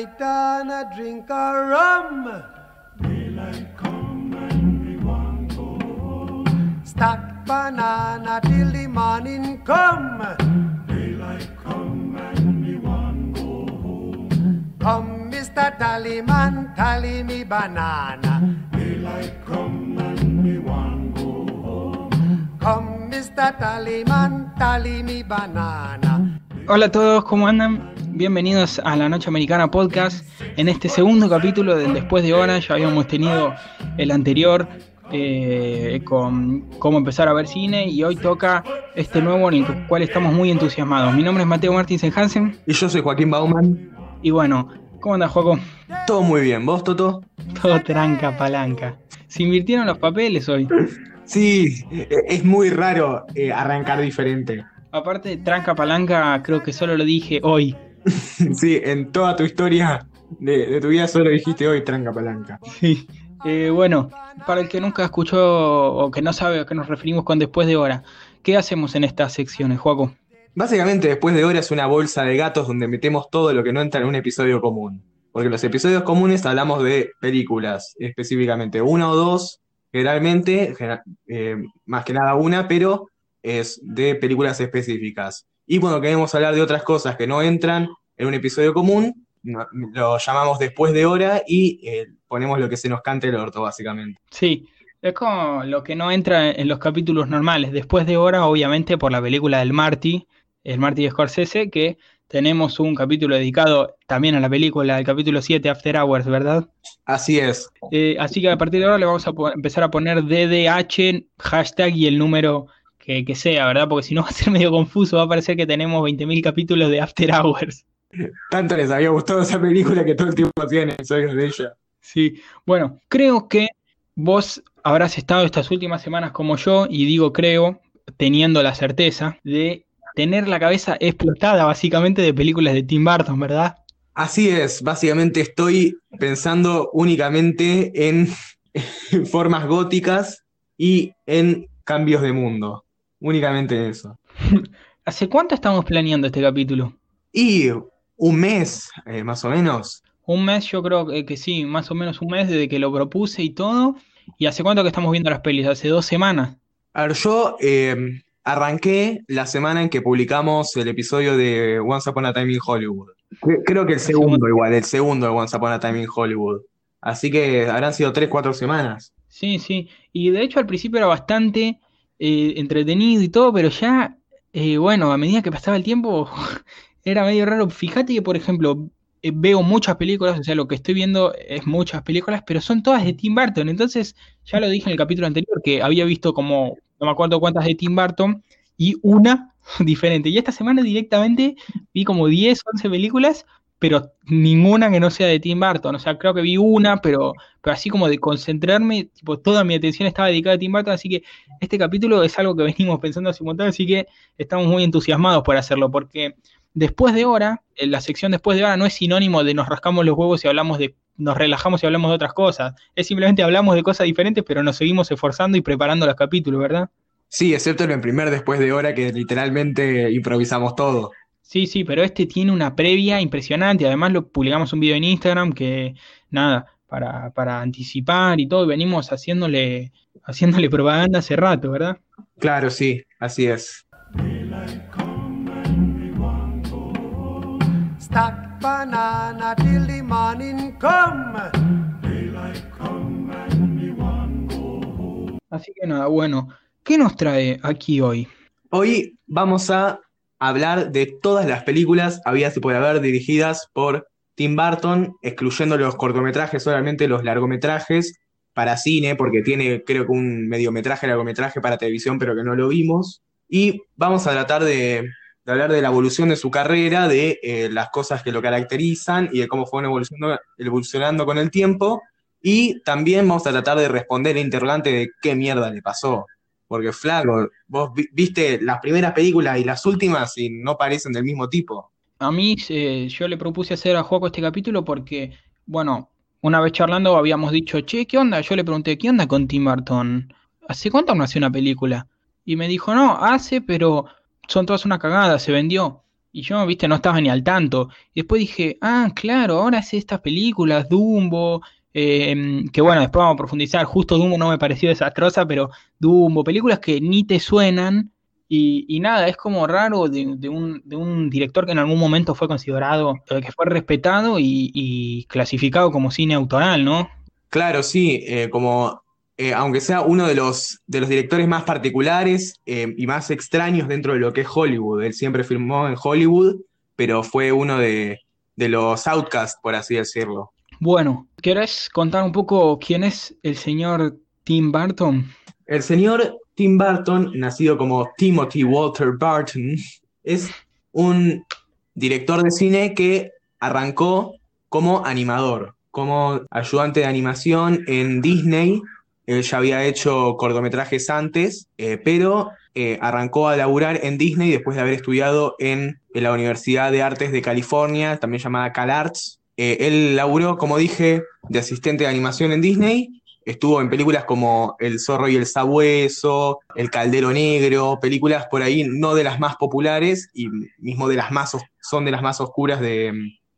and a drink a rum. Daylight come and me want go home. Stack banana till the morning come. Daylight come and me want go home. Come, Mr. Tallyman, tally me banana. Daylight come and me want go home. Come, Mr. Tallyman, tally me banana. Hola a todos, ¿cómo andan? Bienvenidos a la Noche Americana Podcast. En este segundo capítulo del Después de Hora, ya habíamos tenido el anterior eh, con cómo empezar a ver cine y hoy toca este nuevo en el cual estamos muy entusiasmados. Mi nombre es Mateo Martins Hansen Y yo soy Joaquín Bauman. y bueno, ¿cómo andas, Joaco? Todo muy bien. ¿Vos, Toto? Todo tranca palanca. Se invirtieron los papeles hoy. Sí, e- es muy raro eh, arrancar diferente. Aparte, tranca palanca, creo que solo lo dije hoy. Sí, en toda tu historia de, de tu vida solo dijiste hoy tranca palanca. Sí. Eh, bueno, para el que nunca escuchó o que no sabe a qué nos referimos con después de hora, ¿qué hacemos en estas secciones, Joaco? Básicamente, después de hora es una bolsa de gatos donde metemos todo lo que no entra en un episodio común. Porque los episodios comunes hablamos de películas, específicamente una o dos, generalmente, gener- eh, más que nada una, pero es de películas específicas. Y cuando queremos hablar de otras cosas que no entran en un episodio común, lo llamamos después de hora y eh, ponemos lo que se nos cante el orto, básicamente. Sí, es como lo que no entra en los capítulos normales. Después de hora, obviamente, por la película del Marty, el Marty de Scorsese, que tenemos un capítulo dedicado también a la película, el capítulo 7, After Hours, ¿verdad? Así es. Eh, así que a partir de ahora le vamos a empezar a poner DDH, hashtag y el número que, que sea, ¿verdad? Porque si no va a ser medio confuso, va a parecer que tenemos 20.000 capítulos de After Hours. Tanto les había gustado esa película que todo el tiempo hacían episodios de ella. Sí, bueno, creo que vos habrás estado estas últimas semanas como yo, y digo creo, teniendo la certeza de tener la cabeza explotada básicamente de películas de Tim Burton, ¿verdad? Así es, básicamente estoy pensando únicamente en formas góticas y en cambios de mundo. Únicamente eso. ¿Hace cuánto estamos planeando este capítulo? Y un mes, eh, más o menos. Un mes, yo creo que, que sí, más o menos un mes desde que lo propuse y todo. ¿Y hace cuánto que estamos viendo las pelis? ¿Hace dos semanas? A ver, yo eh, arranqué la semana en que publicamos el episodio de Once Upon a Time in Hollywood. Cre- Creo que el segundo igual, el segundo de Once Upon a Time in Hollywood. Así que habrán sido tres, cuatro semanas. Sí, sí. Y de hecho al principio era bastante eh, entretenido y todo, pero ya, eh, bueno, a medida que pasaba el tiempo era medio raro. Fíjate que, por ejemplo, eh, veo muchas películas, o sea, lo que estoy viendo es muchas películas, pero son todas de Tim Burton. Entonces, ya lo dije en el capítulo anterior, que había visto como, no me acuerdo cuántas de Tim Burton y una diferente. Y esta semana directamente vi como 10, 11 películas, pero ninguna que no sea de Tim Burton. O sea, creo que vi una, pero pero así como de concentrarme, tipo, toda mi atención estaba dedicada a Tim Burton, así que este capítulo es algo que venimos pensando hace un montón, así que estamos muy entusiasmados por hacerlo, porque después de hora, en la sección después de hora no es sinónimo de nos rascamos los huevos y hablamos de, nos relajamos y hablamos de otras cosas, es simplemente hablamos de cosas diferentes, pero nos seguimos esforzando y preparando los capítulos, ¿verdad? Sí, excepto en el primer después de hora que literalmente improvisamos todo. Sí, sí, pero este tiene una previa impresionante. Además, lo publicamos un video en Instagram que, nada, para, para anticipar y todo, y venimos haciéndole, haciéndole propaganda hace rato, ¿verdad? Claro, sí, así es. Stack banana till the morning come. Daylight come and me want go home. Así que nada, bueno, ¿qué nos trae aquí hoy? Hoy vamos a hablar de todas las películas habidas y por haber dirigidas por Tim Burton, excluyendo los cortometrajes, solamente los largometrajes para cine, porque tiene creo que un mediometraje, largometraje para televisión, pero que no lo vimos. Y vamos a tratar de, hablar de la evolución de su carrera, de eh, las cosas que lo caracterizan y de cómo fueron evolucionando, evolucionando con el tiempo. Y también vamos a tratar de responder el interrogante de qué mierda le pasó. Porque, flaco, vos vi- viste las primeras películas y las últimas y no parecen del mismo tipo. A mí eh, yo le propuse hacer a Juaco este capítulo porque, bueno, una vez charlando habíamos dicho, che, ¿qué onda? Yo le pregunté, ¿qué onda con Tim Burton? ¿Hace cuánto no hace una película? Y me dijo, no, hace, pero son todas una cagada, se vendió. Y yo, viste, no estaba ni al tanto. Y después dije, ah, claro, ahora hace estas películas, Dumbo, eh, que bueno, después vamos a profundizar. Justo Dumbo no me pareció desastrosa, pero Dumbo, películas que ni te suenan. Y, nada, es como raro de, un, de, un, director que en algún momento fue considerado, eh, que fue respetado y, clasificado como cine autoral, ¿no? Claro, sí, eh, como eh, aunque sea uno de los, de los directores más particulares y más extraños dentro de lo que es Hollywood. Él siempre filmó en Hollywood, pero fue uno de, de los outcasts, por así decirlo. Bueno, ¿querés contar un poco quién es el señor Tim Burton? El señor Tim Burton, nacido como Timothy Walter Burton, es un director de cine que arrancó como animador, como ayudante de animación en Disney. Él ya había hecho cortometrajes antes, eh, pero eh, arrancó a laburar en Disney después de haber estudiado en, la Universidad de Artes de California, también llamada CalArts, eh, él laburó, como dije, de asistente de animación en Disney. Estuvo en películas como El zorro y el sabueso, El caldero negro, películas por ahí no de las más populares y mismo de las más son de las más oscuras de,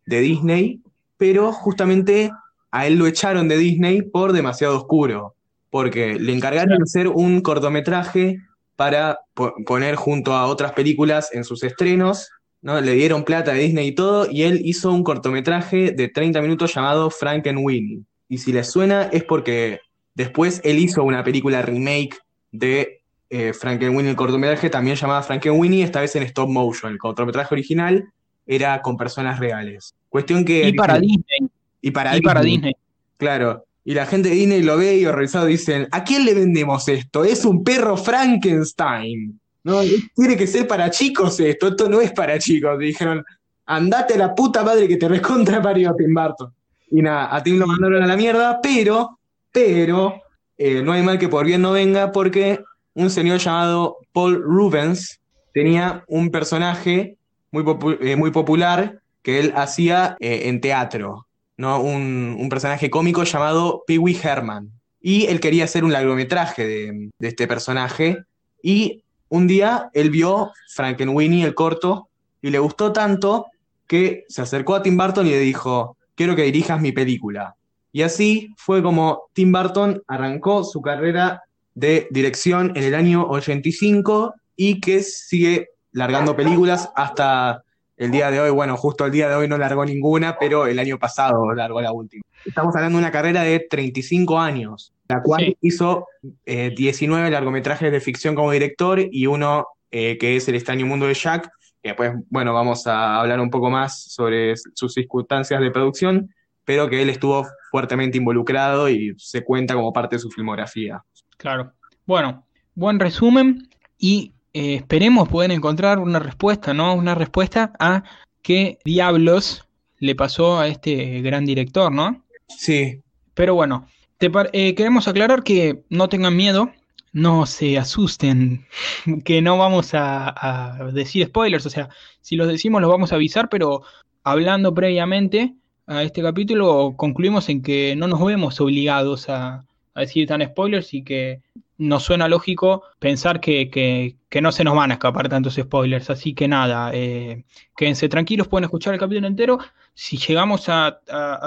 Disney, pero justamente a él lo echaron de Disney por demasiado oscuro, porque le encargaron de hacer un cortometraje para poner junto a otras películas en sus estrenos ¿no? Le dieron plata a Disney y todo, y él hizo un cortometraje de 30 minutos llamado Frankenweenie. Y si les suena es porque después él hizo una película remake de eh, Frankenweenie, el cortometraje también llamada Frankenweenie, esta vez en stop motion. El cortometraje original era con personas reales. Cuestión que... Y para Disney. Y para, para Disney. Claro. Y la gente de Disney lo ve y horrorizado dicen, ¿a quién le vendemos esto? Es un perro Frankenstein. No, tiene que ser para chicos esto, esto no es para chicos. Dijeron, andate a la puta madre que te recontra parió a Tim Burton. Y nada, a Tim lo mandaron a la mierda, pero, pero, eh, no hay mal que por bien no venga, porque un señor llamado Paul Rubens tenía un personaje muy, eh, muy popular que él hacía eh, en teatro, ¿no? Un, personaje cómico llamado Pee Wee Herman. Y él quería hacer un largometraje de, de este personaje, y un día él vio Frankenweenie, el corto, y le gustó tanto que se acercó a Tim Burton y le dijo, quiero que dirijas mi película. Y así fue como Tim Burton arrancó su carrera de dirección en el año 85 y que sigue largando películas hasta el día de hoy. Bueno, justo el día de hoy no largó ninguna, pero el año pasado largó la última. Estamos hablando de una carrera de 35 años la cual hizo 19 eh, largometrajes de ficción como director y uno eh, que es El extraño mundo de Jack, que después, bueno, vamos a hablar un poco más sobre sus circunstancias de producción, pero que él estuvo fuertemente involucrado y se cuenta como parte de su filmografía. Claro. Bueno, buen resumen y eh, esperemos poder encontrar una respuesta, ¿no? Una respuesta a qué diablos le pasó a este gran director, ¿no? Sí. Pero bueno, eh, queremos aclarar que no tengan miedo, no se asusten, que no vamos a, decir spoilers, o sea, si los decimos los vamos a avisar, pero hablando previamente a este capítulo concluimos en que no nos vemos obligados a, a decir tan spoilers y que nos suena lógico pensar que, que, no se nos van a escapar tantos spoilers. Así que nada, eh, quédense tranquilos, pueden escuchar el capítulo entero. Si llegamos a,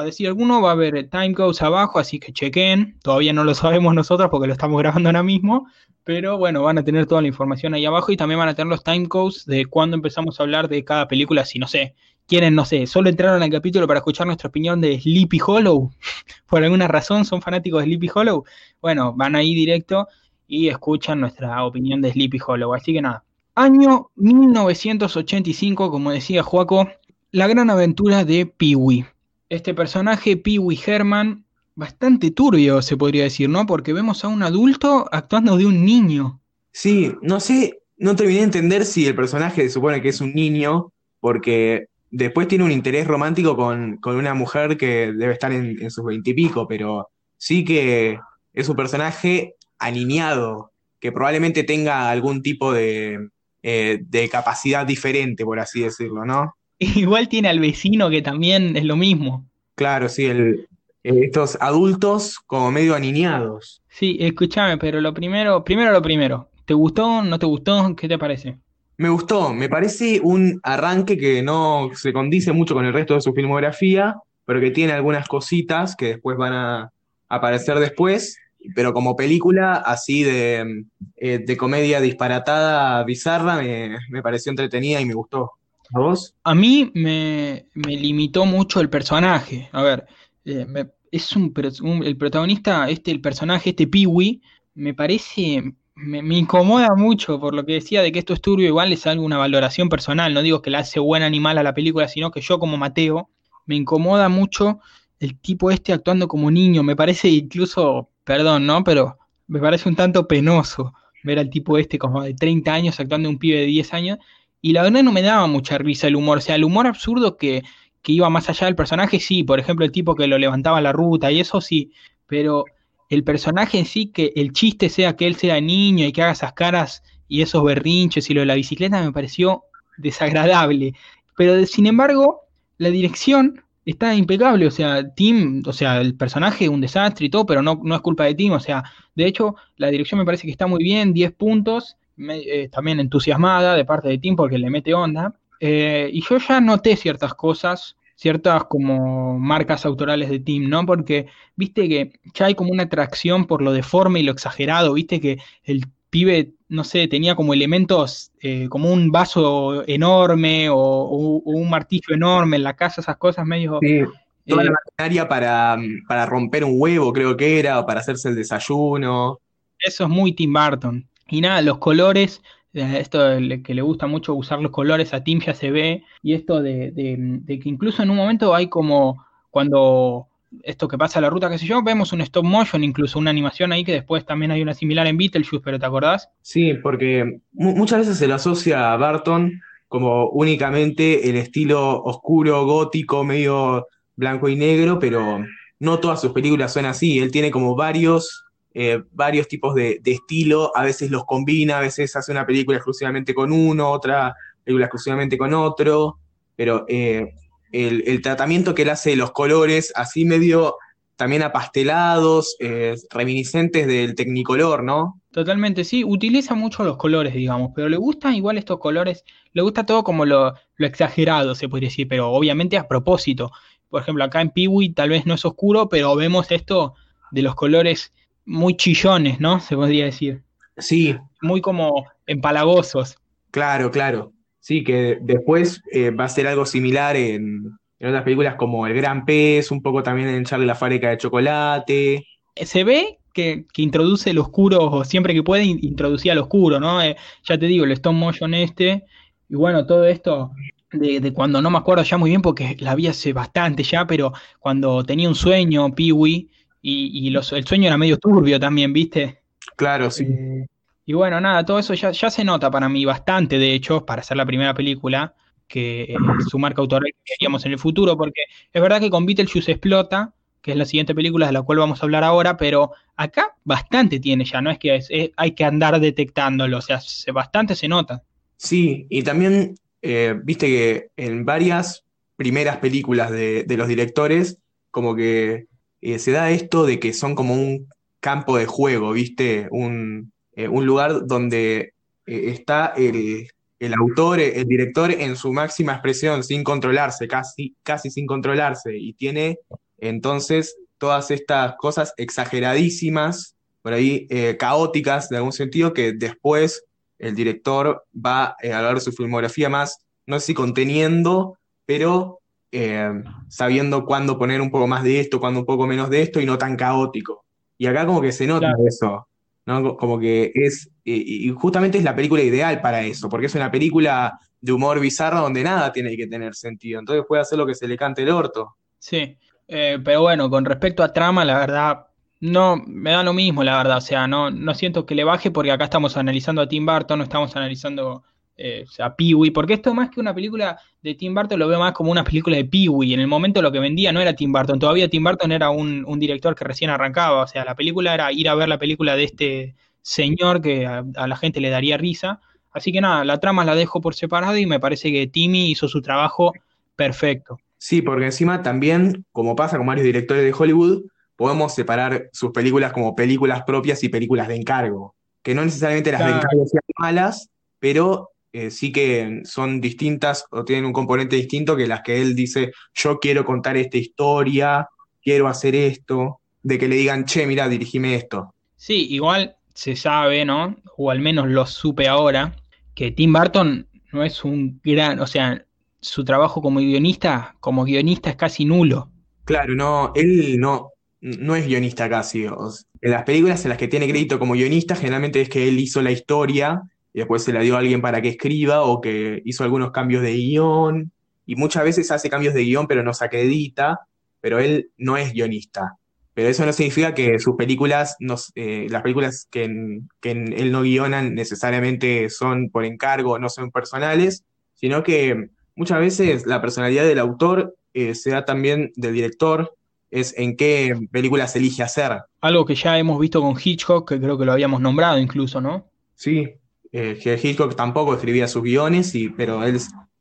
decir alguno, va a haber timecodes abajo, así que chequen. Todavía no lo sabemos nosotros porque lo estamos grabando ahora mismo. Pero bueno, van a tener toda la información ahí abajo y también van a tener los timecodes de cuando empezamos a hablar de cada película. Si no sé, quieren, no sé, solo entraron al capítulo para escuchar nuestra opinión de Sleepy Hollow, por alguna razón son fanáticos de Sleepy Hollow, bueno, van ahí directo y escuchan nuestra opinión de Sleepy Hollow. Así que nada, año 1985, como decía Joaco, la gran aventura de Peewee. Este personaje, Peewee Herman, bastante turbio se podría decir, ¿no? Porque vemos a un adulto actuando de un niño. Sí, no sé, no terminé de entender si el personaje se supone que es un niño, porque Después tiene un interés romántico con, una mujer que debe estar en, sus veintipico, pero sí que es un personaje aniñado, que probablemente tenga algún tipo de, eh, de capacidad diferente, por así decirlo, ¿no? Igual tiene al vecino que también es lo mismo. Claro, sí, el, eh, estos adultos como medio aniñados. Sí, escúchame, pero lo primero, primero lo primero. ¿Te gustó? ¿No te gustó? ¿Qué te parece? Me gustó, me parece un arranque que no se condice mucho con el resto de su filmografía, pero que tiene algunas cositas que después van a aparecer después, pero como película así de, eh, de comedia disparatada, bizarra, me, pareció entretenida y me gustó. ¿A vos? A mí me, me limitó mucho el personaje. A ver, eh, me- es un, un- el protagonista, este, el personaje, este Peewee, me parece, me, incomoda mucho por lo que decía de que esto es turbio, igual es algo, una valoración personal, no digo que le hace buen animal a la película, sino que yo como Mateo, me incomoda mucho el tipo este actuando como niño, me parece incluso, perdón, ¿no? Pero me parece un tanto penoso ver al tipo este como de 30 años actuando un pibe de 10 años, y la verdad no me daba mucha risa el humor, o sea, el humor absurdo que que iba más allá del personaje, sí, por ejemplo, el tipo que lo levantaba la ruta y eso sí, pero el personaje en sí, que el chiste sea que él sea niño y que haga esas caras y esos berrinches y lo de la bicicleta me pareció desagradable. Pero sin embargo, la dirección está impecable, o sea, Tim, o sea, el personaje un desastre y todo, pero no, no es culpa de Tim, o sea, de hecho, la dirección me parece que está muy bien, 10 puntos, me- eh, también entusiasmada de parte de Tim porque le mete onda. Eh, y yo ya noté ciertas cosas, ciertas como marcas autorales de Tim, ¿no? Porque viste que ya hay como una atracción por lo deforme y lo exagerado, viste que el pibe, no sé, tenía como elementos, eh, como un vaso enorme o, o- o un martillo enorme en la casa, esas cosas medio... Sí, toda la eh, maquinaria para, para romper un huevo, creo que era, o para hacerse el desayuno. Eso es muy Tim Burton. Y nada, los colores, esto de le- que le gusta mucho usar los colores a Tim ya se ve, y esto de, de- que incluso en un momento hay como cuando esto que pasa a la ruta, qué sé yo, vemos un stop motion, incluso una animación ahí que después también hay una similar en Beetlejuice, pero ¿te acordás? Sí, porque mu- muchas veces se lo asocia a Barton como únicamente el estilo oscuro, gótico, medio blanco y negro, pero no todas sus películas son así. Él tiene como varios, eh, varios tipos de, estilo, a veces los combina, a veces hace una película exclusivamente con uno, otra película exclusivamente con otro, pero eh, el, tratamiento que él hace de los colores, así medio también apastelados, eh, reminiscentes del Technicolor, ¿no? Totalmente, sí, utiliza mucho los colores, digamos, pero le gustan igual estos colores, le gusta todo como lo, exagerado, se podría decir, pero obviamente a propósito. Por ejemplo, acá en Peewee tal vez no es oscuro, pero vemos esto de los colores muy chillones, ¿no? Se podría decir, Sí, muy como empalagosos. claro, claro. Sí, que después eh, va a ser algo similar en, en otras películas como El Gran Pez, un poco también en Charlie la fábrica de chocolate. Se ve que, que introduce el oscuro, o siempre que puede, in- introducía el oscuro, ¿no? Eh, ya te digo, el stop motion este, y bueno, todo esto de, de cuando no me acuerdo ya muy bien porque la vi hace bastante ya, pero cuando tenía un sueño, Peewee, y, y los- el sueño era medio turbio también, ¿viste? Claro, sí. Eh, y bueno, nada, todo eso ya, ya se nota para mí bastante, de hecho, para hacer la primera película, que eh, su marca autoral que queríamos en el futuro, porque es verdad que con Beetlejuice explota, que es la siguiente película de la cual vamos a hablar ahora, pero acá bastante tiene ya, no es que es- es- hay que andar detectándolo, o sea, se- bastante se nota. Sí, y también eh, viste que en varias primeras películas de, de los directores, como que eh, se da esto de que son como un campo de juego, ¿viste? Un, eh, un lugar donde eh, está el, el autor, el director en su máxima expresión, sin controlarse, casi, casi sin controlarse, y tiene entonces todas estas cosas exageradísimas, por ahí caóticas de algún sentido, que después el director va a hablar su filmografía más, no sé si conteniendo, pero eh, sabiendo cuándo poner un poco más de esto, cuándo un poco menos de esto y no tan caótico. Y acá como que se nota Claro. eso, ¿no? Co- Como que es, y y justamente es la película ideal para eso, porque es una película de humor bizarro donde nada tiene que tener sentido, entonces puede hacer lo que se le cante el orto. Sí, eh, pero bueno, con respecto a trama, la verdad, no, me da lo mismo, la verdad, o sea, no, no siento que le baje porque acá estamos analizando a Tim Burton, no estamos analizando eh, o sea, a Pee-wee, porque esto más que una película de Tim Burton lo veo más como una película de Pee-wee, en el momento lo que vendía no era Tim Burton, todavía Tim Burton era un, un director que recién arrancaba, o sea, la película era ir a ver la película de este señor que a, a la gente le daría risa, así que nada, la trama la dejo por separado y me parece que Timmy hizo su trabajo perfecto. Sí, porque encima también, como pasa con varios directores de Hollywood, podemos separar sus películas como películas propias y películas de encargo, que no necesariamente las de encargo sean malas, pero eh, sí que son distintas o tienen un componente distinto que las que él dice, yo quiero contar esta historia, quiero hacer esto, de que le digan, che, mira, dirigime esto. Sí, igual se sabe, ¿no? O al menos lo supe ahora, que Tim Burton no es un gran, o sea, su trabajo como guionista, como guionista es casi nulo. Claro, no, él no, no es guionista casi. o en las películas en las que tiene crédito como guionista, generalmente es que él hizo la historia y después se la dio a alguien para que escriba o que hizo algunos cambios de guion. Y muchas veces hace cambios de guion, pero no se acredita, pero él no es guionista. Pero eso no significa que sus películas, eh, las películas que, en- que en él no guionan necesariamente son por encargo, no son personales, sino que muchas veces la personalidad del autor eh, se da también del director, es en qué películas elige hacer. Algo que ya hemos visto con Hitchcock, que creo que lo habíamos nombrado incluso, ¿no? Sí, eh, Hitchcock tampoco escribía sus guiones, pero él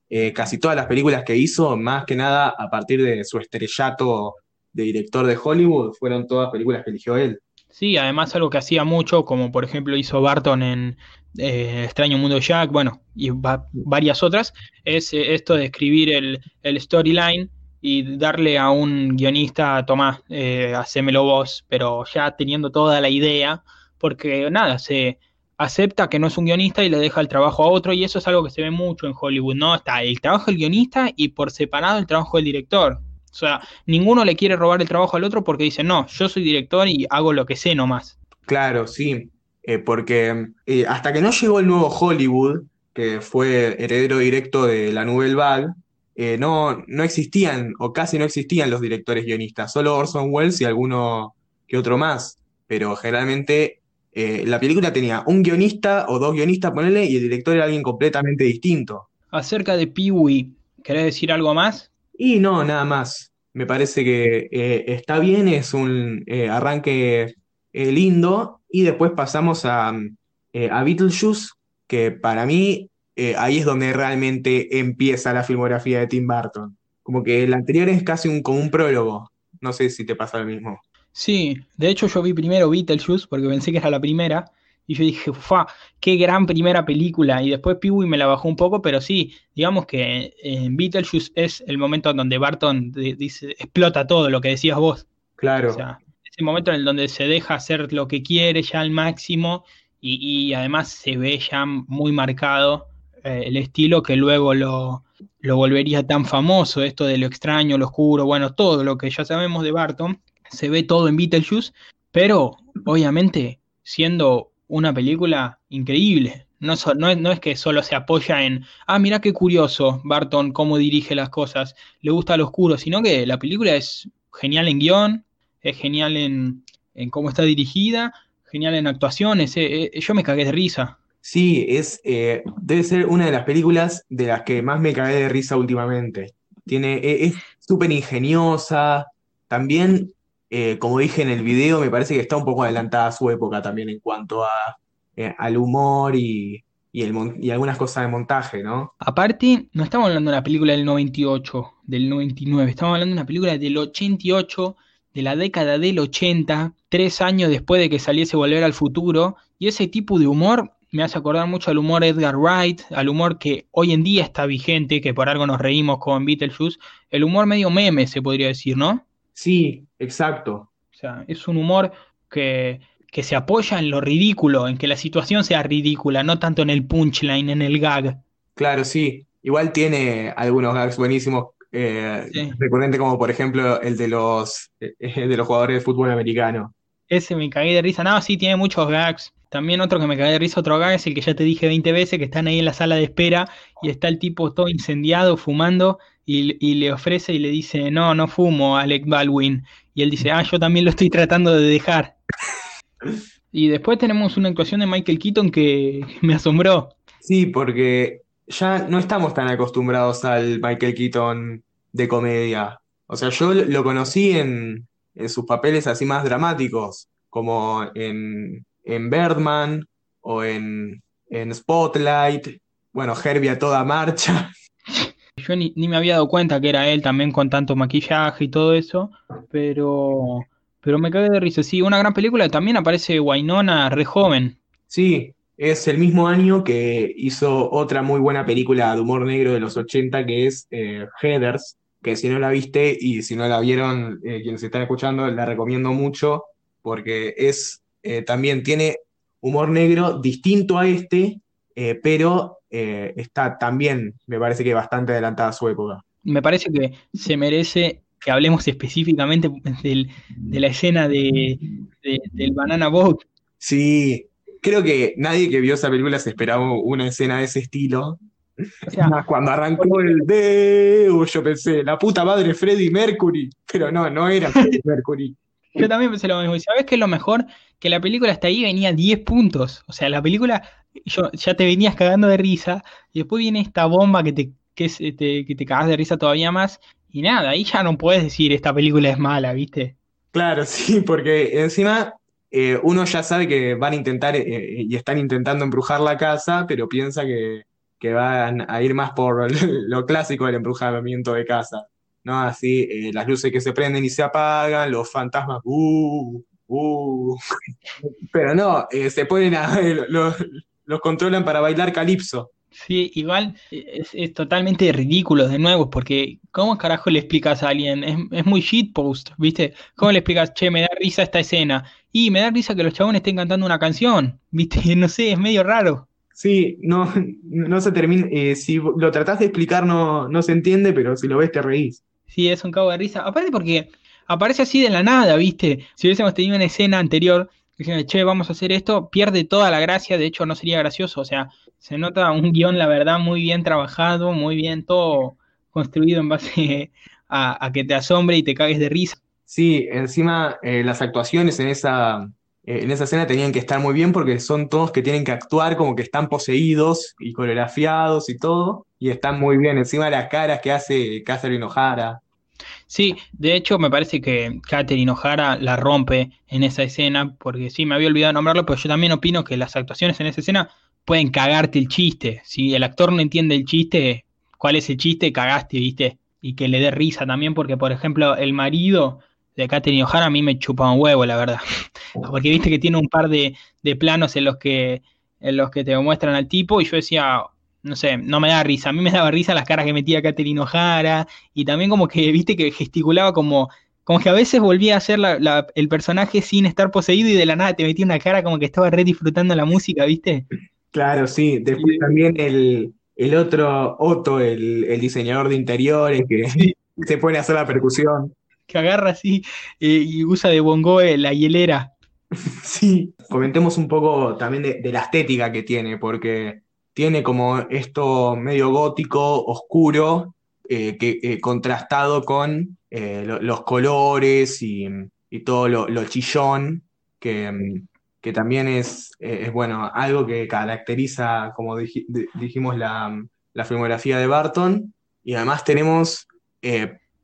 eh, casi todas las películas que hizo, más que nada a partir de su estrellato de director de Hollywood, fueron todas películas que eligió él. Sí, además algo que hacía mucho, como por ejemplo hizo Barton en eh, Extraño Mundo Jack, bueno, y va- varias otras, es eh, esto de escribir el, el storyline y darle a un guionista, Tomás, hacémelo vos, pero ya teniendo toda la idea, porque nada, se acepta que no es un guionista y le deja el trabajo a otro, y eso es algo que se ve mucho en Hollywood, ¿no? Está el trabajo del guionista y por separado el trabajo del director. O sea, ninguno le quiere robar el trabajo al otro porque dice, no, yo soy director y hago lo que sé nomás. Claro, sí, eh, porque eh, hasta que no llegó el nuevo Hollywood, que fue heredero directo de la Nouvelle Vague, eh, no, no existían o casi no existían los directores guionistas, solo Orson Welles y alguno que otro más, pero generalmente eh, la película tenía un guionista o dos guionistas, ponele, y el director era alguien completamente distinto. Acerca de Pee-wee, ¿querés decir algo más? Y no, nada más. Me parece que eh, está bien, es un eh, arranque lindo. Y después pasamos a, a Beetlejuice, que para mí ahí es donde realmente empieza la filmografía de Tim Burton. Como que el anterior es casi un, como un prólogo. No sé si te pasa lo mismo. Sí, de hecho yo vi primero Beetlejuice porque pensé que era la primera y yo dije, ¡fa! ¡Qué gran primera película! Y después Pee-wee me la bajó un poco, pero sí, digamos que en Beetlejuice es el momento en donde Barton dice, explota todo lo que decías vos. O Claro, sea, ese momento en el donde se deja hacer lo que quiere ya al máximo y, y además se ve ya muy marcado eh, el estilo que luego lo, lo volvería tan famoso, esto de lo extraño, lo oscuro, bueno, todo lo que ya sabemos de Barton, se ve todo en Beetlejuice, pero obviamente siendo una película increíble. No, es que solo se apoya en, ah, mira qué curioso Barton cómo dirige las cosas, le gusta lo oscuro, sino que la película es genial en guion, es genial en, en cómo está dirigida, genial en actuaciones, eh, eh, yo me cagué de risa. sí, es, eh, debe ser una de las películas de las que más me cagué de risa últimamente. Tiene, e- es súper ingeniosa. También, eh, como dije en el video, me parece que está un poco adelantada su época también en cuanto a, eh, al humor y, y, el y algunas cosas de montaje, ¿no? Aparte, no estamos hablando de una película del 98, del 99, estamos hablando de una película del 88, de la década del 80, tres años después de que saliese Volver al Futuro, y ese tipo de humor me hace acordar mucho al humor Edgar Wright, al humor que hoy en día está vigente, que por algo nos reímos con Beetlejuice, el humor medio meme se podría decir, ¿no? Sí, exacto. O sea, es un humor que, que se apoya en lo ridículo, en que la situación sea ridícula, no tanto en el punchline, en el gag. Claro, sí. Igual tiene algunos gags buenísimos, eh, Sí. recurrente como por ejemplo el de los, eh, de los jugadores de fútbol americano. Ese me cagué de risa. No, sí, tiene muchos gags. También otro que me cagué de risa, otro gag es el que ya te dije 20 veces, que están ahí en la sala de espera y está el tipo todo incendiado, fumando, y, y le ofrece y le dice, no, no fumo, Alec Baldwin. Y él dice, ah, yo también lo estoy tratando de dejar. Y después tenemos una actuación de Michael Keaton que me asombró. Sí, porque ya no estamos tan acostumbrados al Michael Keaton de comedia. O sea, yo lo conocí en, en sus papeles así más dramáticos, como en, en Birdman o en, en Spotlight. Bueno, Herbie a toda marcha. yo ni, ni me había dado cuenta que era él también con tanto maquillaje y todo eso, pero, pero me cagué de risa. Sí, una gran película. También aparece Wynonna re joven. Sí, es el mismo año que hizo otra muy buena película de humor negro de los 80 que es eh, Heathers, que si no la viste y si no la vieron, eh, quienes están escuchando, la recomiendo mucho porque es eh, también tiene humor negro distinto a este, eh, pero eh, está también, me parece que bastante adelantada a su época. Me parece que se merece que hablemos específicamente del- de la escena de, de- del Banana Boat. Sí, creo que nadie que vio esa película se esperaba una escena de ese estilo. O sea, cuando arrancó el Deus, yo pensé, la puta madre Freddie Mercury, pero no, no era Freddie Mercury. yo también pensé lo mismo. ¿Y sabes qué es lo mejor? Que la película hasta ahí venía 10 puntos. O sea, la película yo, ya te venías cagando de risa y después viene esta bomba que te, que es, este, que te cagas de risa todavía más. Y nada, ahí ya no puedes decir esta película es mala, ¿viste? Claro, sí, porque encima eh, uno ya sabe que van a intentar eh, y están intentando embrujar la casa, pero piensa que, que van a ir más por lo clásico del embrujamiento de casa, ¿no? Así, eh, las luces que se prenden y se apagan, los fantasmas, uh, uh. Pero no, eh, se ponen a, los, los controlan para bailar calipso. Sí, igual es, es totalmente ridículo de nuevo, porque ¿cómo carajo le explicas a alguien? Es, es muy shitpost, ¿viste? ¿Cómo le explicas, che, me da risa esta escena? Y me da risa que los chabones estén cantando una canción, ¿viste? No sé, es medio raro. Sí, no, no se termina, eh, si lo tratás de explicar no, no se entiende, pero si lo ves te reís. Sí, es un cago de risa. Aparte porque aparece así de la nada, ¿viste? Si hubiésemos tenido una escena anterior diciendo, che, vamos a hacer esto, pierde toda la gracia, de hecho no sería gracioso, o sea, se nota un guion, la verdad, muy bien trabajado, muy bien todo construido en base a, a que te asombre y te cagues de risa. Sí, encima eh, las actuaciones en esa, eh, en esa escena tenían que estar muy bien porque son todos que tienen que actuar como que están poseídos y coreografiados y todo, y están muy bien. Encima las caras que hace Catherine O'Hara. Sí, de hecho me parece que Katherine O'Hara la rompe en esa escena, porque sí, me había olvidado nombrarlo, pero yo también opino que las actuaciones en esa escena pueden cagarte el chiste. Si el actor no entiende el chiste, ¿cuál es el chiste? Cagaste, ¿viste? Y que le dé risa también, porque por ejemplo el marido de Katherine O'Hara a mí me chupa un huevo, la verdad. Porque viste que tiene un par de, de planos en los que en los que te muestran al tipo y yo decía, no sé, no me da risa. A mí me daba risa las caras que metía Katherine O'Hara y también como que, viste, que gesticulaba como, como que a veces volvía a ser la, la, el personaje sin estar poseído y de la nada te metía una cara como que estaba re disfrutando la música, ¿viste? Claro, sí. Después Sí. también el, el otro, Otto, el, el diseñador de interiores, que Sí. se pone a hacer la percusión. Que agarra así eh, y usa de bongoe la hielera. Sí, comentemos un poco también de, de la estética que tiene, porque tiene como esto medio gótico, oscuro, eh, que, eh, contrastado con eh, lo- los colores y, y todo lo, lo chillón, que, mm, que también es, es, bueno, algo que caracteriza, como dij- di- dijimos, la, la filmografía de Barton. Y además tenemos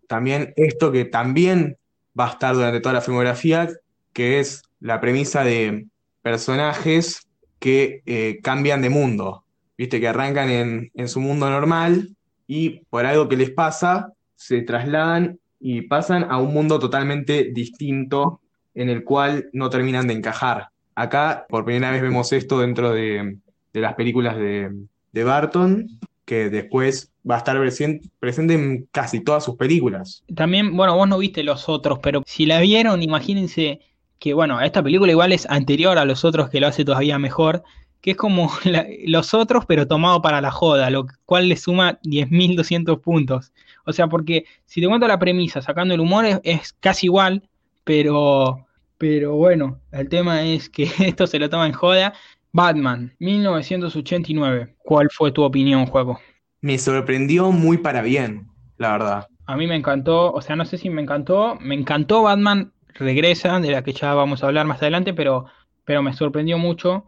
también esto que también va a estar durante toda la filmografía, que es la premisa de personajes que cambian de mundo, viste, que arrancan en, en su mundo normal y por algo que les pasa, se trasladan y pasan a un mundo totalmente distinto en el cual no terminan de encajar. Acá, por primera vez vemos esto dentro de, de las películas de, de Barton, que después va a estar presien- presente en casi todas sus películas. También, bueno, vos no viste los otros, pero si la vieron, imagínense que, bueno, esta película igual es anterior a los otros, que lo hace todavía mejor, que es como la- los otros, pero tomado para la joda, lo cual le suma 10.200 puntos. O sea, porque si te cuento la premisa, sacando el humor, es, es casi igual, pero, pero bueno, el tema es que esto se lo toma en joda. Batman, 1989. ¿Cuál fue tu opinión, juego? Me sorprendió muy para bien, la verdad. A mí me encantó, o sea, no sé si me encantó, me encantó Batman Regresa, de la que ya vamos a hablar más adelante, pero, pero me sorprendió mucho.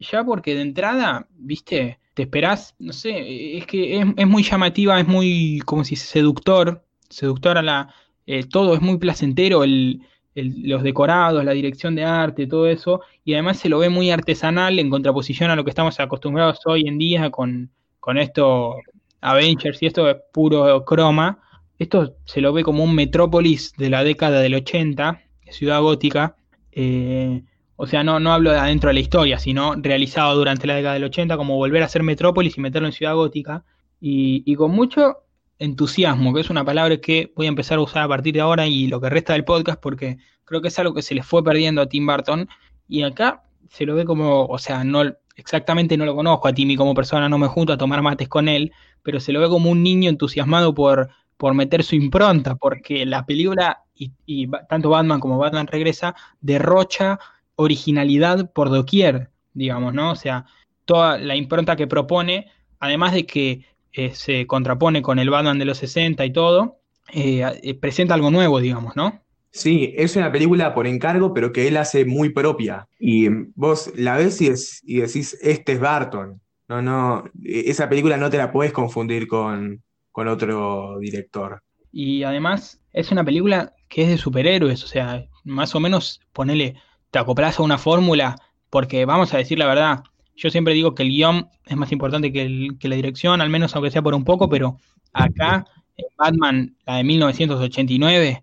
Ya porque de entrada, viste, te esperás, no sé, es que es, es muy llamativa, es muy, como si seductor, seductora la, eh, todo es muy placentero, el- los decorados, la dirección de arte, todo eso, y además se lo ve muy artesanal en contraposición a lo que estamos acostumbrados hoy en día con, con esto Avengers y esto es puro croma. Esto se lo ve como un metrópolis de la década del 80, ciudad gótica. Eh, o sea, no, no hablo de adentro de la historia, sino realizado durante la década del 80, como volver a ser metrópolis y meterlo en ciudad gótica. Y, y con mucho entusiasmo, que es una palabra que voy a empezar a usar a partir de ahora y lo que resta del podcast, porque creo que es algo que se le fue perdiendo a Tim Burton. Y acá se lo ve como, o sea, no exactamente no lo conozco a Timmy como persona, no me junto a tomar mates con él, pero se lo ve como un niño entusiasmado por, por meter su impronta, porque la película, y, y tanto Batman como Batman regresa, derrocha originalidad por doquier, digamos, ¿no? O sea, toda la impronta que propone, además de que eh, se contrapone con el Batman de los 60 y todo, eh, eh, presenta algo nuevo, digamos, ¿no? Sí, es una película por encargo, pero que él hace muy propia. Y vos la ves y, es- y decís, este es Barton. No, no, e- esa película no te la puedes confundir con, con otro director. Y además es una película que es de superhéroes, o sea, más o menos ponele, te acoplas a una fórmula, porque vamos a decir la verdad, yo siempre digo que el guion es más importante que, que la dirección, al menos aunque sea por un poco, pero acá en Batman, la de 1989,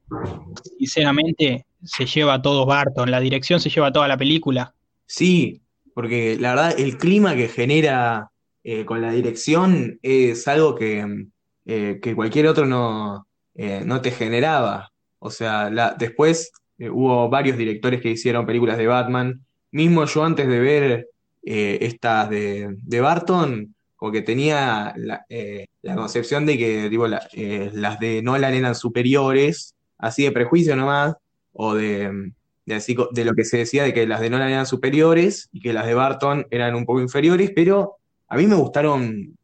sinceramente se lleva todo Barton, la dirección se lleva toda la película. Sí, porque la verdad el clima que genera eh, con la dirección es algo que, eh, que cualquier otro no, eh, no te generaba. O sea, después eh, hubo varios directores que hicieron películas de Batman. Mismo yo antes de ver eh, estas de, de Barton, como que tenía la, eh, concepción de que eh, las de Nolan eran superiores, así de prejuicio nomás, o de así de lo que se decía de que las de Nolan eran superiores y que las de Barton eran un poco inferiores, pero a mí me gustaron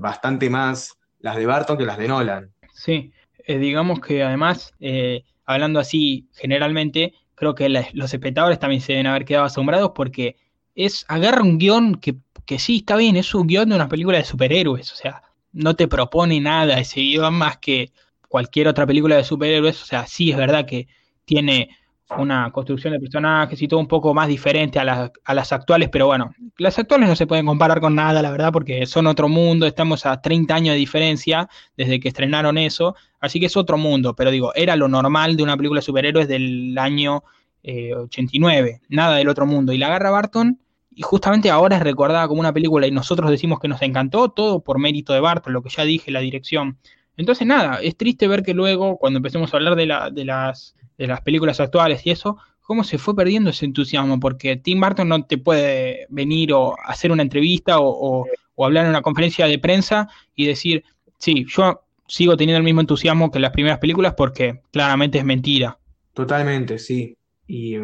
bastante más las de Barton que las de Nolan. Sí, digamos que además, hablando así generalmente, creo que los espectadores también se deben haber quedado asombrados porque es, agarra un guion que, que sí, está bien, es un guion de una película de superhéroes, o sea, no te propone nada ese guion más que cualquier otra película de superhéroes, o sea, sí es verdad que tiene una construcción de personajes y todo un poco más diferente a, las- a las actuales, pero bueno, las actuales no se pueden comparar con nada, la verdad, porque son otro mundo, estamos a 30 años de diferencia desde que estrenaron eso, así que es otro mundo, pero digo, era lo normal de una película de superhéroes del año eh, 89, nada del otro mundo, y la agarra Barton y justamente ahora es recordada como una película y nosotros decimos que nos encantó, todo por mérito de Barton, lo que ya dije, la dirección. Entonces nada, es triste ver que luego, cuando empecemos a hablar de, la, de, las, de las películas actuales y eso, cómo se fue perdiendo ese entusiasmo, porque Tim Burton no te puede venir o hacer una entrevista o, hablar en una conferencia de prensa y decir, sí, yo sigo teniendo el mismo entusiasmo que las primeras películas porque claramente es mentira. Totalmente, sí. Y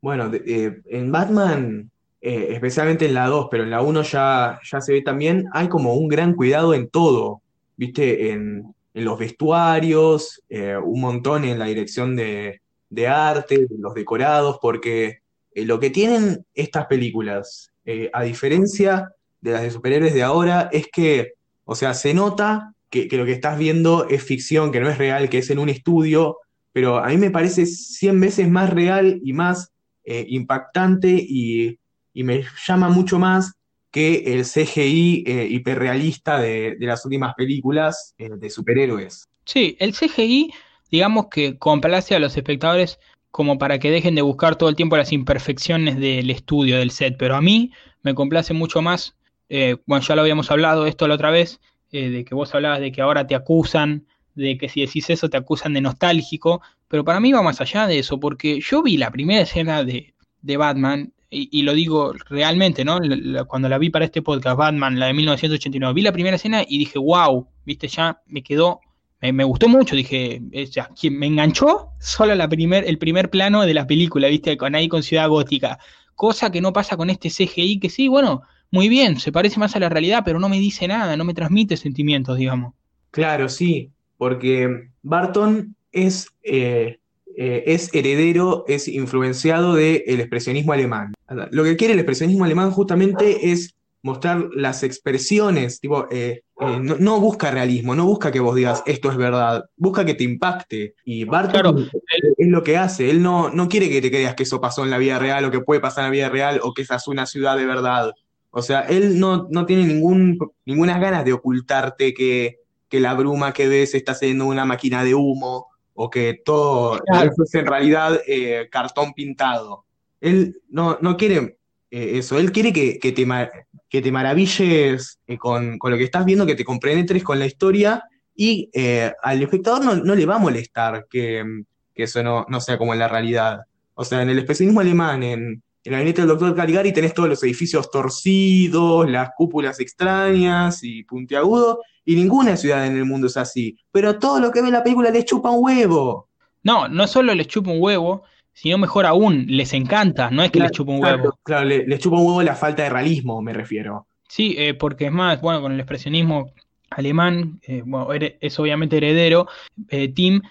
bueno, eh, en Batman, eh, especialmente en la 2, pero en la 1 ya, ya se ve también, hay como un gran cuidado en todo, ¿viste? En, en los vestuarios, eh, un montón en la dirección de, de arte, de los decorados, porque eh, lo que tienen estas películas, eh, a diferencia de las de superhéroes de ahora, es que, o sea, se nota que, que lo que estás viendo es ficción, que no es real, que es en un estudio pero a mí me parece 100 veces más real y más impactante y, y me llama mucho más que el CGI eh, hiperrealista de, de las últimas películas eh, de superhéroes. Sí, el CGI, digamos que complace a los espectadores como para que dejen de buscar todo el tiempo las imperfecciones del estudio, del set, pero a mí me complace mucho más, eh, bueno, ya lo habíamos hablado esto la otra vez, de que vos hablabas de que ahora te acusan de que si decís eso te acusan de nostálgico, pero para mí va más allá de eso, porque yo vi la primera escena de, de Batman, y, lo digo realmente, ¿no? Cuando la vi para este podcast, Batman, la de 1989, vi la primera escena y dije, wow, viste, ya me quedó, me, me gustó mucho, dije, ya, me enganchó solo la primer, el primer plano de la película, viste, con ahí con Ciudad Gótica, cosa que no pasa con este CGI, que sí, bueno, muy bien, se parece más a la realidad, pero no me dice nada, no me transmite sentimientos, digamos. Claro, sí, porque Barton es, eh, eh, es heredero, es influenciado del expresionismo alemán. Lo que quiere el expresionismo alemán justamente es mostrar las expresiones, tipo, eh, eh, no, no, busca realismo, no busca que vos digas esto es verdad, busca que te impacte. Y Barton claro, es lo que hace, él no, no quiere que te creas que eso pasó en la vida real o que puede pasar en la vida real o que esa es una ciudad de verdad. O sea, él no, no tiene ningún, ninguna ganas de ocultarte que, que la bruma que ves está siendo una máquina de humo o que todo Claro. eso es en realidad eh, cartón pintado. Él no, no quiere eh, eso, él quiere que, que te, que te maravilles eh, con, con lo que estás viendo, que te compenetres con la historia y al espectador no, no le va a molestar que, que eso no, no sea como en la realidad. O sea, en el expresionismo alemán, en el gabinete del doctor Caligari, tenés todos los edificios torcidos, las cúpulas extrañas y puntiagudos, y ninguna ciudad en el mundo es así. Pero todo lo que ve la película le chupa un huevo. No, no solo les chupa un huevo, sino mejor aún, les encanta, no es que les chupa un Claro, huevo. claro, le, le chupa un huevo la falta de realismo, me refiero. Sí, eh, porque es más, bueno, con el expresionismo alemán, eh, bueno, es obviamente heredero, eh, Tim,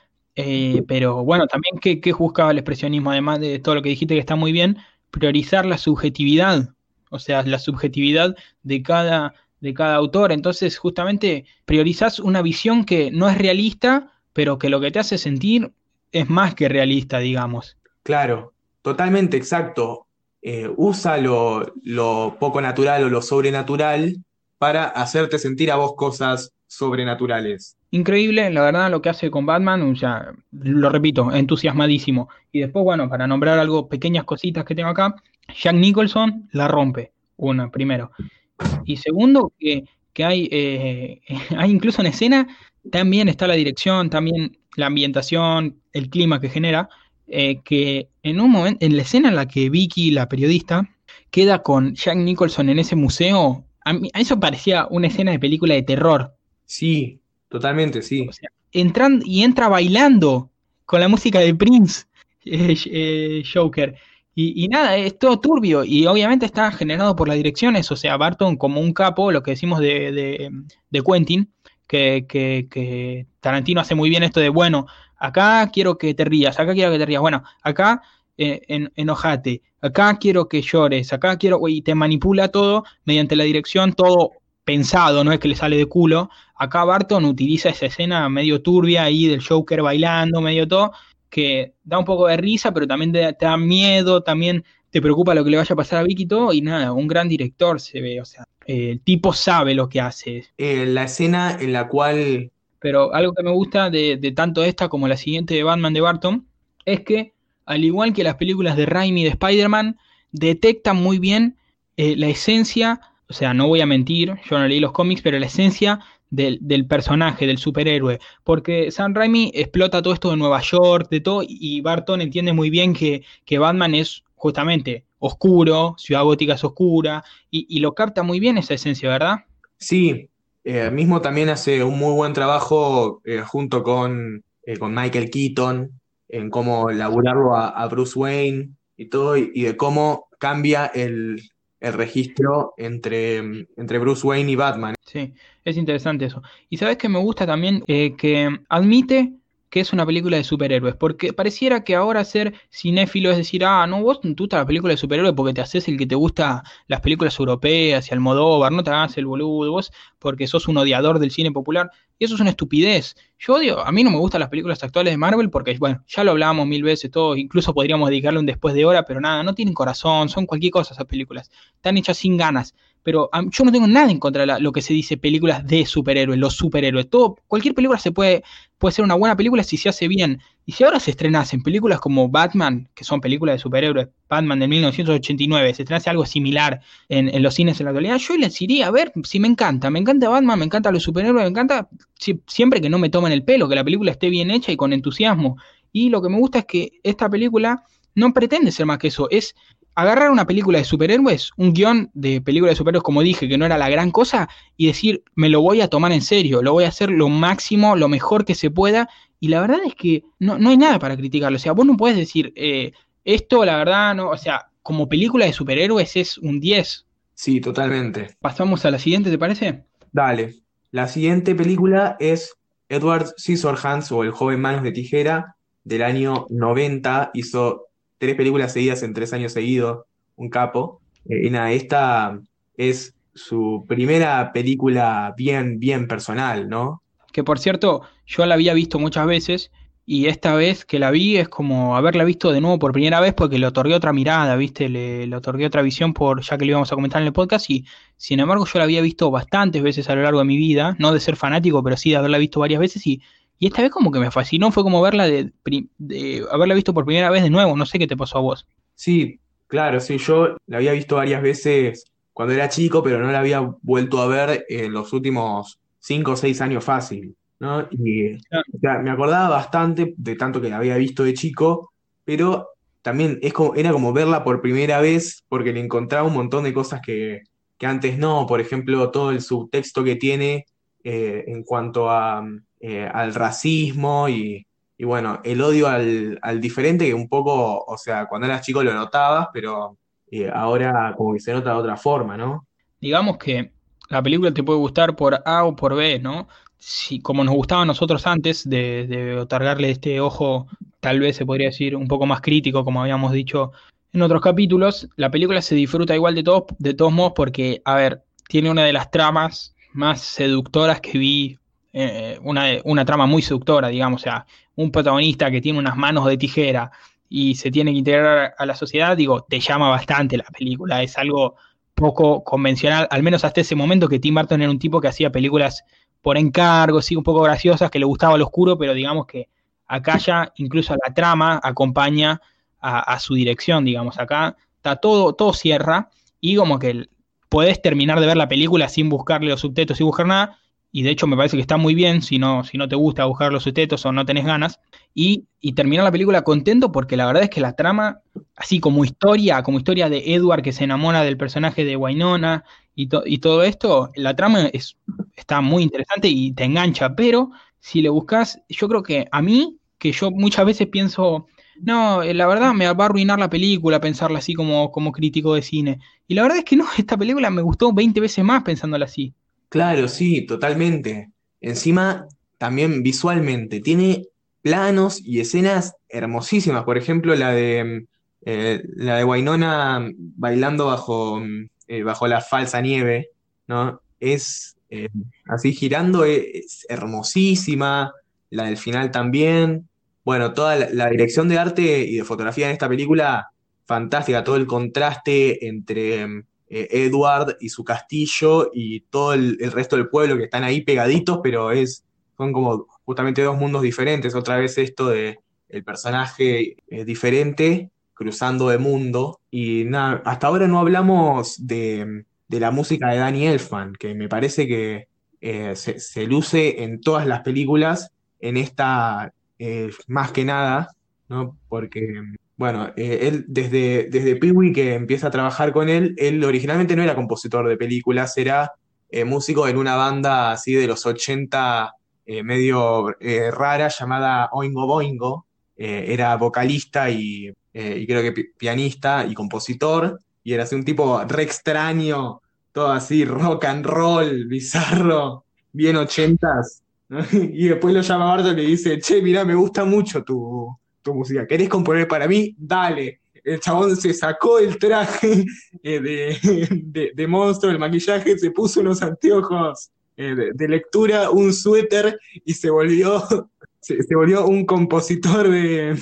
pero bueno, también que, que buscaba el expresionismo, además de todo lo que dijiste que está muy bien, priorizar la subjetividad, o sea, la subjetividad de cada, de cada autor. Entonces, justamente priorizas una visión que no es realista, pero que lo que te hace sentir es más que realista, digamos. Claro, totalmente exacto. Eh, usa lo poco natural o lo sobrenatural para hacerte sentir a vos cosas sobrenaturales. Increíble, la verdad, lo que hace con Batman, o sea, lo repito, entusiasmadísimo. Y después, bueno, para nombrar algo, pequeñas cositas que tengo acá, Jack Nicholson la rompe, una, primero. Y segundo, que, que hay, eh, hay incluso en escena, también está la dirección, también la ambientación, el clima que genera, eh, que en un momento, en la escena en la que Vicky, la periodista, queda con Jack Nicholson en ese museo, a mí, a eso parecía una escena de película de terror. Sí, totalmente, sí. Entran y entra bailando con la música de Prince, eh, eh, Joker. Y, y nada, es todo turbio. Y obviamente está generado por las direcciones. O sea, Barton como un capo, lo que decimos de, de, de Quentin, que, que, que Tarantino hace muy bien esto de, bueno, acá quiero que te rías, acá quiero que te rías. Bueno, acá eh, en, enojate, acá quiero que llores, acá quiero, y te manipula todo mediante la dirección, todo pensado, no es que le sale de culo. Acá Barton utiliza esa escena medio turbia ahí del Joker bailando, medio todo, que da un poco de risa, pero también te, te da miedo, también te preocupa lo que le vaya a pasar a Vicky y todo, y nada, un gran director se ve, o sea, el tipo sabe lo que hace. Eh, la escena en la cual, Pero algo que me gusta de, de tanto esta como la siguiente de Batman de Barton es que, al igual que las películas de Raimi de Spider-Man, detectan muy bien eh, la esencia, o sea, no voy a mentir, yo no leí los cómics, pero la esencia del, del personaje, del superhéroe. Porque Sam Raimi explota todo esto de Nueva York, de todo, y Barton entiende muy bien que, que Batman es justamente oscuro, Ciudad Gótica es oscura, y, y lo capta muy bien esa esencia, ¿verdad? sí, eh, mismo también hace un muy buen trabajo eh, junto con, eh, con Michael Keaton en cómo laburarlo a, a Bruce Wayne y todo, y, y de cómo cambia el, el registro entre, entre Bruce Wayne y Batman. Sí, es interesante eso. Y sabes que me gusta también Eh, que admite que es una película de superhéroes, porque pareciera que ahora ser cinéfilo es decir, ah, no, vos te gusta la película de superhéroes porque te haces el que te gusta las películas europeas y Almodóvar, no te hagas el boludo vos porque sos un odiador del cine popular, y eso es una estupidez. Yo odio, a mí no me gustan las películas actuales de Marvel porque, bueno, ya lo hablábamos mil veces todos, incluso podríamos dedicarle un después de hora, pero nada, no tienen corazón, son cualquier cosa esas películas, están hechas sin ganas pero yo no tengo nada en contra de lo que se dice películas de superhéroes, los superhéroes. Todo, cualquier película se puede, puede ser una buena película si se hace bien. Y si ahora se estrenasen películas como Batman, que son películas de superhéroes, Batman de 1989, se estrenase algo similar en, en los cines en la actualidad, yo les iría a ver si me encanta. Me encanta Batman, me encanta los superhéroes, me encanta si, siempre que no me tomen el pelo, que la película esté bien hecha y con entusiasmo. Y lo que me gusta es que esta película no pretende ser más que eso, es agarrar una película de superhéroes, un guion de película de superhéroes, como dije, que no era la gran cosa, y decir, me lo voy a tomar en serio, lo voy a hacer lo máximo, lo mejor que se pueda, y la verdad es que no, no hay nada para criticarlo, o sea, vos no puedes decir, eh, esto la verdad, no, o sea, como película de superhéroes es un 10. Sí, totalmente. Pasamos a la siguiente, ¿te parece? Dale. La siguiente película es Edward Scissorhands o El joven manos de tijera del año 90. Hizo tres películas seguidas en tres años seguidos, un capo. Eh, nada, esta es su primera película bien, bien personal, ¿no? Que por cierto, yo la había visto muchas veces y esta vez que la vi es como haberla visto de nuevo por primera vez porque le otorgué otra mirada, ¿viste? Le, le, otorgué otra visión por ya que lo íbamos a comentar en el podcast y sin embargo yo la había visto bastantes veces a lo largo de mi vida, no de ser fanático, pero sí de haberla visto varias veces y, y esta vez como que me fascinó, fue como verla de, de haberla visto por primera vez de nuevo, no sé qué te pasó a vos. Sí, claro, sí, yo la había visto varias veces cuando era chico, pero no la había vuelto a ver en los últimos cinco o seis años fácil. ¿no? Y o sea, me acordaba bastante de tanto que la había visto de chico, pero también es como, era como verla por primera vez porque le encontraba un montón de cosas que, que antes no, por ejemplo, todo el subtexto que tiene eh, en cuanto a, eh, al racismo y, y, bueno, el odio al, al, diferente que un poco, o sea, cuando eras chico lo notabas, pero eh, ahora como que se nota de otra forma, ¿no? Digamos que la película te puede gustar por A o por B, ¿no? si, como nos gustaba a nosotros antes, de, de, otorgarle este ojo, tal vez se podría decir, un poco más crítico, como habíamos dicho en otros capítulos, la película se disfruta igual de todos, de todos modos porque, a ver, tiene una de las tramas más seductoras que vi, eh, una, una trama muy seductora, digamos, o sea, un protagonista que tiene unas manos de tijera y se tiene que integrar a la sociedad, digo, te llama bastante la película, es algo poco convencional, al menos hasta ese momento que Tim Burton era un tipo que hacía películas por encargo, sí, un poco graciosas, que le gustaba lo oscuro, pero digamos que acá ya incluso la trama acompaña a, su dirección, digamos, acá está todo, todo cierra y como que podés terminar de ver la película sin buscarle los subtextos, sin buscar nada, y de hecho me parece que está muy bien si no, si no te gusta buscar los subtextos o no tenés ganas, y, y terminar la película contento porque la verdad es que la trama, así como historia, como historia de Edward que se enamora del personaje de Wynonna y, y todo esto, la trama es, está muy interesante y te engancha, pero si le buscas, yo creo que a mí, que yo muchas veces pienso, no, la verdad me va a arruinar la película pensarla así como, como crítico de cine. Y la verdad es que no, esta película me gustó 20 veces más pensándola así. Claro, sí, totalmente. Encima, también visualmente, tiene planos y escenas hermosísimas. Por ejemplo, la de eh, la de Wainona bailando bajo, eh, bajo la falsa nieve, ¿no? Es eh, así girando, es hermosísima. La del final también. Bueno, toda la, la, dirección de arte y de fotografía en esta película, fantástica. Todo el contraste entre Edward y su castillo y todo el, resto del pueblo que están ahí pegaditos, pero es, son como justamente dos mundos diferentes. Otra vez esto de el personaje eh, diferente cruzando de mundo. Y nada, hasta ahora no hablamos de, de, la música de Danny Elfman, que me parece que eh, se, luce en todas las películas, en esta eh, más que nada, ¿no? Porque bueno, eh, él desde, desde Pee-wee que empieza a trabajar con él, él originalmente no era compositor de películas, era eh, músico en una banda así de los 80 eh, medio rara llamada Oingo Boingo, era vocalista y, y, creo que pianista y compositor, y era así un tipo re extraño, todo así rock and roll, bizarro, bien ochentas. Y después lo llama Bardo y le dice, che, mira, me gusta mucho tu, tu música. ¿Querés componer para mí? Dale. El chabón se sacó el traje eh, de, de, de, monstruo, el maquillaje, se puso unos anteojos eh, de, de, lectura, un suéter y se volvió, se, se volvió un compositor de,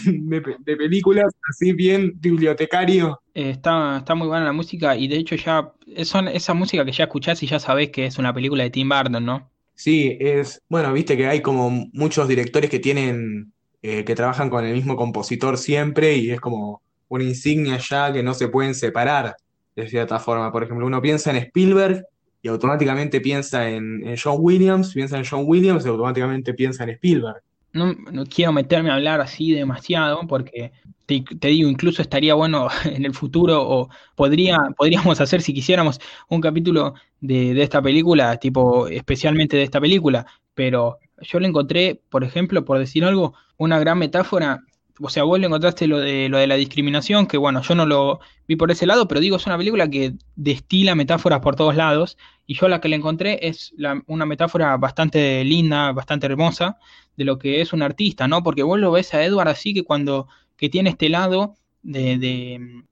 películas, así bien bibliotecario. Eh, está, está muy buena la música y de hecho ya son esa música que ya escuchás y ya sabés que es una película de Tim Burton, ¿no? Sí, es, bueno, viste que hay como muchos directores que tienen eh, que trabajan con el mismo compositor siempre y es como una insignia ya que no se pueden separar de cierta forma. Por ejemplo, uno piensa en Spielberg y automáticamente piensa en, John Williams, piensa en John Williams y automáticamente piensa en Spielberg. No, quiero meterme a hablar así demasiado porque te, digo, incluso estaría bueno en el futuro o podría, podríamos hacer si quisiéramos un capítulo de esta película, tipo especialmente de esta película, pero yo le encontré, por ejemplo, por decir algo, una gran metáfora. O sea, vos le encontraste lo de, lo de la discriminación, que bueno, yo no lo vi por ese lado, pero digo, es una película que destila metáforas por todos lados, y yo la que le encontré es una metáfora bastante linda, bastante hermosa, de lo que es un artista, ¿no? Porque vos lo ves a Edward así que cuando que tiene este lado de,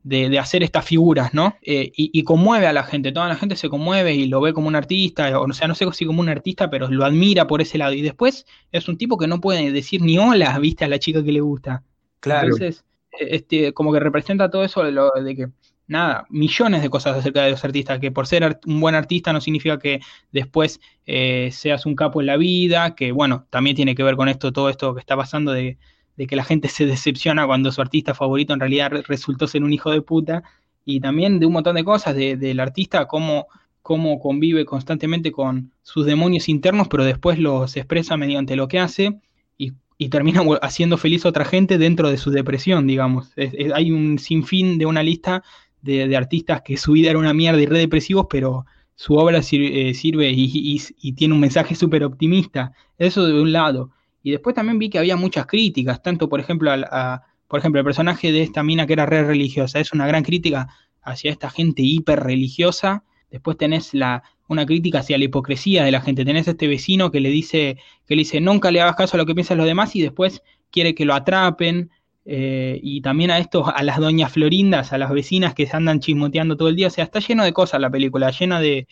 de, de, hacer estas figuras, ¿no? Eh, y, conmueve a la gente, toda la gente se conmueve y lo ve como un artista, o, sea, no sé si como un artista, pero lo admira por ese lado. Y después es un tipo que no puede decir ni hola, viste, a la chica que le gusta. Claro. Entonces, e, este, como que representa todo eso de, lo, de que nada, millones de cosas acerca de los artistas, que por ser un buen artista no significa que después eh, seas un capo en la vida, que bueno, también tiene que ver con esto, todo esto que está pasando de, que la gente se decepciona cuando su artista favorito en realidad resultó ser un hijo de puta, y también de un montón de cosas del artista, cómo, cómo convive constantemente con sus demonios internos, pero después los expresa mediante lo que hace. Y, y termina haciendo feliz a otra gente dentro de su depresión, digamos. hay un sinfín de una lista de, artistas que su vida era una mierda y re depresivos, pero su obra eh, sirve, y, tiene un mensaje súper optimista. Eso de un lado. Y después también vi que había muchas críticas, tanto por ejemplo, a, por ejemplo, el personaje de esta mina que era re religiosa, es una gran crítica hacia esta gente hiper religiosa. Después tenés la, una crítica hacia la hipocresía de la gente. Tenés a este vecino que le dice, que le dice, nunca le hagas caso a lo que piensan los demás y después quiere que lo atrapen. Eh, y también a estos, a las doñas florindas, a las vecinas que se andan chismoteando todo el día. O sea, está lleno de cosas la película, llena de,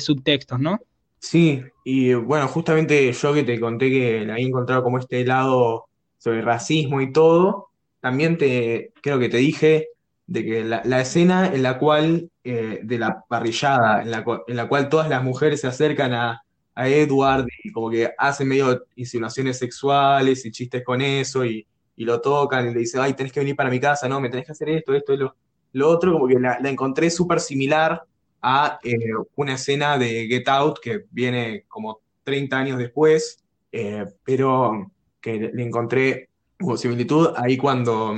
subtextos, ¿no? Sí, y bueno, justamente yo que te conté que la había encontrado como este lado sobre racismo y todo, también te creo que te dije de que la, escena en la cual, eh, de la parrillada, en la, en la cual todas las mujeres se acercan a, a Edward y como que hacen medio insinuaciones sexuales y chistes con eso y, y lo tocan y le dice, ay, tenés que venir para mi casa, no, me tenés que hacer esto, esto, lo, lo otro, como que la, encontré súper similar a eh, una escena de Get Out que viene como 30 años después, eh, pero que le encontré similitud ahí cuando,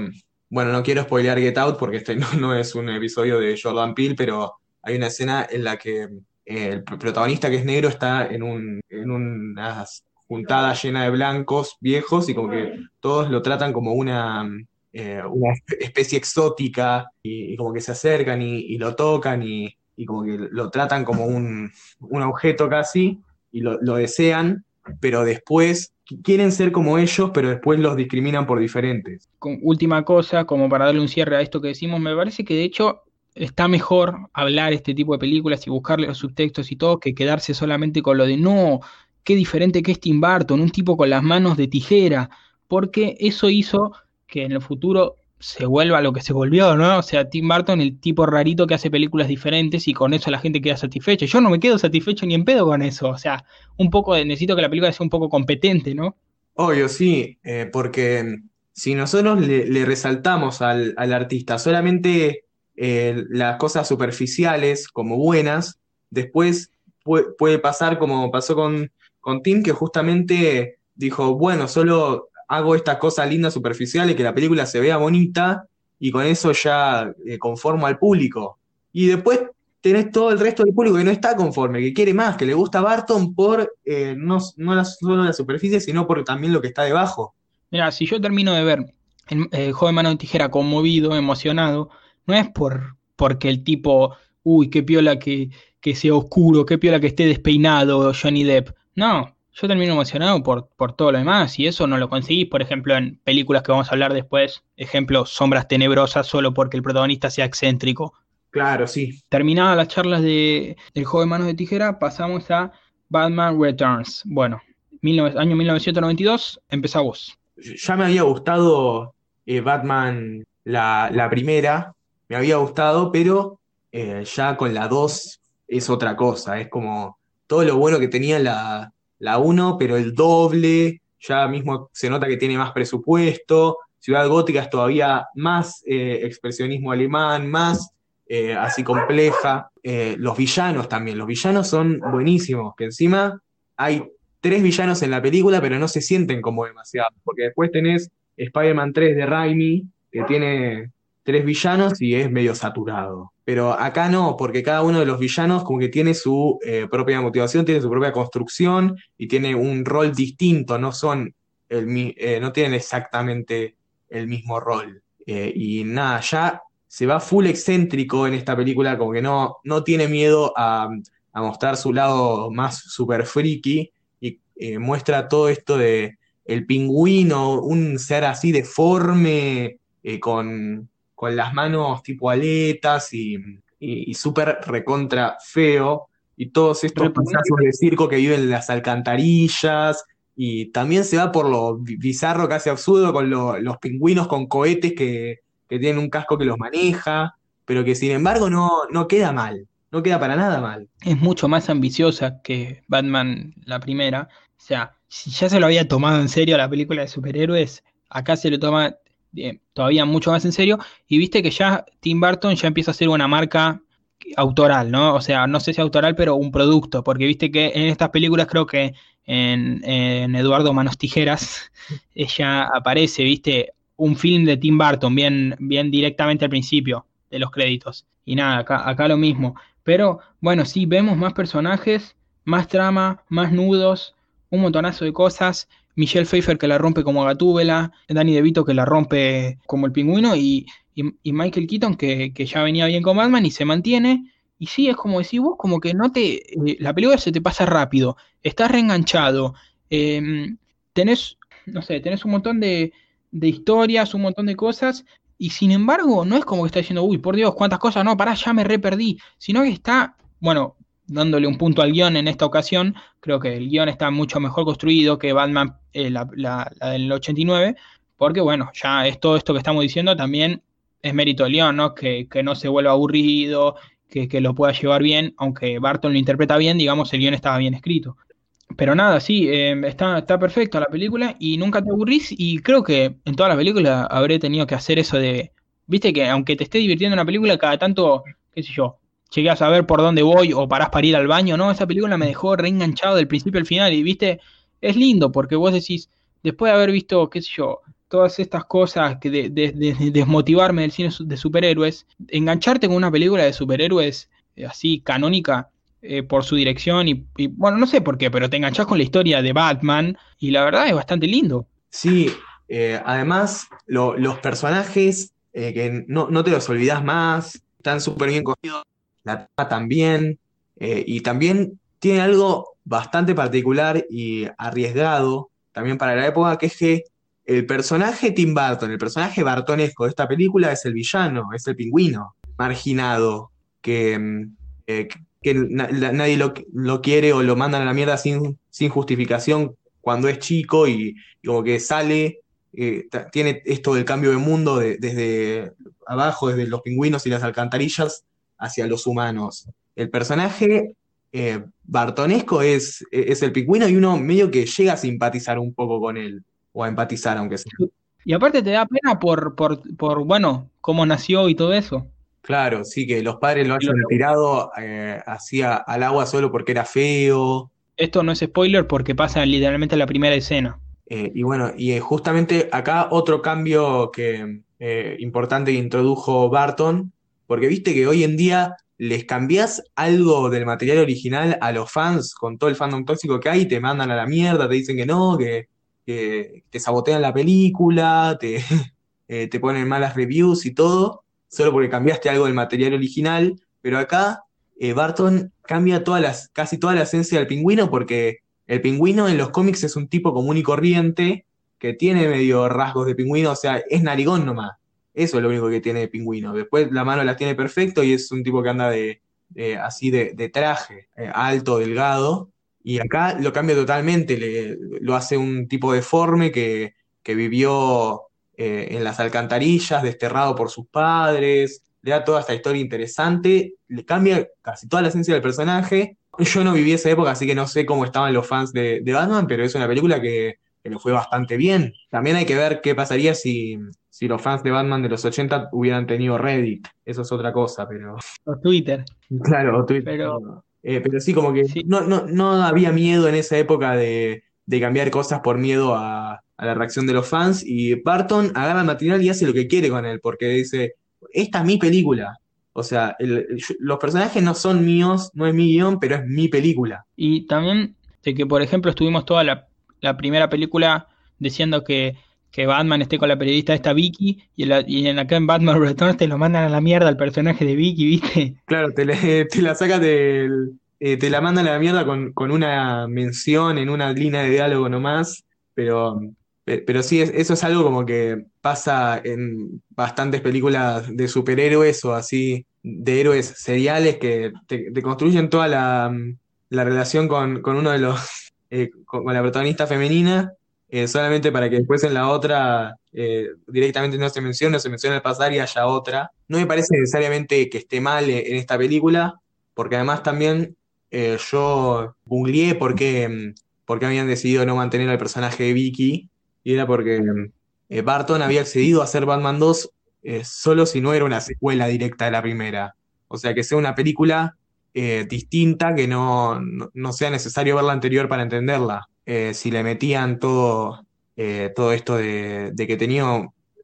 bueno, no quiero spoilear Get Out porque este no, es un episodio de Jordan Peele, pero hay una escena en la que eh, el protagonista que es negro está en, un, en unas juntada llena de blancos viejos y como que todos lo tratan como una, una especie exótica y, como que se acercan y, lo tocan y, como que lo tratan como un, objeto casi y lo, desean, pero después quieren ser como ellos, pero después los discriminan por diferentes. Última cosa, como para darle un cierre a esto que decimos, me parece que de hecho está mejor hablar este tipo de películas y buscarle los subtextos y todo que quedarse solamente con lo de no, qué diferente que es Tim Burton, un tipo con las manos de tijera, porque eso hizo que en el futuro se vuelva lo que se volvió, ¿no? O sea, Tim Burton, el tipo rarito que hace películas diferentes y con eso la gente queda satisfecha. Yo no me quedo satisfecho ni en pedo con eso, o sea, un poco, necesito que la película sea un poco competente, ¿no? Obvio, sí, eh, porque si nosotros le, resaltamos al, artista solamente eh, las cosas superficiales como buenas, después puede pasar como pasó con con Tim que justamente dijo, bueno, solo hago estas cosas lindas superficiales, que la película se vea bonita y con eso ya eh, conformo al público. Y después tenés todo el resto del público que no está conforme, que quiere más, que le gusta Barton por eh, no, no solo la superficie, sino por también lo que está debajo. Mira, si yo termino de ver el, eh, joven mano de tijera conmovido, emocionado, no es por porque el tipo, uy, qué piola que, que sea oscuro, qué piola que esté despeinado Johnny Depp. No, yo termino emocionado por, por todo lo demás y eso no lo conseguís, por ejemplo, en películas que vamos a hablar después, ejemplo, Sombras Tenebrosas, solo porque el protagonista sea excéntrico. Claro, sí. Terminadas las charlas de El juego de manos de tijera, pasamos a Batman Returns. Bueno, año 1992, empezamos. Ya me había gustado eh, Batman la, primera, me había gustado, pero eh, ya con la 2 es otra cosa, es como todo lo bueno que tenía la, la 1, pero el doble, ya mismo se nota que tiene más presupuesto, Ciudad Gótica es todavía más eh, expresionismo alemán, más eh, así compleja. Eh, los villanos también, los villanos son buenísimos, que encima hay tres villanos en la película, pero no se sienten como demasiado, porque después tenés Spider-Man 3 de Raimi, que tiene tres villanos y es medio saturado. Pero acá no, porque cada uno de los villanos como que tiene su eh, propia motivación, tiene su propia construcción y tiene un rol distinto, no son el, eh, no tienen exactamente el mismo rol. Eh, y nada, ya se va full excéntrico en esta película, como que no, no tiene miedo a, a mostrar su lado más super friki y muestra todo esto de el pingüino, un ser así deforme, con con las manos tipo aletas y, y, y súper recontra feo. Y todos estos payasos de circo que viven en las alcantarillas. Y también se va por lo bi- bizarro, casi absurdo, con lo- los pingüinos con cohetes que, que tienen un casco que los maneja, pero que sin embargo no, no queda mal, no queda para nada mal. es mucho más ambiciosa que Batman la primera. O sea, si ya se lo había tomado en serio la película de superhéroes, acá se lo toma eh, todavía mucho más en serio. Y viste que ya Tim Burton ya empieza a ser una marca autoral, ¿no? O sea, no sé si autoral, pero un producto, porque viste que en estas películas creo que en, en Eduardo Manos Tijeras ella aparece, viste, un film de Tim Burton, bien, bien directamente al principio de los créditos. Y nada, acá, acá lo mismo. Pero bueno, sí, vemos más personajes, más trama, más nudos, un montonazo de cosas. Michelle Pfeiffer que la rompe como Gatúbela, Danny DeVito que la rompe como el pingüino y, y- Michael Keaton que, que ya venía bien con Batman y se mantiene. Y sí, es como decís vos, como que no te. eh, la película se te pasa rápido, estás reenganchado, em, tenés, no sé, tenés un montón de, de historias, un montón de cosas, y sin embargo, no es como que está diciendo, uy, por Dios, cuántas cosas, no, pará, ya me re perdí, sino que está, bueno, dándole un punto al guion en esta ocasión, creo que el guion está mucho mejor construido que Batman, eh, la, la- del 89, porque bueno, ya es todo esto que estamos diciendo también es mérito del guion, ¿no? Que, que no se vuelva aburrido, que, que lo pueda llevar bien, aunque Barton lo interpreta bien, digamos, el guion estaba bien escrito. Pero nada, sí, eh, está, está perfecta la película y nunca te aburrís y creo que en todas las películas habré tenido que hacer eso de, viste que aunque te esté divirtiendo una película, cada tanto, qué sé yo, llegas a ver por dónde voy o parás para ir al baño, ¿no? Esa película me dejó reenganchado del principio al final y, viste, es lindo porque vos decís, después de haber visto, qué sé yo, todas estas cosas que de, de- de- de desmotivarme del cine de superhéroes, engancharte con una película de superhéroes eh, así canónica eh, por su dirección y, bueno, no sé por qué, pero te enganchás con la historia de Batman y la verdad es bastante lindo. Sí, eh, además lo- los personajes que no, no te los olvidas más, están súper bien cogidos, la trama también, eh, y también tiene algo bastante particular y arriesgado también para la época, que es que el personaje Tim Burton, el personaje bartonesco de esta película es el villano, es el pingüino, marginado, que, mm, eh, que nadie lo, lo quiere o lo mandan a la mierda sin, sin justificación cuando es chico y, como que sale, eh, tiene esto del cambio de mundo de- desde abajo, desde los pingüinos y las alcantarillas hacia los humanos. El personaje eh, bartonesco es, es el pingüino y uno medio que llega a simpatizar un poco con él, o a empatizar aunque sea. Y aparte te da pena por, por, por bueno, cómo nació y todo eso. Claro, sí, que los padres lo hayan tirado eh, hacia al agua solo porque era feo. Esto no es spoiler porque pasa literalmente en la primera escena. Eh, y bueno, y eh, justamente acá otro cambio que eh, importante que introdujo Barton, porque viste que hoy en día les cambiás algo del material original a los fans con todo el fandom tóxico que hay, te mandan a la mierda, te dicen que no, que, te sabotean la película, te, eh, te ponen malas reviews y todo, solo porque cambiaste algo del material original, pero acá eh, Barton cambia todas las, casi toda la esencia del pingüino porque el pingüino en los cómics es un tipo común y corriente que tiene medio rasgos de pingüino, o sea, es narigón nomás. Eso es lo único que tiene de pingüino. Después la mano la tiene perfecto y es un tipo que anda de, así de, de traje, eh, alto, delgado. Y acá lo cambia totalmente, le- lo hace un tipo deforme que, que vivió eh, en las alcantarillas, desterrado por sus padres, le da toda esta historia interesante, le cambia casi toda la esencia del personaje. Yo no viví esa época, así que no sé cómo estaban los fans de, de Batman, pero es una película que, que le fue bastante bien. También hay que ver qué pasaría si, si los fans de Batman de los 80 hubieran tenido Reddit. Eso es otra cosa, pero... O Twitter. Claro, o Twitter. Pero- Eh, pero sí, como que Sí. no, no, no había miedo en esa época de, de cambiar cosas por miedo a, a la reacción de los fans. Y Barton agarra el material y hace lo que quiere con él, porque dice, esta es mi película. O sea, el- el- yo- los personajes no son míos, no es mi guion, pero es mi película. Y también de que, por ejemplo, estuvimos toda la, la primera película diciendo que, que Batman esté con la periodista esta Vicky y, en la- y en acá en Batman Returns te lo mandan a la mierda al personaje de Vicky, ¿viste? Claro, te, le- la saca del, eh, te la mandan a la mierda con, con una mención en una línea de diálogo nomás, pero Pe- Pero sí, es- eso es algo como que pasa en bastantes películas de superhéroes o así, de héroes seriales que te, te construyen toda la, la relación con, con uno de los, eh, con, la protagonista femenina, eh, solamente para que después en la otra eh, directamente no se mencione, se mencione al pasar y haya otra. No me parece necesariamente que esté mal en esta película, porque además también yo googleé mm, por qué habían decidido no mantener al personaje de Vicky y era porque eh, Barton había accedido a hacer Batman 2 eh, solo si no era una secuela directa de la primera. O sea, que sea una película eh, distinta, que no, no, sea necesario ver la anterior para entenderla. Eh, si le metían todo, eh, todo esto de, de que tenía,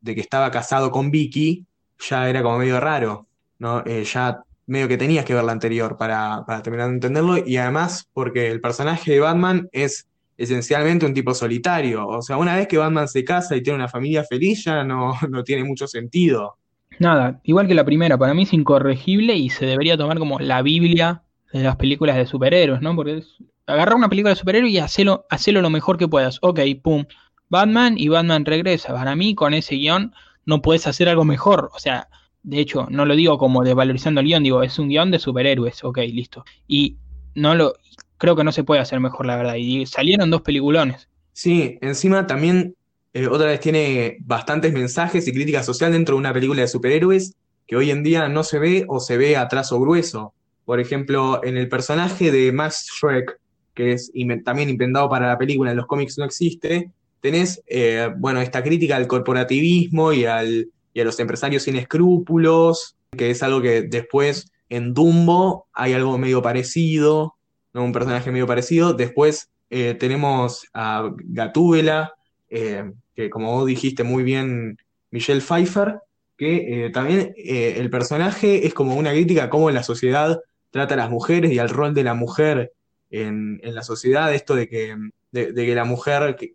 de que estaba casado con Vicky, ya era como medio raro, ¿no? Eh, ya medio que tenías que ver la anterior para, para terminar de entenderlo, y además porque el personaje de Batman es esencialmente un tipo solitario. O sea, una vez que Batman se casa y tiene una familia feliz, ya no, no tiene mucho sentido. Nada, igual que la primera, para mí es incorregible y se debería tomar como la Biblia de las películas de superhéroes, ¿no? Porque es agarrar una película de superhéroes y hacelo, lo mejor que puedas. Ok, pum, Batman y Batman regresa. Para mí, con ese guion, no puedes hacer algo mejor. O sea, de hecho, no lo digo como desvalorizando el guion, digo, es un guion de superhéroes. Ok, listo. Y no lo, creo que no se puede hacer mejor, la verdad. Y salieron dos peliculones. Sí, encima también eh, otra vez tiene bastantes mensajes y crítica social dentro de una película de superhéroes que hoy en día no se ve o se ve a trazo grueso. Por ejemplo, en el personaje de Max Shrek, que es también inventado para la película, en los cómics no existe, tenés, eh, bueno, esta crítica al corporativismo y, al, y a los empresarios sin escrúpulos, que es algo que después en Dumbo hay algo medio parecido. Un personaje medio parecido. Después eh, tenemos a Gatúbela, eh, que como vos dijiste muy bien, Michelle Pfeiffer, que eh, también eh, el personaje es como una crítica a cómo la sociedad trata a las mujeres y al rol de la mujer en, la sociedad, esto de que, de, que la mujer que,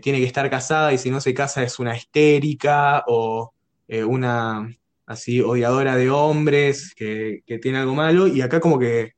tiene que estar casada y si no se casa es una histérica o una así odiadora de hombres que, que tiene algo malo, y acá como que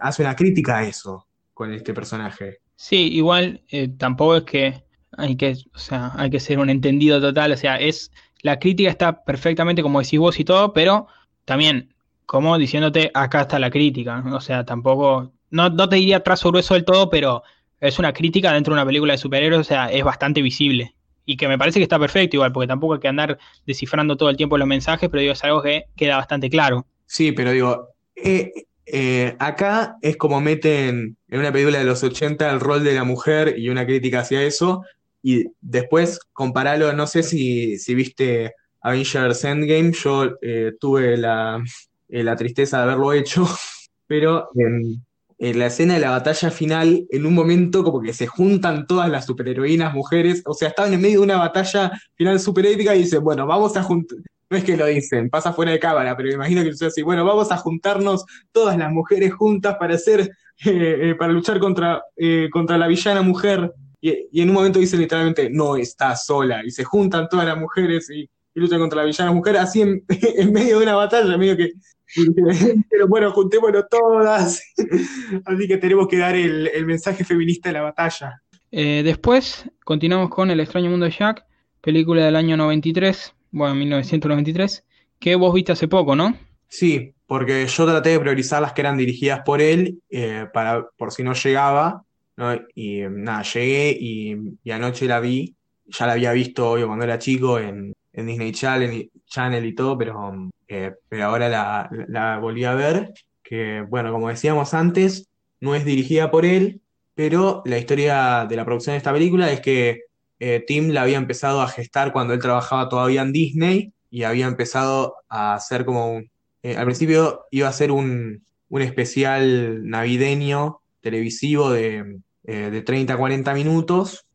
hace una crítica a eso con este personaje. Sí, igual eh, tampoco es que hay que, o sea, hay que ser un entendido total, o sea, es la crítica está perfectamente como decís vos y todo, pero también como diciéndote acá está la crítica, ¿no? o sea, tampoco no, no te diría trazo grueso del todo, pero es una crítica dentro de una película de superhéroes, o sea, es bastante visible y que me parece que está perfecto igual, porque tampoco hay que andar descifrando todo el tiempo los mensajes, pero digo, es algo que queda bastante claro. Sí, pero digo, eh, eh, acá es como meten en una película de los 80 el rol de la mujer y una crítica hacia eso, y después compararlo, no sé si, si viste Avengers Endgame, yo eh, tuve la, eh, la tristeza de haberlo hecho, pero en, en la escena de la batalla final, en un momento como que se juntan todas las superheroínas mujeres, o sea, estaban en medio de una batalla final super épica y dicen, bueno, vamos a juntar, no es que lo dicen, pasa fuera de cámara, pero me imagino que es así, bueno, vamos a juntarnos todas las mujeres juntas para hacer, eh, eh, para luchar contra, eh, contra la villana mujer, y, en un momento dicen literalmente, no está sola, y se juntan todas las mujeres y, luchan contra la villana mujer, así en, medio de una batalla, medio que pero bueno, juntémonos todas. Así que tenemos que dar el, mensaje feminista de la batalla. Después continuamos con El extraño mundo de Jack, película del año 93, bueno, 1993, que vos viste hace poco, ¿no? Sí, porque yo traté de priorizar las que eran dirigidas por él, eh, para, por si no llegaba, ¿no? Y nada, llegué y, y anoche la vi. Ya la había visto, obvio, cuando era chico en, en Disney Channel, Channel y todo, pero, eh, pero ahora la, la volví a ver. Que, bueno, como decíamos antes, no es dirigida por él, pero la historia de la producción de esta película es que eh, Tim la había empezado a gestar cuando él trabajaba todavía en Disney y había empezado a hacer como un... eh, al principio iba a ser un, un especial navideño televisivo de, eh, de 30 a 40 minutos,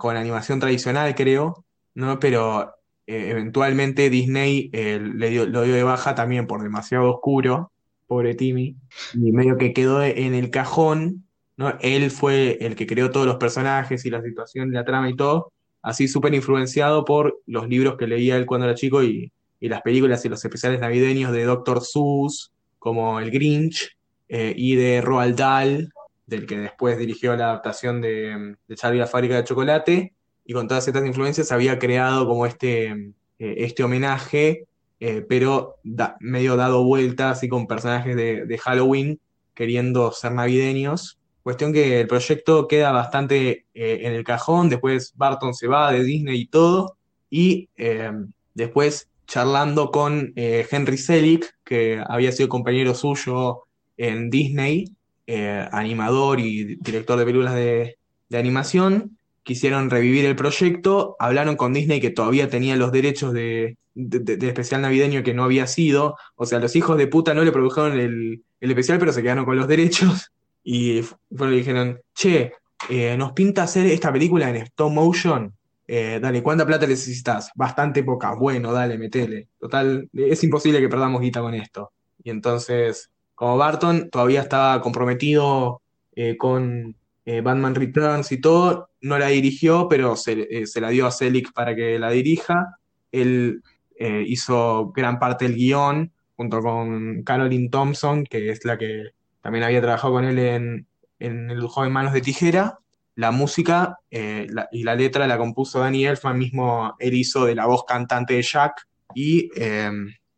con animación tradicional, creo, ¿no? Pero eventualmente Disney le dio, lo dio de baja también por demasiado oscuro, pobre Timmy, y medio que quedó en el cajón, ¿no? Él fue el que creó todos los personajes y la situación, la trama y todo, así súper influenciado por los libros que leía él cuando era chico y, y las películas y los especiales navideños de Dr. Seuss, como El Grinch, eh, y de Roald Dahl, del que después dirigió la adaptación de, de Charlie la fábrica de chocolate, y con todas estas influencias había creado como este, eh, este homenaje, eh, pero medio dado vuelta, así con personajes de Halloween queriendo ser navideños. Cuestión que el proyecto queda bastante eh, en el cajón, después Barton se va de Disney y todo, y eh, después charlando con eh, Henry Selick, que había sido compañero suyo en Disney, eh, animador y director de películas de, animación, quisieron revivir el proyecto, hablaron con Disney que todavía tenía los derechos de, de- de- especial navideño que no había sido, o sea, los hijos de puta no le produjeron el, el especial, pero se quedaron con los derechos, y bueno, le dijeron, che, eh, nos pinta hacer esta película en stop motion, eh, dale, ¿cuánta plata necesitas? Bastante poca. Bueno, dale, metele. Total, es imposible que perdamos guita con esto. Y entonces, como Barton todavía estaba comprometido eh, con Batman Returns y todo, no la dirigió, pero se, se la dio a Selick para que la dirija. Él hizo gran parte del guion junto con Caroline Thompson, que es la que también había trabajado con él en, en El joven Manos de Tijera. La música eh, y la letra la compuso Danny Elfman, mismo él hizo de la voz cantante de Jack, y eh,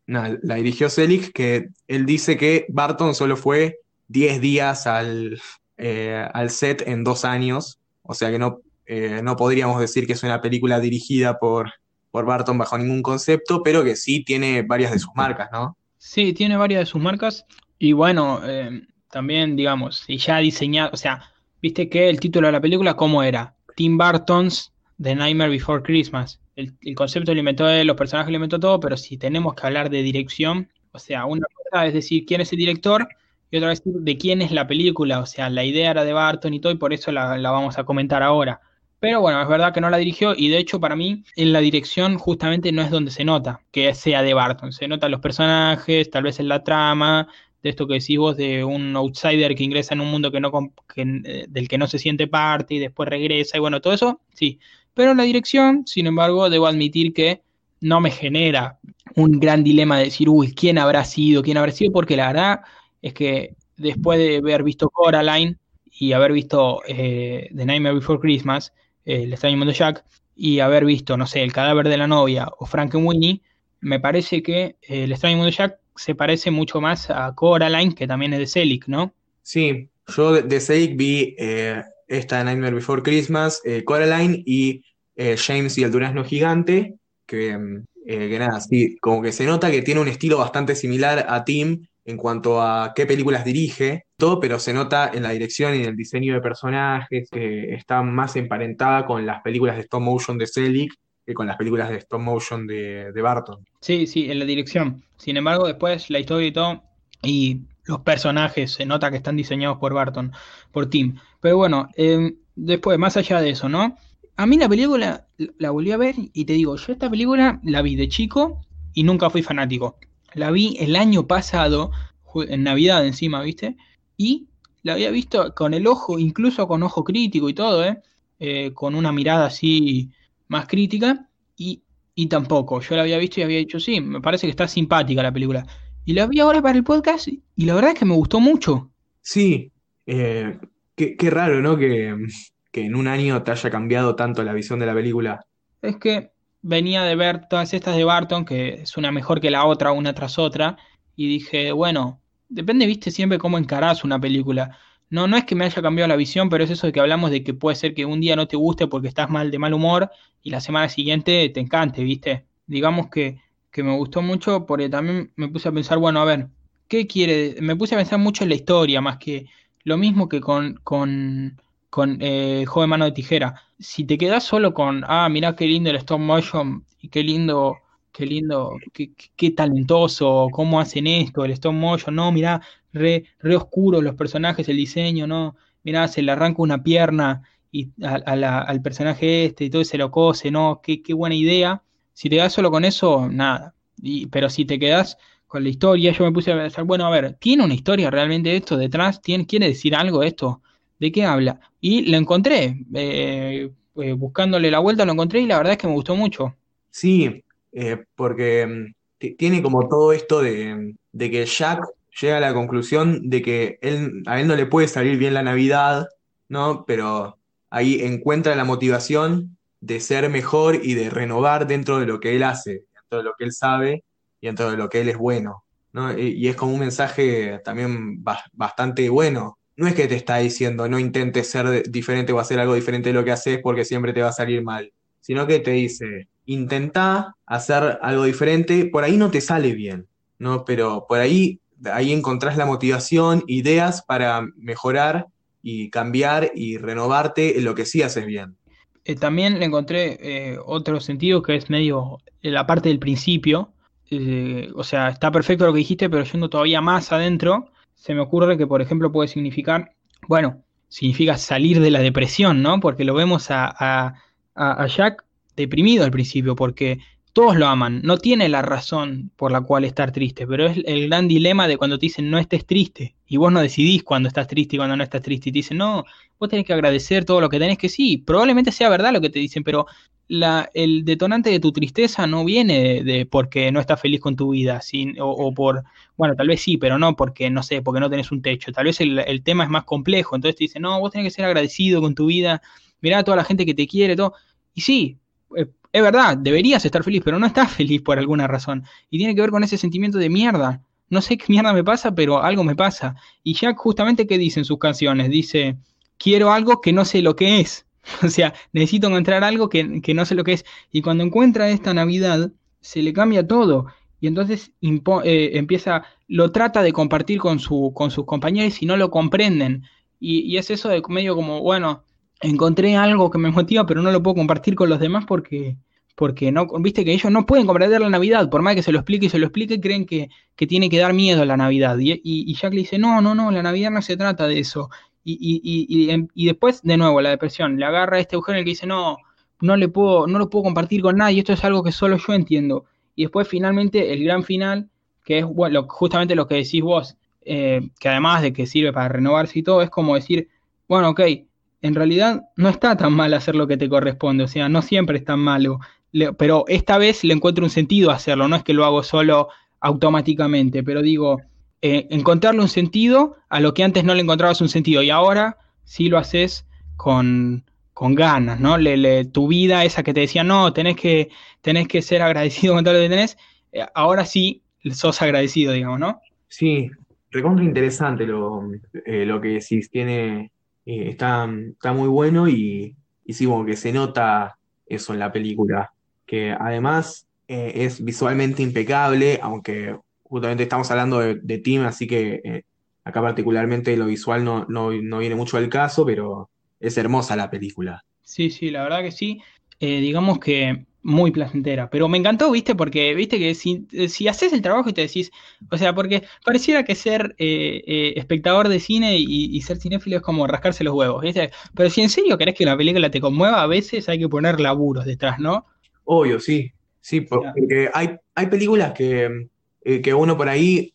nada, la dirigió Selick, que él dice que Barton solo fue 10 días al, eh, al set en dos años, o sea que no, eh, no podríamos decir que es una película dirigida por, por Barton bajo ningún concepto, pero que sí tiene varias de sus marcas, ¿no? Sí, tiene varias de sus marcas. Y bueno, eh, también, digamos, si ya diseñado, o sea, viste que el título de la película, ¿cómo era? Tim Burton's The Nightmare Before Christmas. El, el concepto lo inventó él, los personajes lo inventó todo, pero si tenemos que hablar de dirección, o sea, una cosa es decir quién es el director y otra decir de quién es la película. O sea, la idea era de Barton y todo, y por eso la, la vamos a comentar ahora. Pero bueno, es verdad que no la dirigió y de hecho para mí en la dirección justamente no es donde se nota que sea de Barton. Se notan los personajes, tal vez en la trama, de esto que decís vos, de un outsider que ingresa en un mundo que no, eh, del que no se siente parte y después regresa y bueno, todo eso, sí. Pero la dirección, sin embargo, debo admitir que no me genera un gran dilema de decir, uy, ¿quién habrá sido? ¿Quién habrá sido? Porque la verdad es que después de haber visto Coraline y haber visto eh, The Nightmare Before Christmas, eh, El extraño mundo Jack, y haber visto, no sé, El cadáver de la novia o Frankenweenie, me parece que El extraño mundo Jack se parece mucho más a Coraline, que también es de Selick, ¿no? Sí, yo de, de Selick vi eh, esta Nightmare Before Christmas, eh, Coraline y eh, James y el Durazno Gigante, que, mm, que nada, sí, como que se nota que tiene un estilo bastante similar a Tim en cuanto a qué películas dirige, todo, pero se nota en la dirección y en el diseño de personajes, que está más emparentada con las películas de stop motion de Selick que con las películas de stop motion de, de Barton. Sí, sí, en la dirección. Sin embargo, después la historia y todo, y los personajes, se nota que están diseñados por Barton, por Tim. Pero bueno, eh, después, más allá de eso, ¿no? A mí la película la volví a ver y te digo, yo esta película la vi de chico y nunca fui fanático. La vi el año pasado, en Navidad encima, ¿viste? Y la había visto con el ojo, incluso con ojo crítico y todo, ¿eh? Eh, con una mirada así más crítica y, y tampoco. Yo la había visto y había dicho, sí, me parece que está simpática la película. Y la vi ahora para el podcast y la verdad es que me gustó mucho. Sí, eh, qué, qué raro, ¿no? Que, que en un año te haya cambiado tanto la visión de la película. Es que venía de ver todas estas de Barton, que es una mejor que la otra, una tras otra, y dije, bueno, depende, viste, siempre cómo encarás una película. No, no es que me haya cambiado la visión, pero es eso de que hablamos de que puede ser que un día no te guste porque estás mal de mal humor y la semana siguiente te encante, ¿viste? Digamos que, que me gustó mucho porque también me puse a pensar, bueno, a ver, ¿qué quiere? Me puse a pensar mucho en la historia, más que lo mismo que con, con, con eh, Joven Mano de Tijera. Si te quedas solo con, ah, mirá qué lindo el stop motion y qué lindo, qué lindo, qué, talentoso, cómo hacen esto, el stop motion, no, mirá, re, oscuros los personajes, el diseño, no, mirá, se le arranca una pierna y al personaje este y todo y se lo cose, no, qué, qué buena idea. Si te quedas solo con eso, nada. Y, pero si te quedas con la historia, yo me puse a pensar, bueno, a ver, ¿tiene una historia realmente esto detrás? ¿Tiene, ¿Quiere decir algo esto? ¿De qué habla? Y lo encontré, eh, eh, buscándole la vuelta lo encontré y la verdad es que me gustó mucho. Sí, eh, porque mm, ti- tiene como todo esto de, de que Jack llega a la conclusión de que a él no le puede salir bien la Navidad, ¿no? Pero ahí encuentra la motivación de ser mejor y de renovar dentro de lo que él hace, dentro de lo que él sabe y dentro de lo que él es bueno, ¿no? Y, es como un mensaje también ba- bastante bueno. No es que te está diciendo no intentes ser diferente o hacer algo diferente de lo que haces porque siempre te va a salir mal, sino que te dice, intenta hacer algo diferente, por ahí no te sale bien, ¿no? Pero por ahí, ahí encontrás la motivación, ideas para mejorar y cambiar y renovarte en lo que sí haces bien. Eh, también le encontré eh, otro sentido que es medio eh, la parte del principio. O sea, está perfecto lo que dijiste, pero yendo todavía más adentro, se me ocurre que, por ejemplo, puede significar, bueno, significa salir de la depresión, ¿no? Porque lo vemos a- a- a Jack deprimido al principio, porque todos lo aman, no tiene la razón por la cual estar triste, pero es el gran dilema de cuando te dicen no estés triste, y vos no decidís cuando estás triste y cuando no estás triste, y te dicen no, vos tenés que agradecer todo lo que tenés, que sí, probablemente sea verdad lo que te dicen, pero la, el detonante de tu tristeza no viene de, porque no estás feliz con tu vida, o, por, bueno, tal vez sí, pero no porque, no sé, porque no tenés un techo, tal vez el, el tema es más complejo, entonces te dicen, no, vos tenés que ser agradecido con tu vida, mirá a toda la gente que te quiere, todo, y sí, eh, es verdad, deberías estar feliz, pero no estás feliz por alguna razón, y tiene que ver con ese sentimiento de mierda. No sé qué mierda me pasa, pero algo me pasa. Y Jack justamente qué dice en sus canciones, dice, quiero algo que no sé lo que es. O sea, necesito encontrar algo que, que no sé lo que es. Y cuando encuentra esta Navidad, se le cambia todo. Y entonces eh, empieza, lo trata de compartir con, su, con sus compañeros y no lo comprenden. Y, y es eso de medio como, bueno, encontré algo que me motiva, pero no lo puedo compartir con los demás porque, porque no, viste que ellos no pueden comprender la Navidad, por más que se lo explique y se lo explique, creen que, que tiene que dar miedo a la Navidad. Y, y, Jack le dice, no, no, no, la Navidad no se trata de eso. Y, y, y, después, de nuevo, la depresión. Le agarra a este Eugenio que dice, no, no le puedo, no lo puedo compartir con nadie, esto es algo que solo yo entiendo. Y después, finalmente, el gran final, que es bueno, justamente lo que decís vos, eh, que además de que sirve para renovarse y todo, es como decir, bueno, ok, en realidad no está tan mal hacer lo que te corresponde, o sea, no siempre es tan malo, pero esta vez le encuentro un sentido hacerlo, no es que lo hago solo automáticamente, pero digo, eh, encontrarle un sentido a lo que antes no le encontrabas un sentido y ahora sí lo haces con, con ganas, ¿no? Le, le, tu vida, esa que te decía, no, tenés que, tenés que ser agradecido con todo lo que tenés, eh, ahora sí sos agradecido, digamos, ¿no? Sí, recontra interesante lo, eh, lo que decís, tiene, eh, está, está muy bueno y, sí, como que se nota eso en la película, que además eh, es visualmente impecable, aunque justamente estamos hablando de, Tim, así que eh, acá particularmente lo visual no, no, no viene mucho al caso, pero es hermosa la película. Sí, sí, la verdad que sí. Digamos que muy placentera. Pero me encantó, viste, porque viste que si, si haces el trabajo y te decís, o sea, porque pareciera que ser eh, eh, espectador de cine y, y, ser cinéfilo es como rascarse los huevos, ¿viste? Pero si en serio querés que una película te conmueva, a veces hay que poner laburos detrás, ¿no? Obvio, sí. Sí, porque hay, hay películas que, eh, que uno por ahí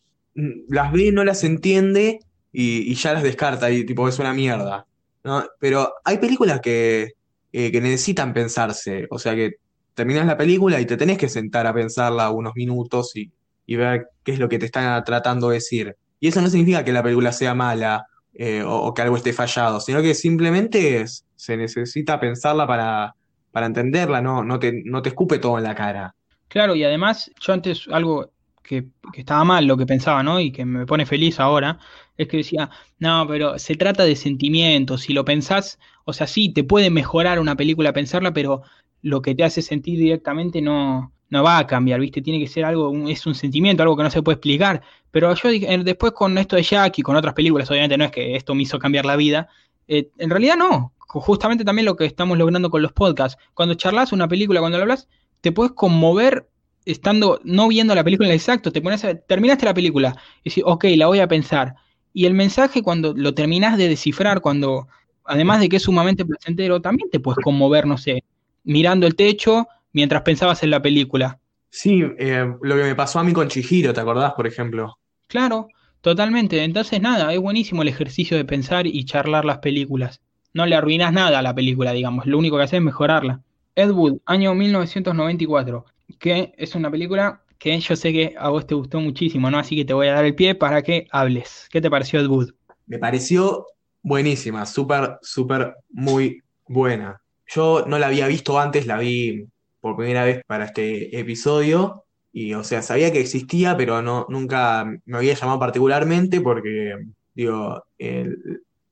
las ve, no las entiende y, y ya las descarta y tipo es una mierda. ¿no? Pero hay películas que, eh, que necesitan pensarse, o sea que terminas la película y te tenés que sentar a pensarla unos minutos y, y ver qué es lo que te está tratando de decir. Y eso no significa que la película sea mala eh, o, que algo esté fallado, sino que simplemente se necesita pensarla para, para entenderla, no, no, te, no te escupe todo en la cara. Claro, y además yo antes algo que, que, estaba mal lo que pensaba, ¿no? Y que me pone feliz ahora, es que decía, no, pero se trata de sentimientos, si lo pensás, o sea, sí, te puede mejorar una película pensarla, pero lo que te hace sentir directamente no, no va a cambiar, ¿viste? Tiene que ser algo, es un sentimiento, algo que no se puede explicar. Pero yo después con esto de Jack y con otras películas, obviamente no es que esto me hizo cambiar la vida, eh, en realidad no, justamente también lo que estamos logrando con los podcasts. Cuando charlas una película, cuando la hablas, te puedes conmover estando, no viendo la película exacto, te pones a, terminaste la película y dices, ok, la voy a pensar. Y el mensaje cuando lo terminás de descifrar, cuando, además de que es sumamente placentero, también te puedes conmover, no sé, mirando el techo mientras pensabas en la película. Sí, eh, lo que me pasó a mí con Chihiro, ¿te acordás, por ejemplo? Claro, totalmente. Entonces, nada, es buenísimo el ejercicio de pensar y charlar las películas. No le arruinas nada a la película, digamos, lo único que hace es mejorarla. Ed Wood, año 1994, que es una película que yo sé que a vos te gustó muchísimo, ¿no? Así que te voy a dar el pie para que hables. ¿Qué te pareció Ed Wood? Me pareció buenísima, súper, súper, muy buena. Yo no la había visto antes, la vi por primera vez para este episodio y, o sea, sabía que existía, pero no, nunca me había llamado particularmente porque, digo,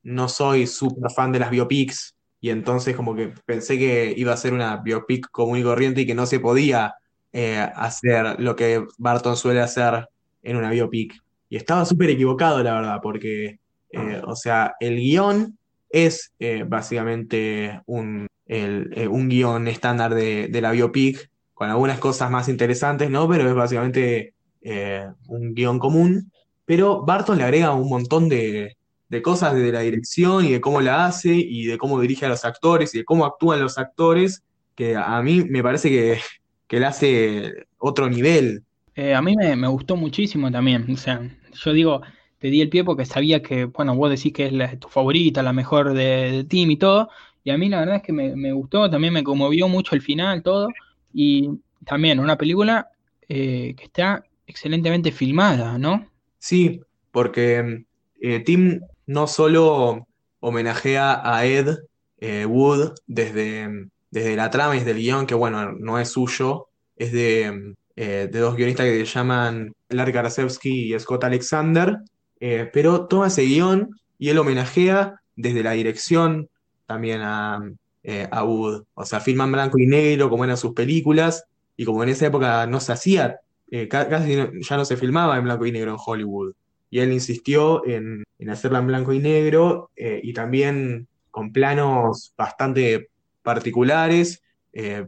no soy súper fan de las biopics y entonces como que pensé que iba a ser una biopic común y corriente y que no se podía eh, hacer lo que Barton suele hacer en una biopic. Y estaba súper equivocado, la verdad, porque, eh, o sea, el guion es eh, básicamente un, el- eh, un guion estándar de, de la biopic, con algunas cosas más interesantes, ¿no? Pero es básicamente eh, un guion común. Pero Barton le agrega un montón de, de cosas de la dirección y de cómo la hace y de cómo dirige a los actores y de cómo actúan los actores, que a mí me parece que, que le hace otro nivel. Eh, a mí me, me gustó muchísimo también. O sea, yo digo, te di el pie porque sabía que, bueno, vos decís que es tu favorita, la mejor de, de Team y todo. Y a mí la verdad es que me, gustó, también me conmovió mucho el final, todo. Y también una película eh, que está excelentemente filmada, ¿no? Sí, porque eh, Tim no solo homenajea a Ed eh, Wood desde, desde la trama y desde guion, que bueno, no es suyo, es de, de dos guionistas que se llaman Larry Karasewski y Scott Alexander, pero toma ese guion y él homenajea desde la dirección también a, eh, a Wood. O sea, filma en blanco y negro como eran sus películas, y como en esa época no se hacía eh, ca- casi ya no se filmaba en blanco y negro en Hollywood. Y él insistió en, en hacerla en blanco y negro eh, y también con planos bastante particulares,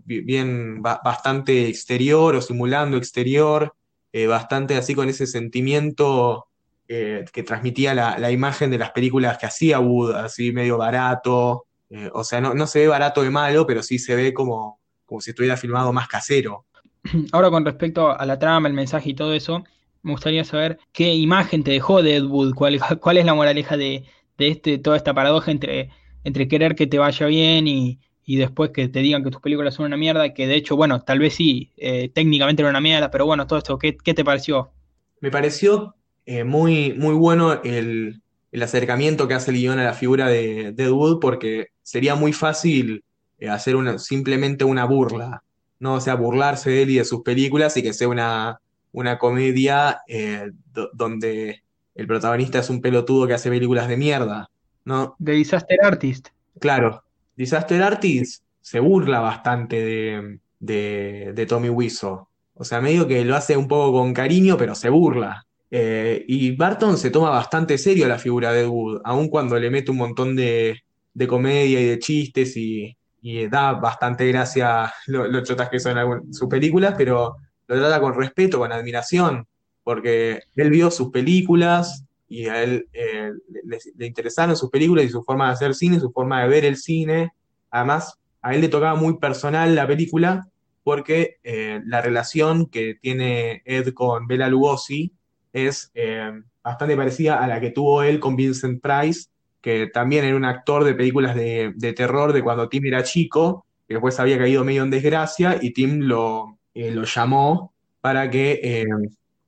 bi- bien, ba- bastante exterior o simulando exterior, bastante así con ese sentimiento que transmitía la, la imagen de las películas que hacía Wood, así medio barato. Eh, o sea, no, no se ve barato de malo, pero sí se ve como, como si estuviera filmado más casero. Ahora con respecto a la trama, el mensaje y todo eso, me gustaría saber qué imagen te dejó de Ed Wood, cuál, cuál es la moraleja de, de este, toda esta paradoja entre, entre querer que te vaya bien y, y después que te digan que tus películas son una mierda, que de hecho, bueno, tal vez sí, eh, técnicamente era una mierda, pero bueno, todo esto, ¿qué, qué te pareció? Me pareció eh, muy, muy bueno el, el acercamiento que hace el guion a la figura de, de Ed Wood porque sería muy fácil eh, hacer una, simplemente una burla, ¿no? O sea, burlarse de él y de sus películas y que sea una, una comedia eh, do- donde el protagonista es un pelotudo que hace películas de mierda, ¿no? De Disaster Artist. Claro, Disaster Artist se burla bastante de, de, de Tommy Wiseau. O sea, medio que lo hace un poco con cariño, pero se burla. Eh, y Barton se toma bastante serio la figura de Ed Wood, aun cuando le mete un montón de, de comedia y de chistes y, y da bastante gracia lo, lo chotas que son sus películas, pero lo trata con respeto, con admiración, porque él vio sus películas y a él eh, le, interesaron sus películas y su forma de hacer cine, su forma de ver el cine. Además, a él le tocaba muy personal la película porque eh, la relación que tiene Ed con Bela Lugosi es eh, bastante parecida a la que tuvo él con Vincent Price, que también era un actor de películas de, terror de cuando Tim era chico, que después había caído medio en desgracia y Tim lo, eh, lo llamó para que eh,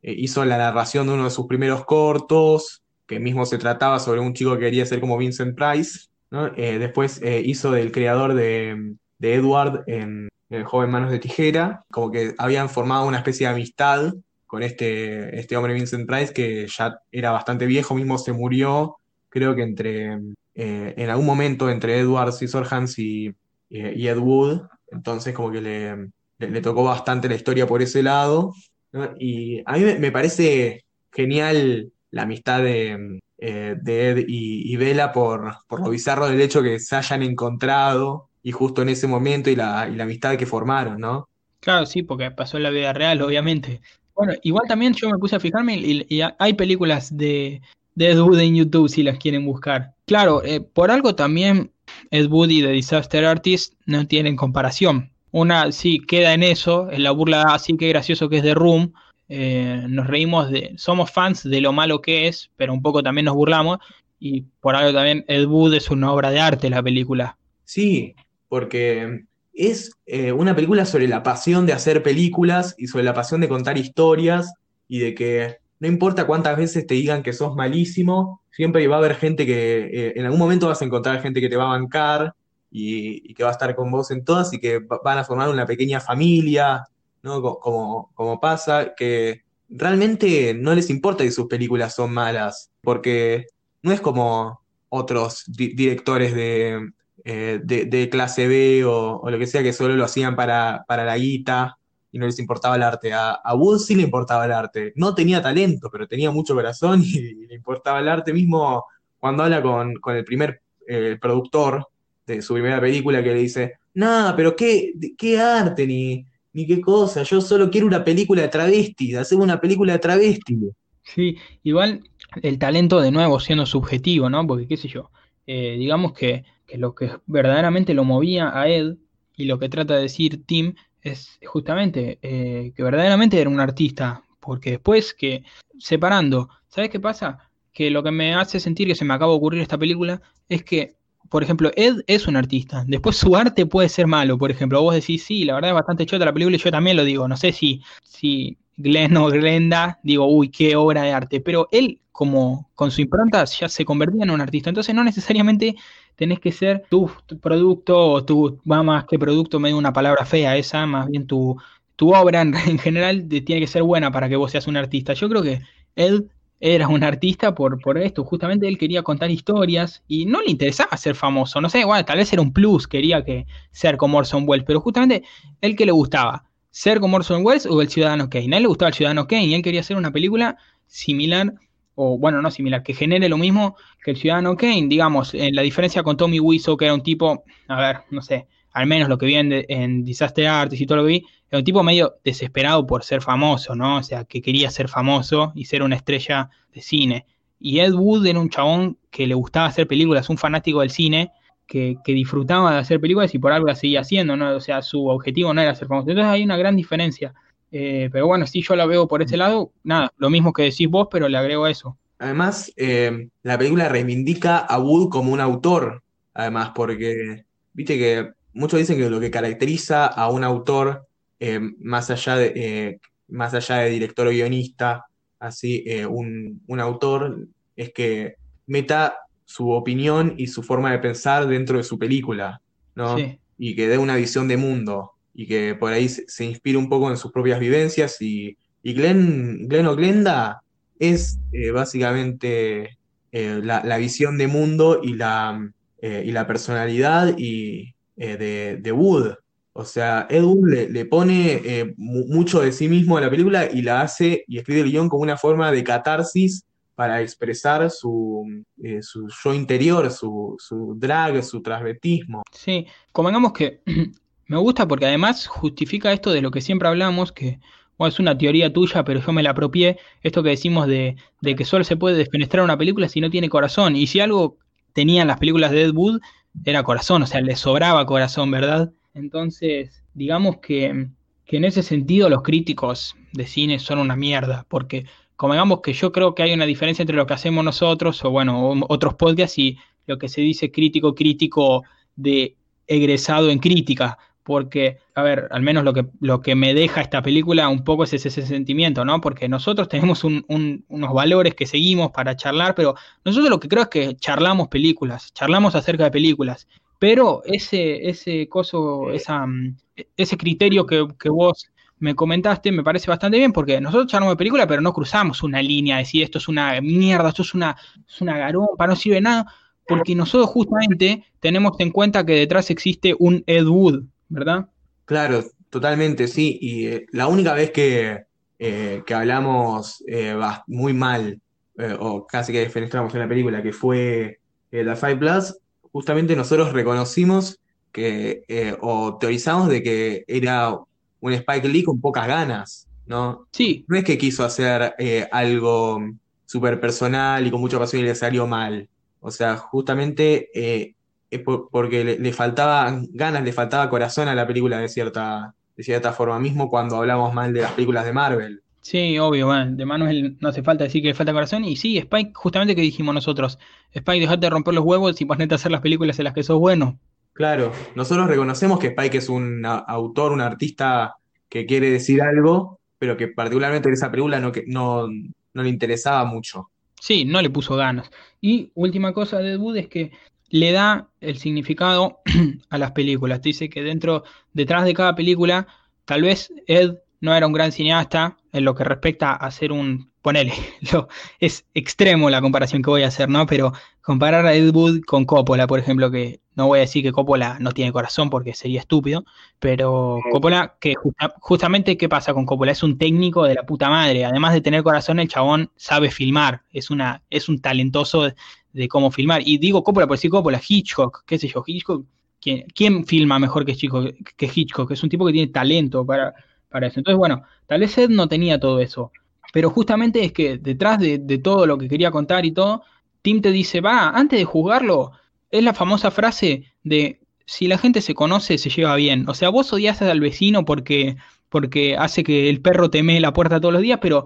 eh, hizo la narración de uno de sus primeros cortos, que mismo se trataba sobre un chico que quería ser como Vincent Price, después hizo del creador de, de Edward en El joven Manos de Tijera, como que habían formado una especie de amistad con este, este hombre Vincent Price que ya era bastante viejo, mismo se murió, creo que entre, eh, en algún momento entre Edward Scissorhands y, y, y Ed Wood, entonces como que le, tocó bastante la historia por ese lado, ¿no? Y a mí me, parece genial la amistad de, eh, de Ed y, y Bella por, por lo bizarro del hecho que se hayan encontrado y justo en ese momento y la, y la amistad que formaron, ¿no? Claro, sí, porque pasó en la vida real, obviamente. Bueno, igual también yo me puse a fijarme y hay películas de, de Ed Wood en YouTube si las quieren buscar. Claro, eh, por algo también Ed Wood y The Disaster Artist no tienen comparación. Una sí queda en eso, en la burla así que gracioso que es de Room. Eh, nos reímos de, somos fans de lo malo que es, pero un poco también nos burlamos. Y por algo también Ed Wood es una obra de arte la película. Sí, porque es eh, una película sobre la pasión de hacer películas y sobre la pasión de contar historias y de que no importa cuántas veces te digan que sos malísimo, siempre va a haber gente que eh, en algún momento vas a encontrar gente que te va a bancar y, que va a estar con vos en todas y que va- van a formar una pequeña familia, ¿no? Co- Como, como pasa, que realmente no les importa si sus películas son malas, porque no es como otros di- directores de, eh, de, de clase B o, o lo que sea que solo lo hacían para, para la guita y no les importaba el arte. A, a Wood sí le importaba el arte. No tenía talento, pero tenía mucho corazón y, le importaba el arte mismo cuando habla con, con el primer eh, productor de su primera película que le dice, no, pero qué, qué arte ni, ni qué cosa, yo solo quiero una película de travestis, hacemos una película de travestis. Sí, igual el talento de nuevo siendo subjetivo, ¿no? Porque qué sé yo, eh, digamos que, que lo que verdaderamente lo movía a Ed y lo que trata de decir Tim es justamente eh, que verdaderamente era un artista, porque después que separando, ¿sabes qué pasa? Que lo que me hace sentir que se me acaba de ocurrir esta película es que, por ejemplo, Ed es un artista, después su arte puede ser malo, por ejemplo, vos decís, sí, la verdad es bastante chota la película y yo también lo digo, no sé si, si Glenn o Glenda, digo, uy, qué obra de arte, pero él como con su impronta ya se convertía en un artista, entonces no necesariamente tenés que ser tu, producto o tu, más que producto, me da una palabra fea esa, más bien tu, tu obra en, en general tiene que ser buena para que vos seas un artista. Yo creo que él era un artista por, por esto, justamente él quería contar historias y no le interesaba ser famoso, no sé, bueno, tal vez era un plus, quería que ser como Orson Welles, pero justamente él que le gustaba, ser como Orson Welles o el Ciudadano Kane. A él le gustaba el Ciudadano Kane y él quería hacer una película similar, o bueno, no similar, que genere lo mismo que el Ciudadano Kane. Digamos, en la diferencia con Tommy Wiseau, que era un tipo, a ver, no sé, al menos lo que vi en, en Disaster Artist y todo lo que vi, era un tipo medio desesperado por ser famoso, ¿no? O sea, que quería ser famoso y ser una estrella de cine. Y Ed Wood era un chabón que le gustaba hacer películas, un fanático del cine, que, que, disfrutaba de hacer películas y por algo las seguía haciendo, ¿no? O sea, su objetivo no era ser famoso. Entonces hay una gran diferencia. Eh, pero bueno, si yo la veo por ese lado, nada, lo mismo que decís vos, pero le agrego eso. Además, eh, la película reivindica a Wood como un autor, además, porque, viste que muchos dicen que lo que caracteriza a un autor, eh, más allá de, eh, más allá de director o guionista, así, un, un autor, es que meta su opinión y su forma de pensar dentro de su película, ¿no? Sí. Y que dé una visión de mundo y que por ahí se, se inspire un poco en sus propias vivencias y, y Glenn, Glenn o Glenda es eh, básicamente eh, la, la, visión de mundo y la, eh, y la personalidad y, de, de, Wood. O sea, Ed Wood le, pone mucho de sí mismo a la película y la hace y escribe el guion como una forma de catarsis para expresar su, su yo interior, su, su, drag, su transvetismo. Sí, convengamos que me gusta porque además justifica esto de lo que siempre hablamos, que bueno, es una teoría tuya, pero yo me la apropié, esto que decimos de, de, que solo se puede despenestrar una película si no tiene corazón. Y si algo tenían las películas de Ed Wood, era corazón, o sea, le sobraba corazón, ¿verdad? Entonces, digamos que, que en ese sentido los críticos de cine son una mierda, porque convengamos que yo creo que hay una diferencia entre lo que hacemos nosotros, o bueno, otros podcasts y lo que se dice crítico, crítico de egresado en crítica porque, a ver, al menos lo que, lo que me deja esta película un poco es ese, ese sentimiento, ¿no? Porque nosotros tenemos un, un, unos valores que seguimos para charlar, pero nosotros lo que creo es que charlamos películas, charlamos acerca de películas, pero ese, ese coso, esa, ese criterio que, que vos me comentaste me parece bastante bien, porque nosotros charlamos de película, pero no cruzamos una línea, decir esto es una mierda, esto es una, es una garompa, no sirve de nada, porque nosotros justamente tenemos en cuenta que detrás existe un Ed Wood, ¿verdad? Claro, totalmente, sí. Y eh, la única vez que, eh, que hablamos eh, muy mal, eh, o casi que defenestramos en la película, que fue la Five Plus, justamente nosotros reconocimos que, o teorizamos de que era un Spike Lee con pocas ganas, ¿no? Sí. No es que quiso hacer algo súper personal y con mucha pasión y le salió mal. O sea, justamente porque le, le, faltaba ganas, le faltaba corazón a la película de cierta, de cierta forma, mismo cuando hablamos mal de las películas de Marvel. Sí, obvio, bueno, de Manuel no hace falta decir que le falta corazón. Y sí, Spike, justamente que dijimos nosotros, Spike, dejate de romper los huevos y ponete a hacer las películas en las que sos bueno. Claro, nosotros reconocemos que Spike es un autor, un artista que quiere decir algo, pero que particularmente en esa película no, que- no, no le interesaba mucho. Sí, no le puso ganas. Y última cosa de Ed Wood es que le da el significado a las películas. Te dice que dentro, detrás de cada película, tal vez Ed no era un gran cineasta en lo que respecta a ser un, ponele, lo, es extremo la comparación que voy a hacer, ¿no? Pero comparar a Ed Wood con Coppola, por ejemplo, que no voy a decir que Coppola no tiene corazón porque sería estúpido, pero Coppola, que justa- justamente, ¿qué pasa con Coppola? Es un técnico de la puta madre. Además de tener corazón, el chabón sabe filmar. Es, una, es un talentoso de, cómo filmar. Y digo Coppola por decir Coppola, Hitchcock, qué sé yo, Hitchcock. ¿Quién, quién filma mejor que Hitchcock, que Hitchcock? Es un tipo que tiene talento para, para eso. Entonces, bueno, tal vez Ed no tenía todo eso. Pero justamente es que detrás de, de todo lo que quería contar y todo, Tim te dice, va, antes de juzgarlo, es la famosa frase de si la gente se conoce, se lleva bien. O sea, vos odias al vecino porque, porque hace que el perro te mee la puerta todos los días, pero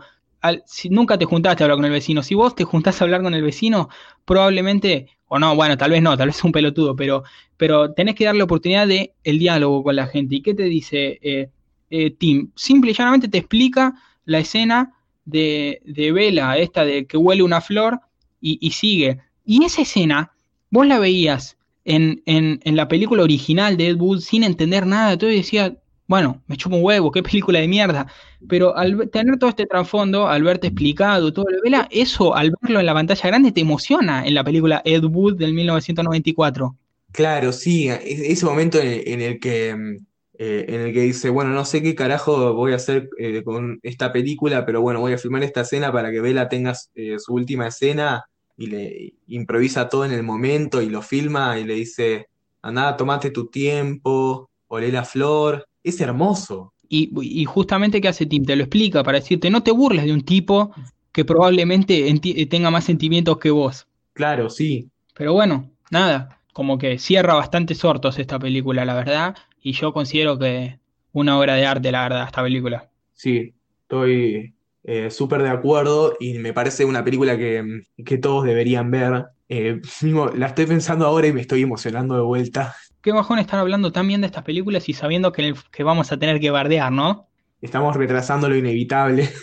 si nunca te juntaste a hablar con el vecino. Si vos te juntás a hablar con el vecino, probablemente, o no, bueno, tal vez no, tal vez es un pelotudo, pero, pero tenés que darle oportunidad de el diálogo con la gente. ¿Y qué te dice eh, eh, Tim? Simple y llanamente te explica la escena de, de Vela, esta de que huele una flor, y, sigue. Y esa escena, vos la veías en, en, la película original de Ed Wood sin entender nada, todo y decía, bueno, me chupo un huevo, qué película de mierda. Pero al tener todo este trasfondo, al verte explicado todo lo Vela, eso al verlo en la pantalla grande te emociona en la película Ed Wood del 1994. Claro, sí, ese momento en el, que, mm, eh, en el que dice, bueno, no sé qué carajo voy a hacer eh, con esta película, pero bueno, voy a filmar esta escena para que Bella tenga eh, su última escena y le improvisa todo en el momento y lo filma y le dice, andá, tomate tu tiempo, olé la flor. Es hermoso. Y, y justamente qué hace Tim, te lo explica para decirte, no te burles de un tipo que probablemente enti- tenga más sentimientos que vos. Claro, sí. Pero bueno, nada, como que cierra bastantes ortos esta película, la verdad, y yo considero que una obra de arte, la verdad, esta película. Sí, estoy eh, súper de acuerdo y me parece una película que, que todos deberían ver. Eh, mismo, la estoy pensando ahora y me estoy emocionando de vuelta. Qué bajón estar hablando tan bien de estas películas y sabiendo que, que vamos a tener que bardear, ¿no? Estamos retrasando lo inevitable.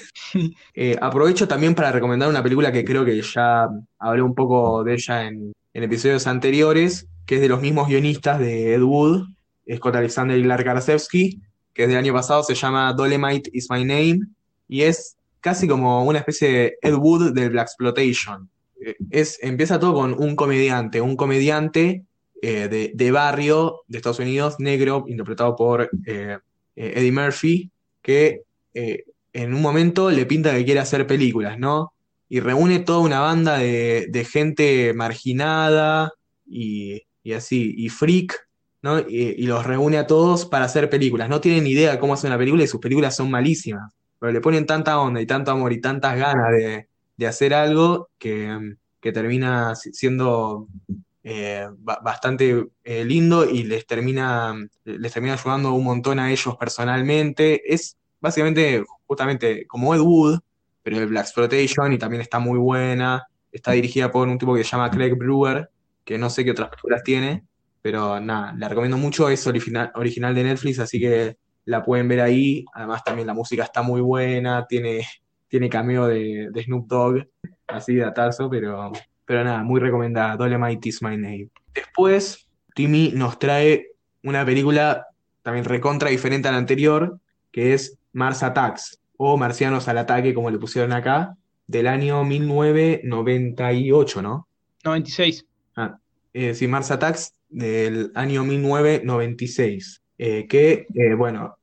Eh, aprovecho también para recomendar una película que creo que ya hablé un poco de ella en, en episodios anteriores, que es de los mismos guionistas de Ed Wood, Scott Alexander y Lark Karasewski, que es del año pasado, se llama Dolemite is My Name, y es casi como una especie de Ed Wood del Black Exploitation. Eh, es, empieza todo con un comediante, un comediante eh, de, barrio de Estados Unidos, negro, interpretado por eh, eh, Eddie Murphy, que en un momento le pinta que quiere hacer películas, ¿no? Y reúne toda una banda de, gente marginada y, así, y freak, ¿no? Y, los reúne a todos para hacer películas. No tienen idea de cómo hacer una película y sus películas son malísimas. Pero le ponen tanta onda y tanto amor y tantas ganas de, hacer algo que, termina si- siendo eh, ba- bastante eh, lindo y les termina, les termina ayudando un montón a ellos personalmente. Es básicamente, justamente, como Ed Wood, pero de Black Exploitation y también está muy buena. Está dirigida por un tipo que se llama Craig Brewer, que no sé qué otras películas tiene, pero nada, la recomiendo mucho. Es original, original de Netflix, así que la pueden ver ahí. Además, también la música está muy buena, tiene, tiene cameo de, Snoop Dogg, así de atazo, pero, pero nada, muy recomendada. Dolemite is my name. Después, Timmy nos trae una película también recontra diferente a la anterior, que es Mars Attacks, o Marcianos al Ataque, como le pusieron acá, del año 1998, ¿no? 96. Ah, eh, sí, Mars Attacks del año 1996, eh, que, eh, bueno,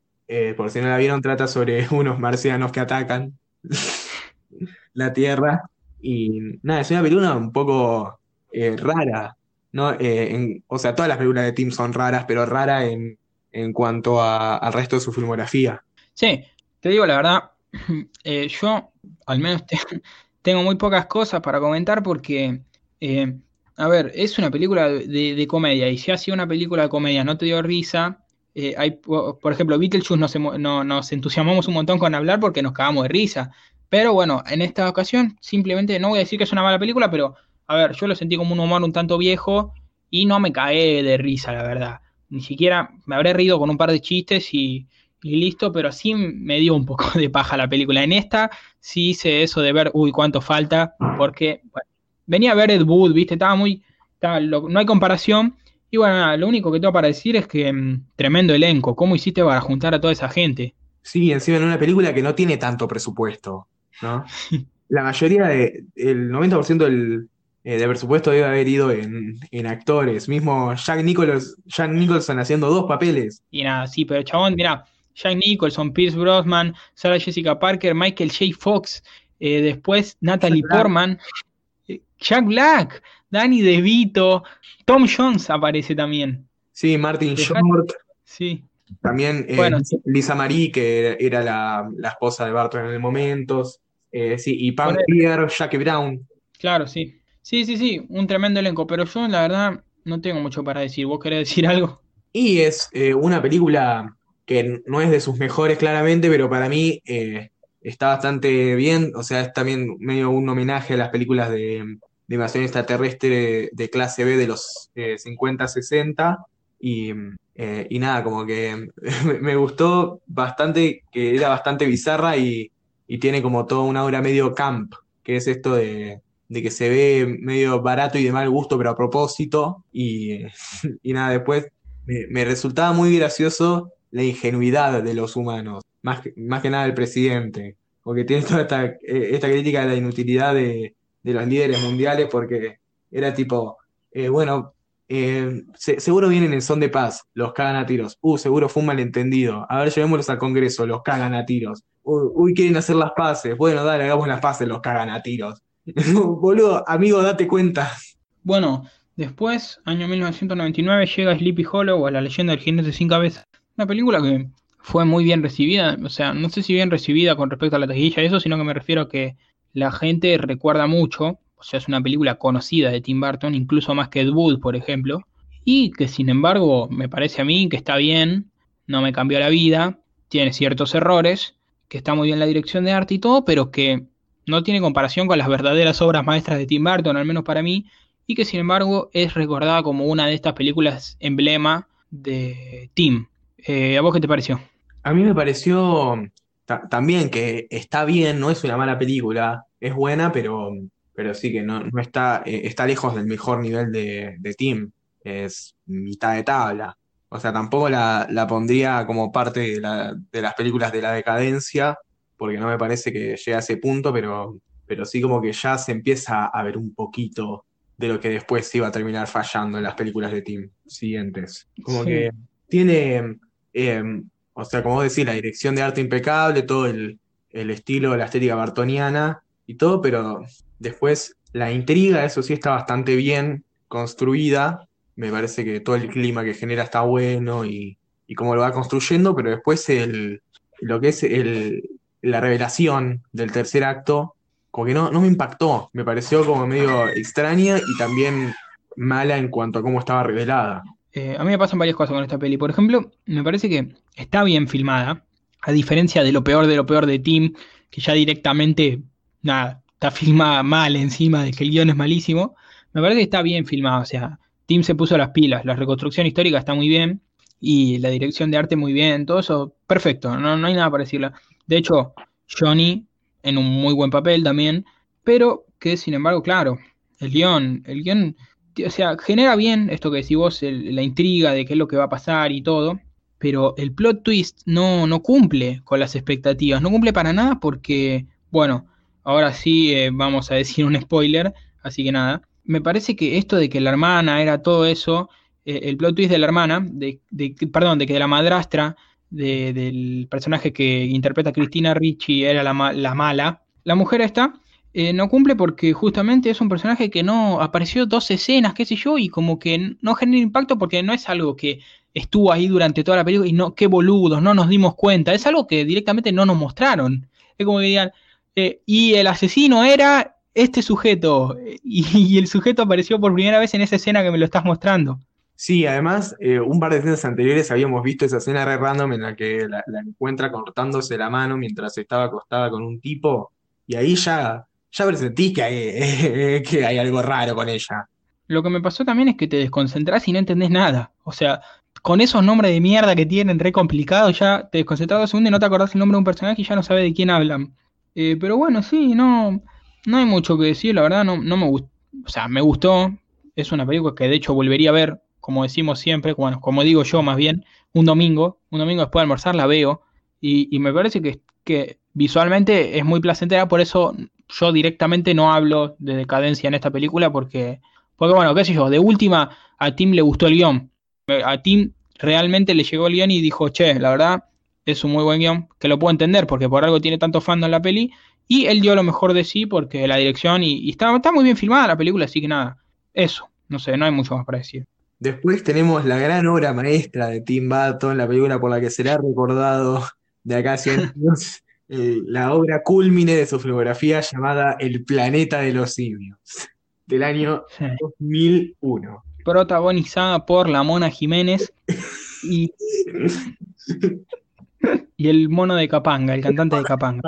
por si no la vieron, trata sobre unos marcianos que atacan la Tierra. Y nada, es una película un poco eh, rara, ¿no? Eh, o sea, todas las películas de Tim son raras, pero rara en, en cuanto a- al resto de su filmografía. Sí, te digo la verdad, eh, yo al menos te- tengo muy pocas cosas para comentar porque, a ver, es una película de, comedia y si ha sido una película de comedia no te dio risa, hay, po- por ejemplo, Beetlejuice nos, no- nos entusiasmamos un montón con hablar porque nos cagamos de risa, pero bueno, en esta ocasión simplemente no voy a decir que es una mala película, pero a ver, yo lo sentí como un humor un tanto viejo y no me caí de risa, la verdad. Ni siquiera me habré reído con un par de chistes y, listo, pero sí me dio un poco de paja la película. En esta sí hice eso de ver, uy, cuánto falta, porque venía a ver Ed Wood, viste, estaba muy, estaba, lo- no hay comparación. Y bueno, nada, lo único que tengo para decir es que mm, tremendo elenco, ¿cómo hiciste para juntar a toda esa gente? Sí, encima en una película que no tiene tanto presupuesto, ¿no? La mayoría de, el 90% del, eh, del presupuesto debe haber ido en, en actores. Mismo Jack Nicholas, Jack Nicholson haciendo dos papeles. Y nada, sí, pero chabón, mira, Jack Nicholson, Pierce Brosnan, Sarah Jessica Parker, Michael J. Fox, eh, después Natalie Jack Black. Portman, eh, Jack Black, Danny DeVito, Tom Jones aparece también. Sí, Martin Short, Sí, también eh, Bueno, sí. Lisa Marie, que era la, la esposa de Barton en el momentos. Eh, sí, y Pam. Grier, Jackie Brown. claro, sí. Sí, sí, sí, un tremendo elenco, pero yo la verdad no tengo mucho para decir. ¿Vos querés decir algo? Y es eh, una película que no es de sus mejores, claramente, pero para mí eh, está bastante bien. O sea, es también medio un homenaje a las películas de, de invasión extraterrestre de clase B de los eh, 50, 60. Y, eh, y nada, como que me gustó bastante, que era bastante bizarra y, y tiene como toda una aura medio camp, que es esto de, de que se ve medio barato y de mal gusto, pero a propósito. Y, y nada, después me, me resultaba muy gracioso la ingenuidad de los humanos, más que, más que nada el presidente, porque tiene toda esta, eh, esta crítica de la inutilidad de, de los líderes mundiales, porque era tipo, eh, bueno, eh, se- seguro vienen en son de paz, los cagan a tiros, uh, seguro fue un malentendido, a ver, llevémoslos al Congreso, los cagan a tiros, uy, quieren hacer las paces, bueno, dale, hagamos las paces, los cagan a tiros. Boludo, amigo, date cuenta. Bueno, después, año 1999, llega Sleepy Hollow a la leyenda del jinete sin cabeza. Una película que fue muy bien recibida, o sea, no sé si bien recibida con respecto a la taquilla y eso, sino que me refiero a que la gente recuerda mucho, o sea, es una película conocida de Tim Burton, incluso más que Ed Wood, por ejemplo, y que sin embargo me parece a mí que está bien, no me cambió la vida, tiene ciertos errores, que está muy bien la dirección de arte y todo, pero que no tiene comparación con las verdaderas obras maestras de Tim Burton, al menos para mí, y que sin embargo es recordada como una de estas películas emblema de Tim. Eh, ¿A vos qué te pareció? A mí me pareció ta- también que está bien, no es una mala película, es buena, pero, pero sí que no, no está, eh, está lejos del mejor nivel de, de Tim, es mitad de tabla. O sea, tampoco la, la pondría como parte de, la- de las películas de la decadencia, porque no me parece que llegue a ese punto, pero, pero sí como que ya se empieza a ver un poquito de lo que después iba a terminar fallando en las películas de Tim siguientes. Como Sí. que tiene... eh, o sea, como vos decís, la dirección de arte impecable, todo el, el estilo, la estética bartoniana y todo, pero después la intriga, eso sí está bastante bien construida. Me parece que todo el clima que genera está bueno y, y cómo lo va construyendo, pero después el, lo que es el, la revelación del tercer acto, como que no, no me impactó. Me pareció como medio extraña y también mala en cuanto a cómo estaba revelada. Eh, a mí me pasan varias cosas con esta peli. Por ejemplo, me parece que está bien filmada, a diferencia de lo peor de lo peor de Tim, que ya directamente, nada, está filmada mal encima de que el guion es malísimo. Me parece que está bien filmada, o sea, Tim se puso las pilas, la reconstrucción histórica está muy bien y la dirección de arte muy bien, todo eso perfecto, no, no hay nada para decirle. De hecho, Johnny en un muy buen papel también, pero que sin embargo, claro, el guion, el guion o sea, genera bien esto que decís vos, la intriga de qué es lo que va a pasar y todo, pero el plot twist no, no cumple con las expectativas, no cumple para nada porque, bueno, ahora sí eh, vamos a decir un spoiler, así que nada, me parece que esto de que la hermana era todo eso, eh, el plot twist de la hermana, de, de- perdón, de que la madrastra de- del personaje que interpreta Cristina Ricci era la, la mala, la mujer esta eh, no cumple porque justamente es un personaje que no apareció dos escenas, qué sé yo, y como que no genera impacto porque no es algo que estuvo ahí durante toda la película y no, qué boludos, no nos dimos cuenta, es algo que directamente no nos mostraron. Es como que digan, eh, y el asesino era este sujeto, y, y el sujeto apareció por primera vez en esa escena que me lo estás mostrando. Sí, además, eh, un par de escenas anteriores habíamos visto esa escena re random en la que la, la encuentra cortándose la mano mientras estaba acostada con un tipo, y ahí ya, ya presentís que hay, que hay algo raro con ella. Lo que me pasó también es que te desconcentrás y no entendés nada. O sea, con esos nombres de mierda que tienen, re complicados, ya te desconcentras dos segundos y no te acordás el nombre de un personaje y ya no sabes de quién hablan. Eh, pero bueno, sí, no, no hay mucho que decir, la verdad, no, no me gustó. O sea, me gustó. Es una película que de hecho volvería a ver, como decimos siempre, bueno, como digo yo más bien, un domingo. Un domingo después de almorzar la veo. Y, y me parece que, que visualmente es muy placentera, por eso yo directamente no hablo de decadencia en esta película, porque, porque bueno, qué sé yo, de última a Tim le gustó el guion. A Tim realmente le llegó el guion y dijo, che, la verdad, es un muy buen guion, que lo puedo entender porque por algo tiene tanto fandom en la peli, y él dio lo mejor de sí porque la dirección y, y está, está muy bien filmada la película, así que nada, eso, no sé, no hay mucho más para decir. Después tenemos la gran obra maestra de Tim Burton, la película por la que será recordado de acá a 100 años, eh, la obra culmine de su filmografía llamada El planeta de los simios, del año Sí. 2001. Protagonizada por la Mona Jiménez y, y el mono de Capanga, el cantante de Capanga.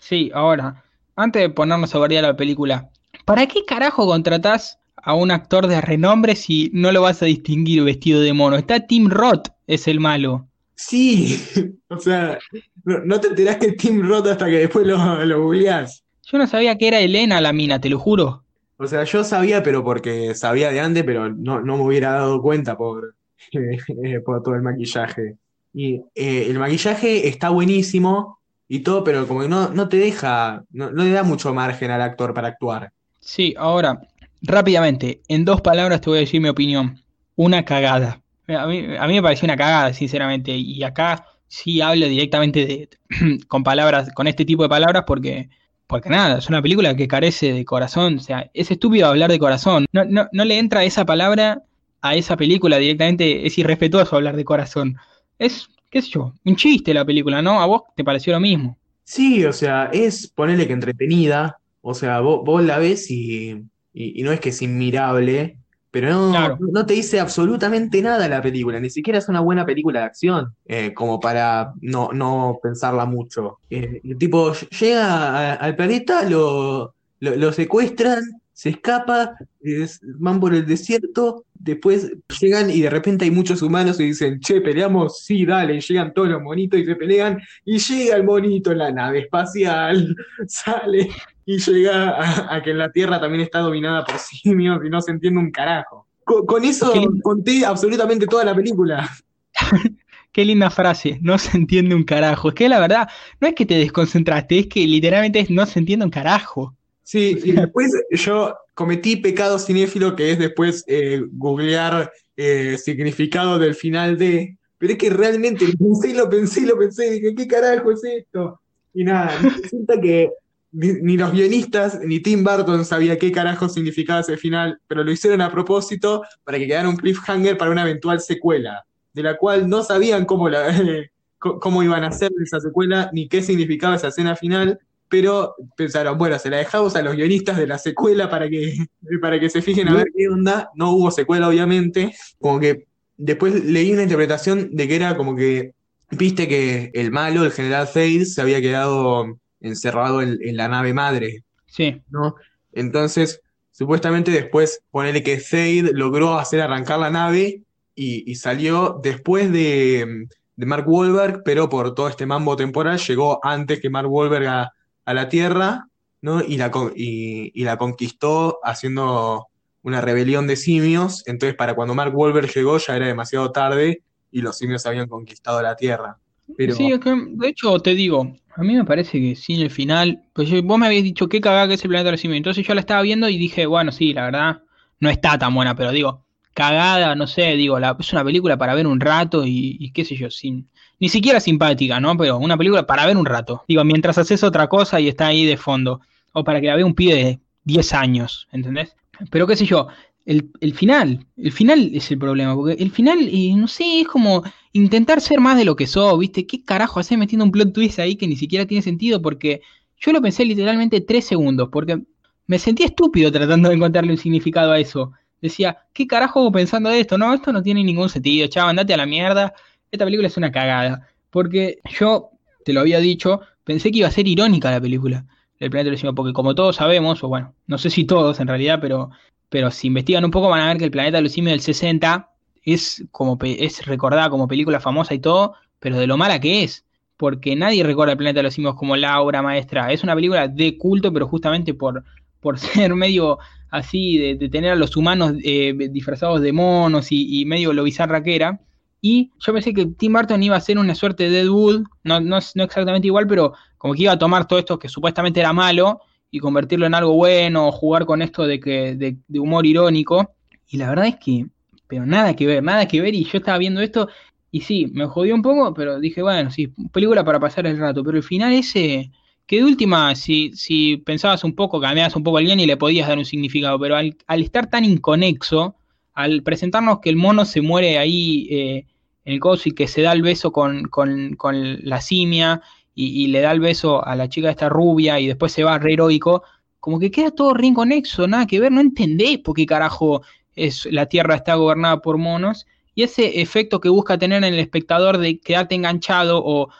Sí, ahora, antes de ponernos a variar la película, ¿para qué carajo contratás a un actor de renombre si no lo vas a distinguir vestido de mono? Está Tim Roth, es el malo. Sí, o sea, no, no te enterás que es Tim Roth hasta que después lo, lo googleás. Yo no sabía que era Elena la mina, te lo juro. O sea, yo sabía, pero porque sabía de antes, pero no, no me hubiera dado cuenta por, por todo el maquillaje. Y eh, el maquillaje está buenísimo y todo, pero como que no, no te deja, no, no le da mucho margen al actor para actuar. Sí, ahora, rápidamente, en dos palabras te voy a decir mi opinión. Una cagada. A mí, a mí me pareció una cagada, sinceramente, y acá sí hablo directamente de, con palabras, con este tipo de palabras porque, porque nada, es una película que carece de corazón, o sea, es estúpido hablar de corazón, no, no, no le entra esa palabra a esa película directamente, es irrespetuoso hablar de corazón. Es, qué sé yo, un chiste la película, ¿no? ¿A vos te pareció lo mismo? Sí, o sea, es ponerle que entretenida, o sea, vos, vos la ves y, y, y no es que es inmirable, pero no, Claro. no te dice absolutamente nada la película, ni siquiera es una buena película de acción, eh, como para no, no pensarla mucho. Eh, tipo llega a- al planeta, lo, lo, lo secuestran, se escapa, es- van por el desierto, después llegan y de repente hay muchos humanos y dicen, che, peleamos, sí, dale, llegan todos los monitos y se pelean, y llega el monito en la nave espacial, sale y llega a, a que la Tierra también está dominada por simios y no se entiende un carajo. Con, con eso Qué conté absolutamente toda la película. Qué linda frase, no se entiende un carajo. Es que la verdad, no es que te desconcentraste, es que literalmente no se entiende un carajo. Sí, y después yo cometí pecado cinéfilo que es después eh, googlear eh, significado del final de. Pero es que realmente lo pensé y lo pensé y lo pensé dije, ¿qué carajo es esto? Y nada, resulta que ni, ni los guionistas ni Tim Burton sabía qué carajo significaba ese final, pero lo hicieron a propósito para que quedara un cliffhanger para una eventual secuela, de la cual no sabían cómo, la, cómo iban a hacer esa secuela ni qué significaba esa escena final pero pensaron, bueno, se la dejamos a los guionistas de la secuela para que, para que se fijen a ver qué onda. No hubo secuela, obviamente. Como que después leí una interpretación de que era como que, viste que el malo, el general Thade, se había quedado encerrado en, en la nave madre, Sí, ¿no? Entonces, supuestamente después, ponerle que Thade logró hacer arrancar la nave y, y salió después de, de Mark Wahlberg, pero por todo este mambo temporal llegó antes que Mark Wahlberg a, a la Tierra, ¿no? Y la, y, la conquistó haciendo una rebelión de simios. Entonces, para cuando Mark Wahlberg llegó ya era demasiado tarde y los simios habían conquistado la Tierra. Pero sí, es que, de hecho te digo, a mí me parece que sí, el final, pues yo- vos me habías dicho qué cagada que es el planeta de los simios, entonces yo la estaba viendo y dije, bueno, sí, la verdad, no está tan buena, pero digo, cagada, no sé, digo, la, es una película para ver un rato y, y qué sé yo, sin, ni siquiera simpática, ¿no? Pero una película para ver un rato, digo, mientras haces otra cosa y está ahí de fondo, o para que la vea un pibe de 10 años, ¿entendés? Pero qué sé yo, el, el final, el final es el problema, porque el final, eh, no sé, es como intentar ser más de lo que sos, ¿viste? ¿Qué carajo haces metiendo un plot twist ahí que ni siquiera tiene sentido? Porque yo lo pensé literalmente tres segundos, porque me sentí estúpido tratando de encontrarle un significado a eso. Decía, ¿qué carajo pensando de esto? No, esto no tiene ningún sentido, chaval, andate a la mierda. Esta película es una cagada. Porque yo, te lo había dicho, pensé que iba a ser irónica la película, El planeta de los simios, porque como todos sabemos, o bueno, no sé si todos en realidad, pero pero si investigan un poco van a ver que el planeta de los simios del 60 es como es recordada como película famosa y todo, pero de lo mala que es, porque nadie recuerda el planeta de los simios como la obra maestra. Es una película de culto, pero justamente por, por ser medio así, de, tener a los humanos eh, disfrazados de monos y, medio lo bizarra que era. Y yo pensé que Tim Burton iba a ser una suerte de Deadwood, no, no, no exactamente igual, pero como que iba a tomar todo esto que supuestamente era malo y convertirlo en algo bueno, jugar con esto de, que, de, humor irónico. Y la verdad es que, pero nada que ver, nada que ver. Y yo estaba viendo esto y sí, me jodió un poco, pero dije, bueno, sí, película para pasar el rato. Pero el final ese, que de última, si, si pensabas un poco, cambiabas un poco a alguien y le podías dar un significado, pero al, estar tan inconexo, al presentarnos que el mono se muere ahí eh, en el coso y que se da el beso con, con, con la simia y, le da el beso a la chica esta rubia y después se va re heroico, como que queda todo re nada que ver, no entendés por qué carajo es, la Tierra está gobernada por monos, y ese efecto que busca tener en el espectador de quedarte enganchado o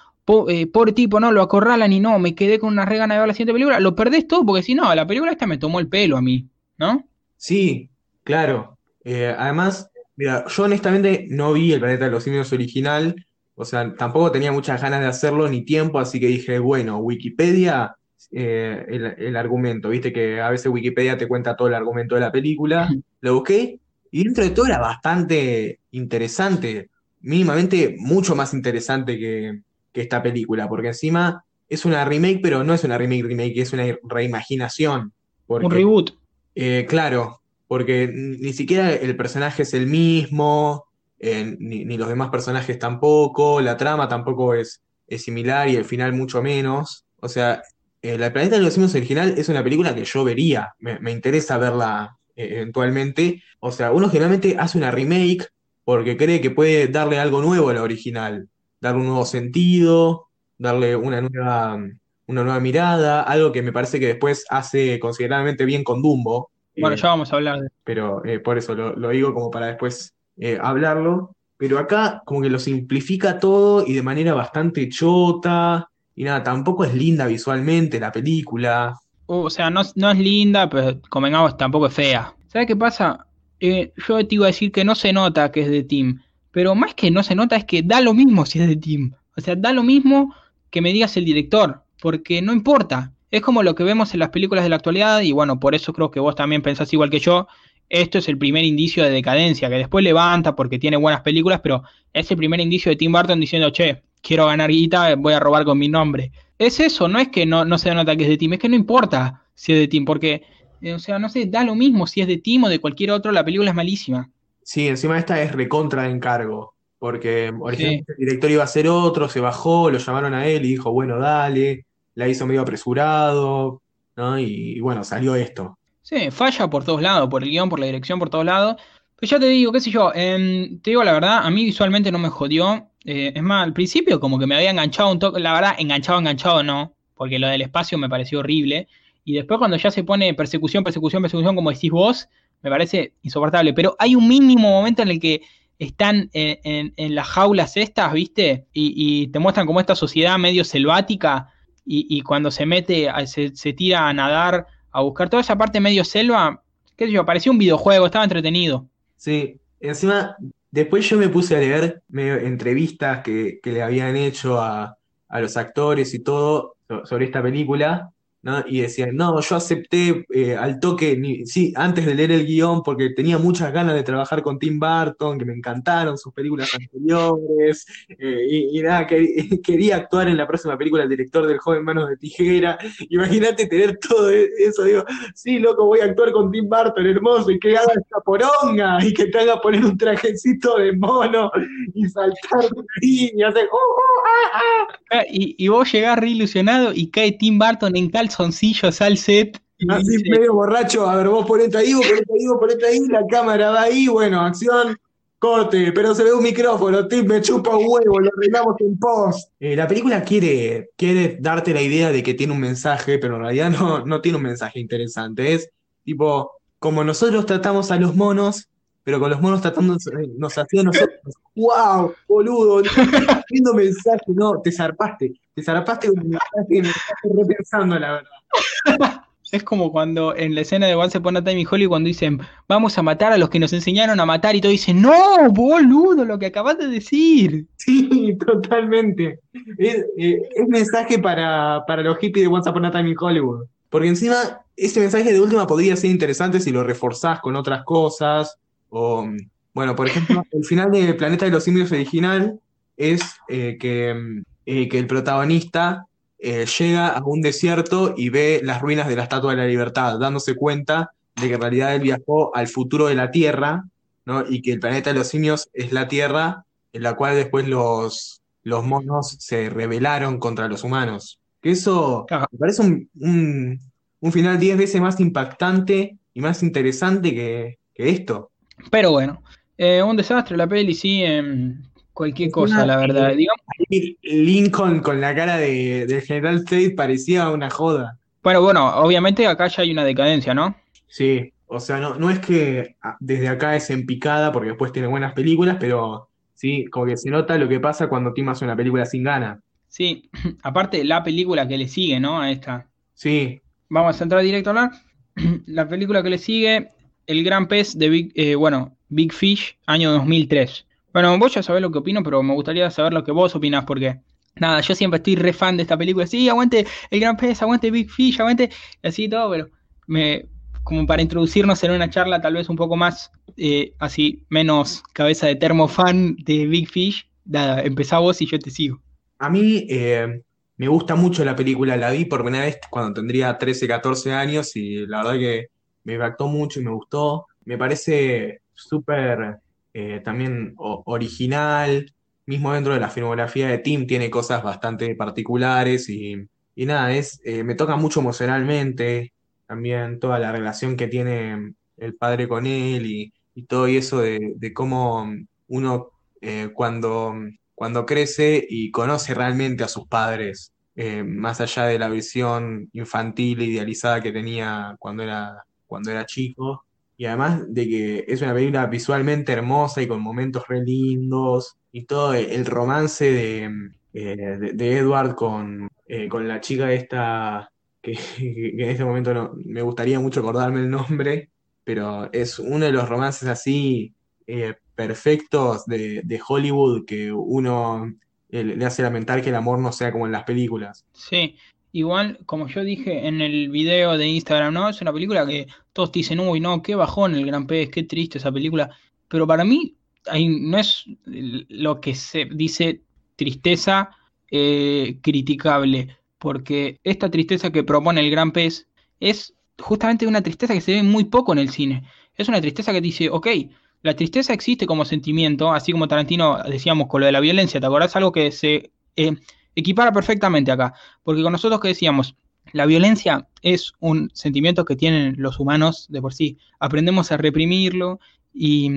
eh, por tipo, no, lo acorralan y no, me quedé con una regana de ver la siguiente película, lo perdés todo porque si no, la película esta me tomó el pelo a mí, ¿no? Sí, claro. Eh, además, mira, yo honestamente no vi el Planeta de los Simios original, o sea, tampoco tenía muchas ganas de hacerlo ni tiempo, así que dije, bueno, Wikipedia, eh, el, argumento, viste que a veces Wikipedia te cuenta todo el argumento de la película, lo busqué y dentro de todo era bastante interesante, mínimamente mucho más interesante que, esta película, porque encima es una remake, pero no es una remake remake, es una reimaginación. Un reboot. Eh, claro, porque ni siquiera el personaje es el mismo, eh, ni, los demás personajes tampoco, la trama tampoco es, es similar y el final mucho menos. O sea, eh, La Planeta de los Simios original es una película que yo vería, me, interesa verla eh, eventualmente. O sea, uno generalmente hace una remake porque cree que puede darle algo nuevo a la original, darle un nuevo sentido, darle una nueva, una nueva mirada, algo que me parece que después hace considerablemente bien con Dumbo. Bueno, ya vamos a hablar de... Pero por eso lo, lo digo como para después eh, hablarlo, pero acá como que lo simplifica todo y de manera bastante chota, y nada, tampoco es linda visualmente la película. o sea, no, no, es linda, pero convengamos, tampoco es fea. ¿Sabes qué pasa? Eh, yo te iba a decir que no se nota que es de Team, pero más que no se nota es que da lo mismo si es de Team. O sea, da lo mismo que me digas el director, porque no importa. Es como lo que vemos en las películas de la actualidad, y bueno, por eso creo que vos también pensás igual que yo, esto es el primer indicio de decadencia, que después levanta porque tiene buenas películas, pero es el primer indicio de Tim Burton diciendo, che, quiero ganar guita, voy a robar con mi nombre. Es eso, no es que no, no se nota que es de Tim, es que no importa si es de Tim, porque, eh, o sea, no sé, da lo mismo si es de Tim o de cualquier otro, la película es malísima. Sí, encima esta es recontra de encargo, porque originalmente el director iba a ser otro, se bajó, lo llamaron a él y dijo, bueno, dale, la hizo medio apresurado, ¿no? y bueno, salió esto. Sí, falla por todos lados, por el guion, por la dirección, por todos lados. Pero ya te digo, qué sé yo, em, te digo la verdad, a mí visualmente no me jodió. Eh, es más, al principio como que me había enganchado un toque, la verdad, enganchado, enganchado no, porque lo del espacio me pareció horrible. Y después cuando ya se pone persecución, persecución, persecución, como decís vos, me parece insoportable. Pero hay un mínimo momento en el que están en, las jaulas estas, ¿viste? Y, te muestran como esta sociedad medio selvática y, cuando se mete, se, se tira a nadar a buscar toda esa parte medio selva, qué sé yo, parecía un videojuego, estaba entretenido. Sí, encima, después yo me puse a leer medio entrevistas que, que le habían hecho a, a los actores y todo sobre esta película, y decían, no, yo acepté eh, al toque, sí, antes de leer el guion, porque tenía muchas ganas de trabajar con Tim Burton, que me encantaron sus películas anteriores, eh, y, nada, que, quería actuar en la próxima película el director del joven Manos de Tijera. Imagínate tener todo e, eso, digo, sí, loco, voy a actuar con Tim Burton, hermoso, y que haga esta poronga, y que te haga poner un trajecito de mono y saltar y hacer, ah, ah". Y, y vos llegás re ilusionado y cae Tim Burton en calzo calzoncillos al set. Así medio borracho, a ver, vos ponete ahí, vos ponete ahí, vos ponete ahí, la cámara va ahí, bueno, acción, corte, pero se ve un micrófono, tip, me chupa un huevo, lo arreglamos en post. Eh, la película quiere, quiere darte la idea de que tiene un mensaje, pero en realidad no, no tiene un mensaje interesante. Es tipo, como nosotros tratamos a los monos, pero con los monos tratando nos hacía nosotros. ¡Wow! Boludo, lindo mensaje, no, te zarpaste, te zarpaste con un mensaje que me estás repensando, la verdad. Es como cuando en la escena de Once Upon a Time in Hollywood cuando dicen vamos a matar a los que nos enseñaron a matar y todo dicen no, boludo, lo que acabas de decir. Sí, totalmente. Es, eh, es mensaje para, para los hippies de Once Upon a Time in Hollywood. Porque encima, ese mensaje de última podría ser interesante si lo reforzás con otras cosas. O, bueno, por ejemplo, el final de Planeta de los Simios original es eh, que, eh, que el protagonista eh, llega a un desierto y ve las ruinas de la Estatua de la Libertad, dándose cuenta de que en realidad él viajó al futuro de la Tierra, ¿no? Y que el planeta de los simios es la Tierra, en la cual después los, los monos se rebelaron contra los humanos. Que eso Claro. me parece un, un- un final diez veces más impactante y más interesante que, que esto. Pero bueno, eh, un desastre la peli, sí, em, cualquier cosa, la verdad. Digamos, Lincoln con la cara de, del General Tate parecía una joda. bueno, bueno, obviamente acá ya hay una decadencia, ¿no? Sí, o sea, no, no es que ah, desde acá es en picada, porque después tiene buenas películas, pero sí, como que se nota lo que pasa cuando Tim hace una película sin gana. Sí, aparte la película que le sigue, ¿no? A esta. Sí, Vamos a entrar directo a hablar. La película que le sigue, El Gran Pez de Big, eh, bueno, Big Fish, año 2003. Bueno, vos ya sabés lo que opino, pero me gustaría saber lo que vos opinás, porque nada, yo siempre estoy re fan de esta película. Sí, aguante El Gran Pez, aguante Big Fish, aguante, y así todo, pero me, como para introducirnos en una charla tal vez un poco más, eh, así, menos cabeza de termo fan de Big Fish, nada, empezá vos y yo te sigo. a mí eh, me gusta mucho la película, la vi por primera vez cuando tendría 13, 14 años y la verdad que me impactó mucho y me gustó. Me parece súper eh, también original, mismo dentro de la filmografía de Tim tiene cosas bastante particulares y, y nada, es, eh, me toca mucho emocionalmente, también toda la relación que tiene el padre con él y, y todo y eso de, de cómo uno eh, cuando, cuando crece y conoce realmente a sus padres, más allá de la visión infantil e idealizada que tenía cuando era, cuando era chico. Y además de que es una película visualmente hermosa y con momentos re lindos y todo el, romance de, eh, de, de Edward con, eh, con la chica esta que, en este momento no, me gustaría mucho acordarme el nombre, pero es uno de los romances así eh, perfectos de, de Hollywood que uno le hace lamentar que el amor no sea como en las películas. Sí, igual, como yo dije en el video de Instagram, ¿no? Es una película que todos dicen, uy, no, qué bajón el Gran Pez, qué triste esa película. Pero para mí, ahí no es lo que se dice tristeza eh, criticable, porque esta tristeza que propone el Gran Pez es justamente una tristeza que se ve muy poco en el cine. Es una tristeza que dice, ok, la tristeza existe como sentimiento, así como Tarantino decíamos con lo de la violencia, ¿te acordás? Algo que se eh, equipara perfectamente acá, porque con nosotros que decíamos, la violencia es un sentimiento que tienen los humanos de por sí, aprendemos a reprimirlo y,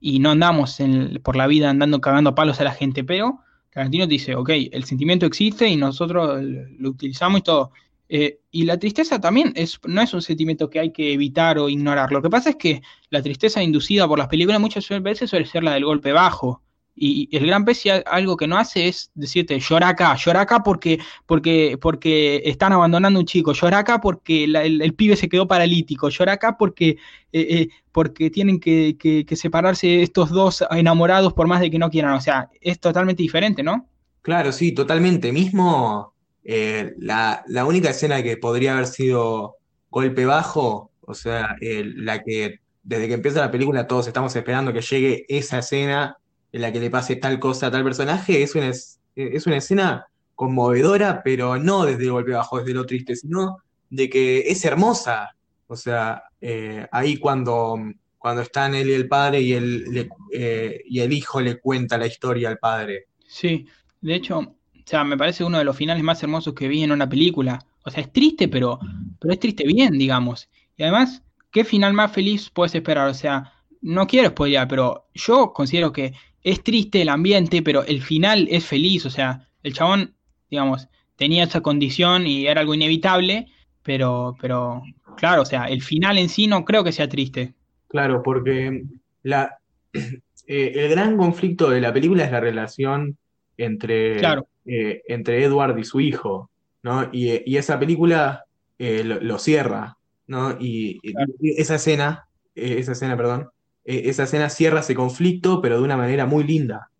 y no andamos en- por la vida andando cagando palos a la gente, pero Tarantino dice, ok, el sentimiento existe y nosotros lo utilizamos y todo. Eh, y la tristeza también es, no es un sentimiento que hay que evitar o ignorar. Lo que pasa es que la tristeza inducida por las películas muchas veces suele ser la del golpe bajo. Y el gran pez algo que no hace es decirte, llora acá, llora acá porque, porque, porque están abandonando un chico, llora acá porque el, el pibe se quedó paralítico, llora acá porque, eh, eh, porque tienen que, que- separarse estos dos enamorados por más de que no quieran. O sea, es totalmente diferente, ¿no? Claro, sí, totalmente. Mismo eh, la, la única escena que podría haber sido golpe bajo, o sea, la que desde que empieza la película todos estamos esperando que llegue esa escena en la que le pase tal cosa a tal personaje, es una, es, una escena conmovedora, pero no desde el golpe bajo, desde lo triste, sino de que es hermosa. O sea, eh, ahí cuando, cuando están él y el padre y el, le- eh, y el hijo le cuenta la historia al padre. Sí, de hecho, o sea, me parece uno de los finales más hermosos que vi en una película. O sea, es triste, pero, pero es triste bien, digamos. Y además, ¿qué final más feliz puedes esperar? O sea, no quiero spoilear, pero yo considero que es triste el ambiente, pero el final es feliz. O sea, el chabón, digamos, tenía esa condición y era algo inevitable, pero, pero, claro, o sea, el final en sí no creo que sea triste. Claro, porque la, eh, el gran conflicto de la película es la relación entre, Claro, eh, entre Edward y su hijo, ¿no? Y, y esa película eh, lo, lo cierra, ¿no? Y, y esa escena, esa escena, perdón, eh, esa escena cierra ese conflicto, pero de una manera muy linda,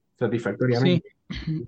Sí. satisfactoriamente.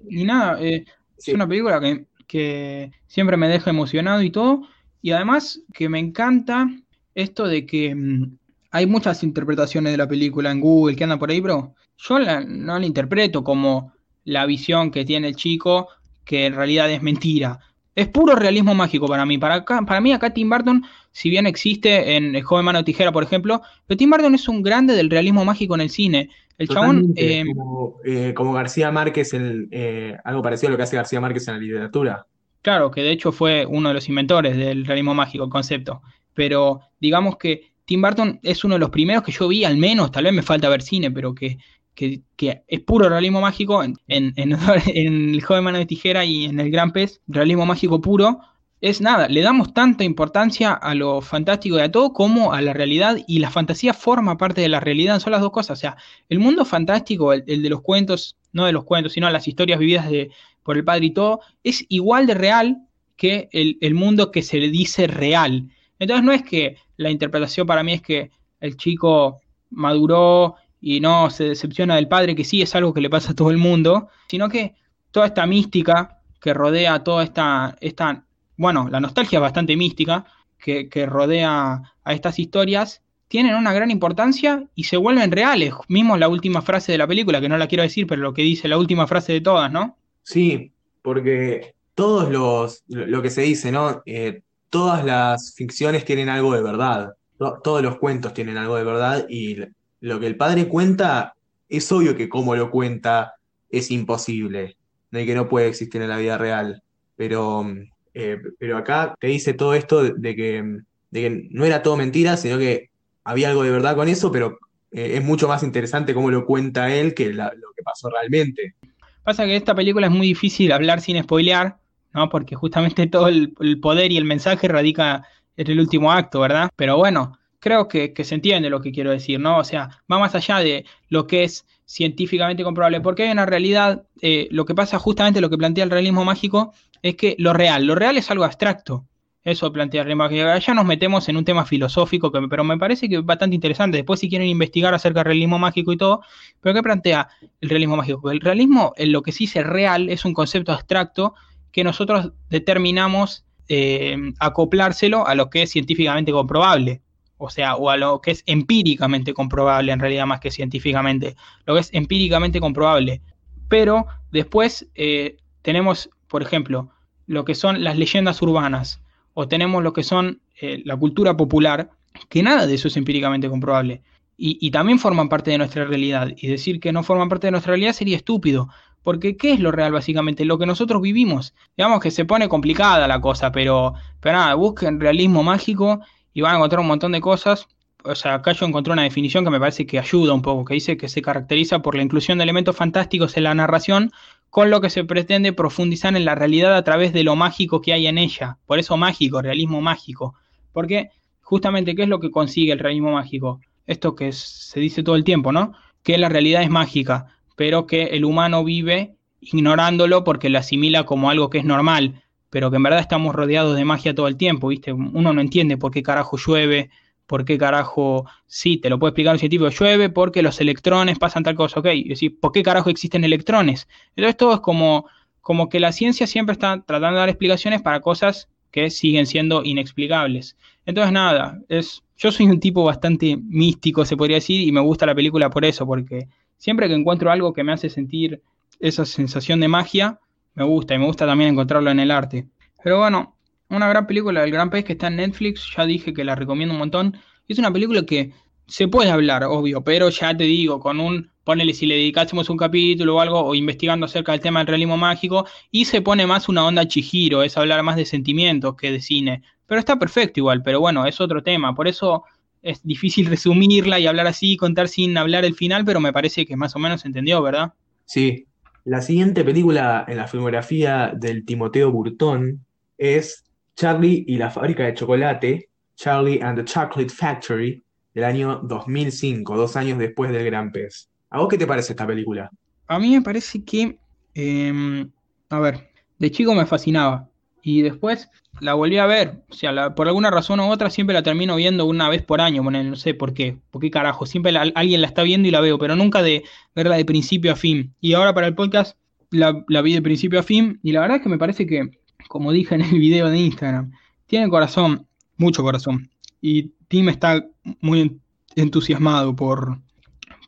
Y nada, eh, es una película que, que siempre me deja emocionado y todo. Y además que me encanta esto de que mm, hay muchas interpretaciones de la película en Google que andan por ahí, pero yo la- no la interpreto como la visión que tiene el chico, que en realidad es mentira. Es puro realismo mágico para mí. Para acá, para mí acá Tim Burton, si bien existe en El joven mano de tijera, por ejemplo, pero Tim Burton es un grande del realismo mágico en el cine. El chabón, eh, como, eh, como García Márquez, en, eh, algo parecido a lo que hace García Márquez en la literatura. Claro, que de hecho fue uno de los inventores del realismo mágico, el concepto. Pero digamos que Tim Burton es uno de los primeros que yo vi, al menos, tal vez me falta ver cine, pero que, que, que es puro realismo mágico en, en, en, en El joven mano de tijera y en El gran pez, realismo mágico puro. Es nada, le damos tanta importancia a lo fantástico y a todo como a la realidad, y la fantasía forma parte de la realidad, son las dos cosas. O sea, el mundo fantástico, el, de los cuentos, no de los cuentos, sino las historias vividas de, por el padre y todo, es igual de real que el, el mundo que se le dice real. Entonces no es que la interpretación para mí es que el chico maduró y no se decepciona del padre, que sí es algo que le pasa a todo el mundo, sino que toda esta mística que rodea toda esta, esta bueno, la nostalgia bastante mística, que, rodea a estas historias, tienen una gran importancia y se vuelven reales. Mismo la última frase de la película, que no la quiero decir, pero lo que dice la última frase de todas, ¿no? Sí, porque todos los, lo que se dice, ¿no? Eh, todas las ficciones tienen algo de verdad, To- todos los cuentos tienen algo de verdad y lo que el padre cuenta, es obvio que como lo cuenta es imposible, y que no puede existir en la vida real, pero, mm, eh, pero acá te dice todo esto de, que, de que no era todo mentira, sino que había algo de verdad con eso, pero eh, es mucho más interesante cómo lo cuenta él que lo que pasó realmente. Pasa que esta película es muy difícil hablar sin spoilear, ¿no? Porque justamente todo el, poder y el mensaje radica en el último acto, ¿verdad? Pero bueno, creo que, que se entiende lo que quiero decir, ¿no? O sea, va más allá de lo que es científicamente comprobable, porque hay una realidad, eh, lo que pasa justamente, lo que plantea el realismo mágico, es que lo real, lo real es algo abstracto. Eso plantea mágico. Ya nos metemos en un tema filosófico, que, pero me parece que es bastante interesante. Después, si quieren investigar acerca del realismo mágico y todo, pero ¿qué plantea el realismo mágico? El realismo, en lo que sí es real, es un concepto abstracto que nosotros determinamos eh, acoplárselo a lo que es científicamente comprobable. O sea, o a lo que es empíricamente comprobable, en realidad, más que científicamente. Lo que es empíricamente comprobable. Pero después eh, tenemos, por ejemplo, lo que son las leyendas urbanas, o tenemos lo que son eh, la cultura popular, que nada de eso es empíricamente comprobable. Y, y, también forman parte de nuestra realidad. Y decir que no forman parte de nuestra realidad sería estúpido. Porque ¿qué es lo real básicamente? Lo que nosotros vivimos. Digamos que se pone complicada la cosa, pero, pero nada, busquen realismo mágico y van a encontrar un montón de cosas. O sea, acá yo encontré una definición que me parece que ayuda un poco, que dice que se caracteriza por la inclusión de elementos fantásticos en la narración, con lo que se pretende profundizar en la realidad a través de lo mágico que hay en ella. Por eso mágico, realismo mágico. Porque justamente, ¿qué es lo que consigue el realismo mágico? Esto que se dice todo el tiempo, ¿no? Que la realidad es mágica, pero que el humano vive ignorándolo porque lo asimila como algo que es normal, pero que en verdad estamos rodeados de magia todo el tiempo, ¿viste? Uno no entiende por qué carajo llueve, por qué carajo, sí, te lo puede explicar un científico, llueve porque los electrones pasan tal cosa, ok, es decir, ¿por qué carajo existen electrones? Entonces todo es como, como que la ciencia siempre está tratando de dar explicaciones para cosas que siguen siendo inexplicables. Entonces nada, es, yo soy un tipo bastante místico, se podría decir, y me gusta la película por eso, porque siempre que encuentro algo que me hace sentir esa sensación de magia, me gusta, y me gusta también encontrarlo en el arte. Pero bueno, una gran película del Gran Pez que está en Netflix, ya dije que la recomiendo un montón. Es una película que se puede hablar, obvio, pero ya te digo, con un, ponele si le dedicásemos un capítulo o algo, o investigando acerca del tema del realismo mágico, y se pone más una onda Chihiro, es hablar más de sentimientos que de cine. Pero está perfecto igual, pero bueno, es otro tema, por eso es difícil resumirla y hablar así, contar sin hablar el final, pero me parece que más o menos se entendió, ¿verdad? Sí. La siguiente película en la filmografía del Timoteo Burton es Charlie y la fábrica de chocolate, Charlie and the Chocolate Factory, del año 2005, dos años después del Gran Pez. ¿A vos qué te parece esta película? A mí me parece que, eh, a ver, de chico me fascinaba Y después la volví a ver. O sea, por alguna razón u otra siempre la termino viendo una vez por año. Bueno, no sé por qué. ¿Por qué carajo? Siempre alguien la está viendo y la veo, pero nunca de verla de principio a fin. Y ahora para el podcast la, la vi de principio a fin. Y la verdad es que me parece que, como dije en el video de Instagram, tiene corazón, mucho corazón. Y Tim está muy entusiasmado por,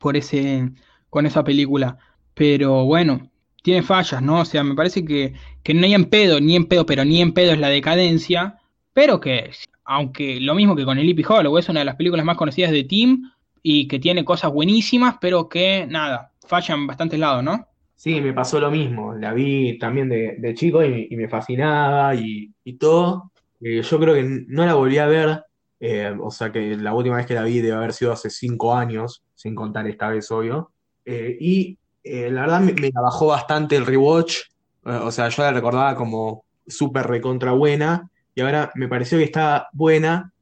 por ese, con esa película. Pero bueno, tiene fallas, ¿no? O sea, me parece que, que ni en pedo, ni en pedo, pero ni en pedo es la decadencia. Pero que, aunque lo mismo que con el Hippie Hollow, es una de las películas más conocidas de Tim y que tiene cosas buenísimas, pero que nada, fallan en bastantes lados, ¿no? Sí, me pasó lo mismo. La vi también de, chico y, me fascinaba y, y todo. Eh, yo creo que no la volví a ver, eh, o sea que la última vez que la vi debe haber sido hace cinco años, sin contar esta vez, obvio. Eh, y la verdad me, me bajó bastante el rewatch, o sea, yo la recordaba como súper recontra buena y ahora me pareció que está buena,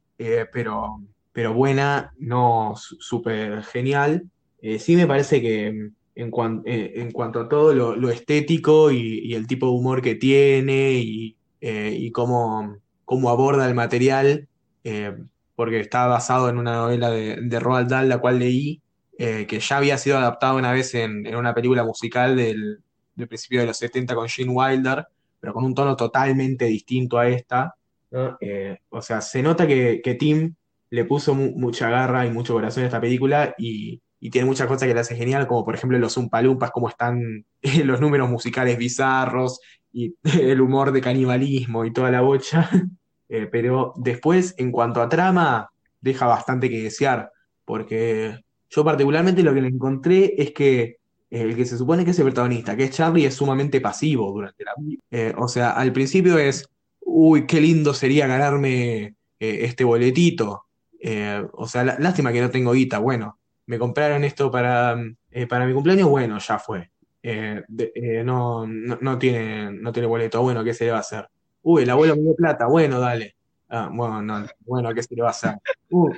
pero, pero buena, no súper genial. Sí me parece que eh, en cuanto a todo lo, estético y, el tipo de humor que tiene y, eh, cómo, cómo aborda el material, eh, porque está basado en una novela de, Roald Dahl, la cual leí, que ya había sido adaptada una vez en, una película musical del, principio de los 70 con Gene Wilder, pero con un tono totalmente distinto a esta, o sea, se nota que, que Tim le puso mu- mucha garra y mucho corazón a esta película y, y tiene muchas cosas que le hace genial, como por ejemplo los Umpalumpas, cómo están los números musicales bizarros y el humor de canibalismo y toda la bocha. Eh, pero después, en cuanto a trama, deja bastante que desear, porque yo particularmente lo que le encontré es que el que se supone que es el protagonista, que es Charlie, es sumamente pasivo durante la. Eh, o sea, al principio es, uy, qué lindo sería ganarme eh, este boletito. O sea, lá- lástima que no tengo guita. Bueno, me compraron esto para, eh, para mi cumpleaños, bueno, ya fue. Eh, eh, no, no, no tiene, no tiene boleto, bueno, ¿qué se le va a hacer? Uy, el abuelo me dio plata, bueno, dale. Ah, bueno, no, bueno, ¿qué se le va a hacer? Uh,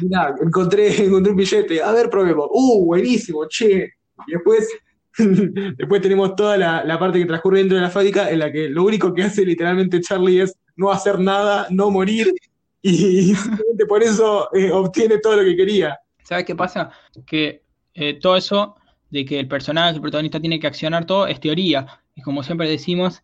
mirá, encontré, encontré un billete, a ver, probemos. Uh, buenísimo, che. Y después, después tenemos toda la, la parte que transcurre dentro de la fábrica en la que lo único que hace literalmente Charlie es no hacer nada, no morir, y, simplemente por eso obtiene todo lo que quería. ¿Sabes qué pasa? Que eh, todo eso de que el personaje, el protagonista tiene que accionar todo, es teoría. Y como siempre decimos,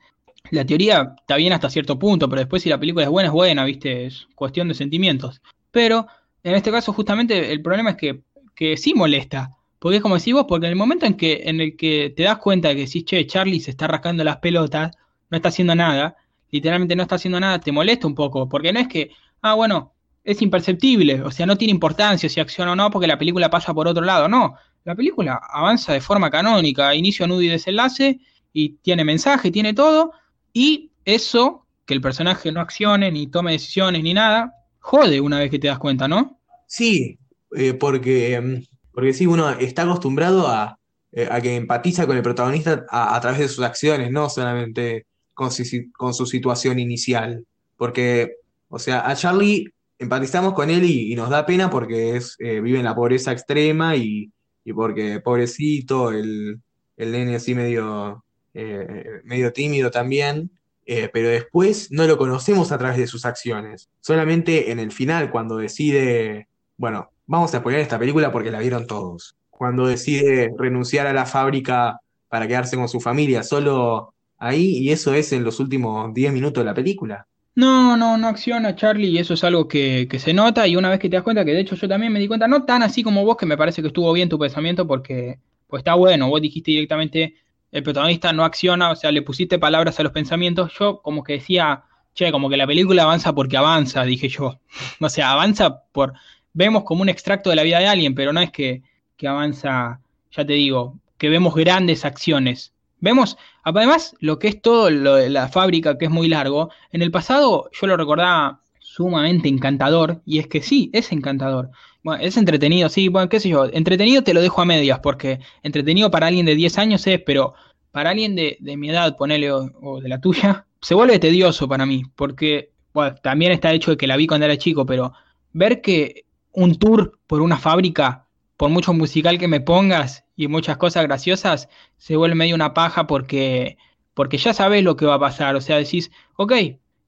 la teoría está bien hasta cierto punto, pero después si la película es buena, es buena, ¿viste? Es cuestión de sentimientos. Pero en este caso, justamente, el problema es que, que sí molesta. Porque es como decís vos, porque en el momento en que, en el que te das cuenta de que si che, Charlie se está rascando las pelotas, no está haciendo nada, literalmente no está haciendo nada, te molesta un poco. Porque no es que, ah, bueno, es imperceptible, o sea, no tiene importancia si acciona o no, porque la película pasa por otro lado. No, la película avanza de forma canónica, inicio, nudo y desenlace, y tiene mensaje, tiene todo, y eso, que el personaje no accione, ni tome decisiones, ni nada, jode una vez que te das cuenta, ¿no? Sí, eh, porque, mm, porque sí, uno está acostumbrado a, eh, a que empatiza con el protagonista a, a través de sus acciones, no solamente con su, con su situación inicial. Porque, o sea, a Charlie empatizamos con él y, nos da pena porque es, eh, vive en la pobreza extrema y, y porque, pobrecito, el, el nene así medio, eh, medio tímido también. Eh, pero después no lo conocemos a través de sus acciones. Solamente en el final, cuando decide, bueno, vamos a spoiler esta película porque la vieron todos. Cuando decide renunciar a la fábrica para quedarse con su familia, solo ahí, y eso es en los últimos 10 minutos de la película. No, no, no acciona Charlie y eso es algo que, que se nota y una vez que te das cuenta, que de hecho yo también me di cuenta, no tan así como vos, que me parece que estuvo bien tu pensamiento porque pues está bueno, vos dijiste directamente el protagonista no acciona, o sea, le pusiste palabras a los pensamientos, yo como que decía, che, como que la película avanza porque avanza, dije yo, o sea, avanza por, vemos como un extracto de la vida de alguien, pero no es que, que avanza, ya te digo, que vemos grandes acciones. Vemos, además, lo que es todo lo de la fábrica, que es muy largo, en el pasado yo lo recordaba sumamente encantador, y es que sí, es encantador. Bueno, es entretenido, sí, bueno, qué sé yo, entretenido te lo dejo a medias, porque entretenido para alguien de 10 años es, pero para alguien de, de mi edad, ponele, o, o de la tuya, se vuelve tedioso para mí, porque, bueno, también está hecho de que la vi cuando era chico, pero ver que un tour por una fábrica, por mucho musical que me pongas y muchas cosas graciosas, se vuelve medio una paja porque, porque ya sabes lo que va a pasar. O sea, decís, ok,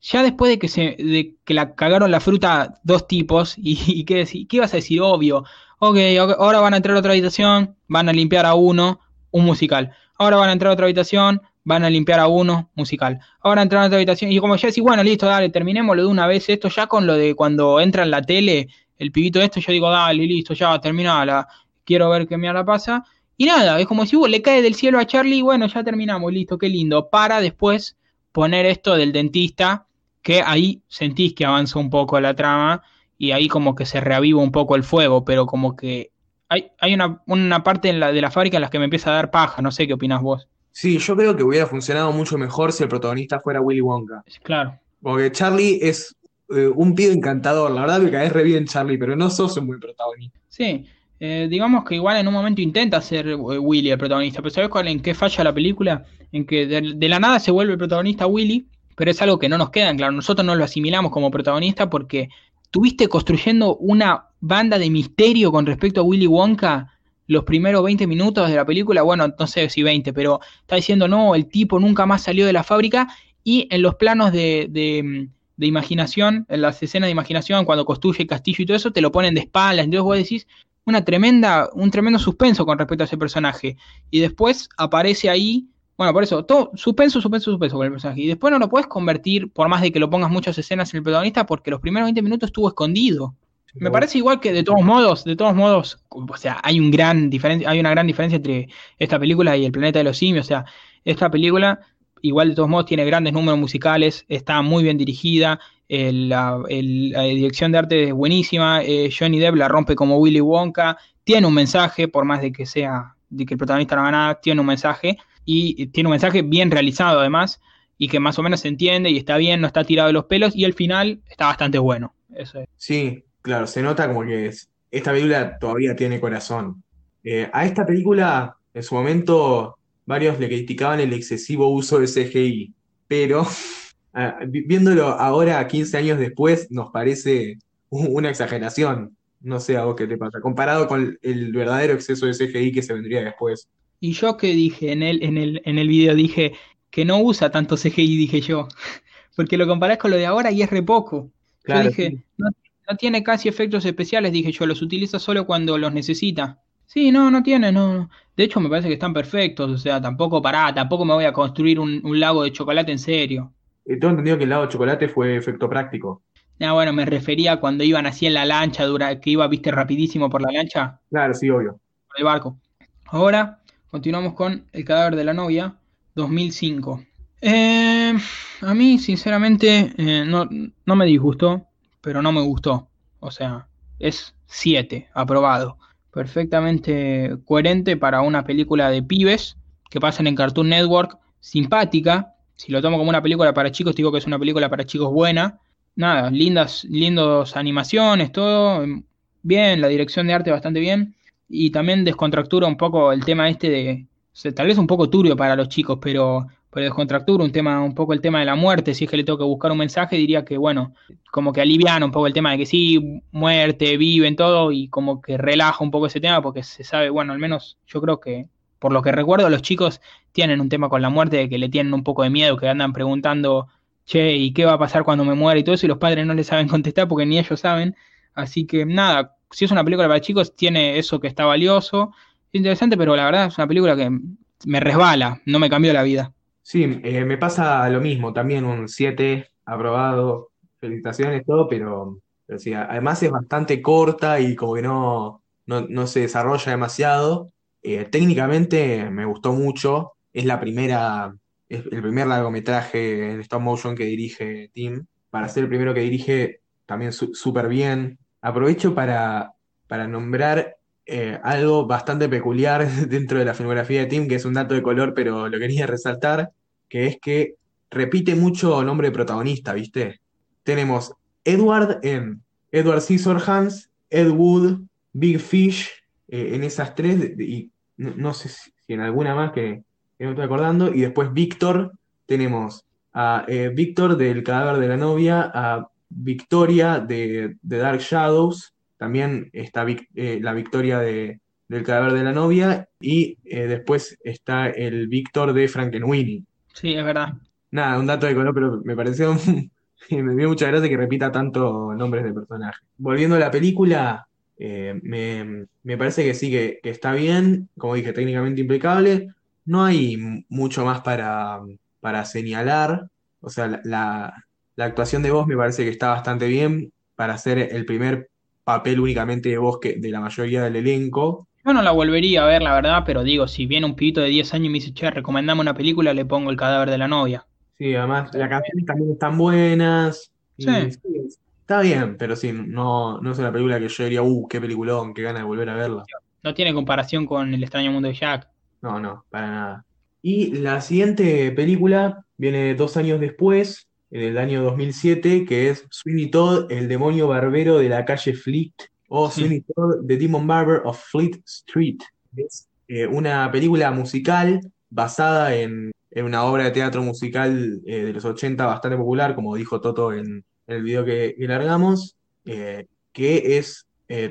ya después de que se de que la cagaron la fruta dos tipos, y, ¿qué, deci- qué ibas a decir? Obvio. Ok, ahora van a entrar a otra habitación, van a limpiar a uno, un musical. Ahora van a entrar a otra habitación, van a limpiar a uno, musical. Ahora entran a otra habitación, y como ya decís, bueno, listo, dale, terminémoslo de una vez. Esto ya con lo de cuando entra en la tele, el pibito esto, yo digo, dale, listo, ya, terminala. Quiero ver qué mierda pasa. Y nada, es como si uh, le cae del cielo a Charlie, bueno, ya terminamos, listo, qué lindo. Para después poner esto del dentista, que ahí sentís que avanza un poco la trama y ahí como que se reaviva un poco el fuego, pero como que hay, hay una, una parte en la, de la fábrica en la que me empieza a dar paja, no sé qué opinas vos. Sí, yo creo que hubiera funcionado mucho mejor si el protagonista fuera Willy Wonka. Claro. Porque Charlie es eh, un pibe encantador. La verdad me caes re bien, Charlie, pero no sos un buen protagonista. Sí, eh, digamos que igual en un momento intenta ser eh, Willy el protagonista, pero ¿sabes cuál, en qué falla la película? En que de, la nada se vuelve el protagonista Willy, pero es algo que no nos queda claro. Nosotros no lo asimilamos como protagonista porque tuviste construyendo una banda de misterio con respecto a Willy Wonka los primeros 20 minutos de la película, bueno, no sé si 20, pero está diciendo, no, el tipo nunca más salió de la fábrica y en los planos de, de imaginación, en las escenas de imaginación, cuando construye el castillo y todo eso, te lo ponen de espaldas, entonces vos decís, una tremenda, un tremendo suspenso con respecto a ese personaje. Y después aparece ahí, bueno, por eso, todo suspenso, suspenso, suspenso con el personaje. Y después no lo puedes convertir, por más de que lo pongas muchas escenas en el protagonista, porque los primeros 20 minutos estuvo escondido. Me parece igual que de todos modos, de todos modos, o sea, hay un gran diferencia, hay una gran diferencia entre esta película y El planeta de los simios. O sea, esta película, igual de todos modos, tiene grandes números musicales, está muy bien dirigida, el, la, dirección de arte es buenísima, eh, Johnny Depp la rompe como Willy Wonka, tiene un mensaje, por más de que sea, de que el protagonista no haga nada, tiene un mensaje, y tiene un mensaje bien realizado además, y que más o menos se entiende y está bien, no está tirado de los pelos, y el final está bastante bueno. Sí, claro, se nota como que es, esta película todavía tiene corazón. Eh, a esta película, en su momento, varios le criticaban el excesivo uso de CGI, pero viéndolo ahora, 15 años después, nos parece una exageración. No sé a vos qué te pasa, comparado con el verdadero exceso de CGI que se vendría después. Y yo que dije en el, en el, en el video, dije que no usa tanto CGI, dije yo, porque lo comparás con lo de ahora y es re poco. Claro, yo dije, sí. no, no, tiene casi efectos especiales, dije yo, los utiliza solo cuando los necesita. Sí, no, no tiene, no. De hecho, me parece que están perfectos, o sea, tampoco pará, tampoco me voy a construir un, un lago de chocolate en serio. Tengo entendido que el lago de chocolate fue efecto práctico. Ah, bueno, me refería cuando iban así en la lancha, dura, que iba, viste, rapidísimo por la lancha. Claro, sí, obvio. Por el barco. Ahora, continuamos con El cadáver de la novia, 2005. Eh, a mí, sinceramente, eh, no, no me disgustó, pero no me gustó. O sea, es 7, aprobado. Perfectamente coherente para una película de pibes que pasan en Cartoon Network, simpática. Si lo tomo como una película para chicos, digo que es una película para chicos buena. Nada, lindas, lindos animaciones, todo bien, la dirección de arte bastante bien. Y también descontractura un poco el tema este de, tal vez un poco turbio para los chicos, pero, pero descontractura un tema, un poco el tema de la muerte, si es que le tengo que buscar un mensaje, diría que bueno, como que aliviana un poco el tema de que sí, muerte, viven todo, y como que relaja un poco ese tema, porque se sabe, bueno, al menos yo creo que, por lo que recuerdo, los chicos tienen un tema con la muerte, de que le tienen un poco de miedo, que andan preguntando, che, ¿y qué va a pasar cuando me muera? y todo eso, y los padres no le saben contestar porque ni ellos saben. Así que nada, si es una película para chicos, tiene eso que está valioso, es interesante, pero la verdad es una película que me resbala, no me cambió la vida. Sí, eh, me pasa lo mismo, también un 7 aprobado, felicitaciones, todo, pero, sí, además es bastante corta y como que no, no, no se desarrolla demasiado. Eh, técnicamente me gustó mucho, es la primera, es el primer largometraje en stop motion que dirige Tim. Para ser el primero que dirige, también súper bien. Aprovecho para, para nombrar eh, algo bastante peculiar dentro de la filmografía de Tim, que es un dato de color, pero lo quería resaltar, que es que repite mucho nombre de protagonista, ¿viste? Tenemos Edward en Edward Scissorhands, Ed Wood, Big Fish, eh, en esas tres, y no, sé si en alguna más que, que no estoy acordando, y después Víctor, tenemos a eh, Víctor del cadáver de la novia, a Victoria de, de Dark Shadows, también está eh, la Victoria de, del cadáver de la novia, y eh, después está el Víctor de Frankenweenie. Sí, es verdad. Nada, un dato de color, pero me pareció me dio mucha gracia que repita tanto nombres de personajes. Volviendo a la película, eh, me, me parece que sí, que, que está bien, como dije, técnicamente impecable. No hay mucho más para, para señalar. O sea, la, la- la actuación de voz me parece que está bastante bien para hacer el primer papel únicamente de voz que, de la mayoría del elenco. Yo no la volvería a ver, la verdad, pero digo, si viene un pibito de 10 años y me dice, che, recomendame una película, le pongo el cadáver de la novia. Sí, además las canciones también están buenas. Sí, Y sí, está bien, pero sí, no, no es una película que yo diría, uh, qué peliculón, qué ganas de volver a verla. no tiene comparación con El extraño mundo de Jack. No, no, para nada. Y la siguiente película viene dos años después, en el año 2007, que es Sweeney Todd, el demonio barbero de la calle Fleet, o Sí. Sweeney Todd, The Demon Barber of Fleet Street. Es eh, una película musical basada en, en una obra de teatro musical eh, de los 80 bastante popular, como dijo Toto en, en el video que, que largamos, eh, que es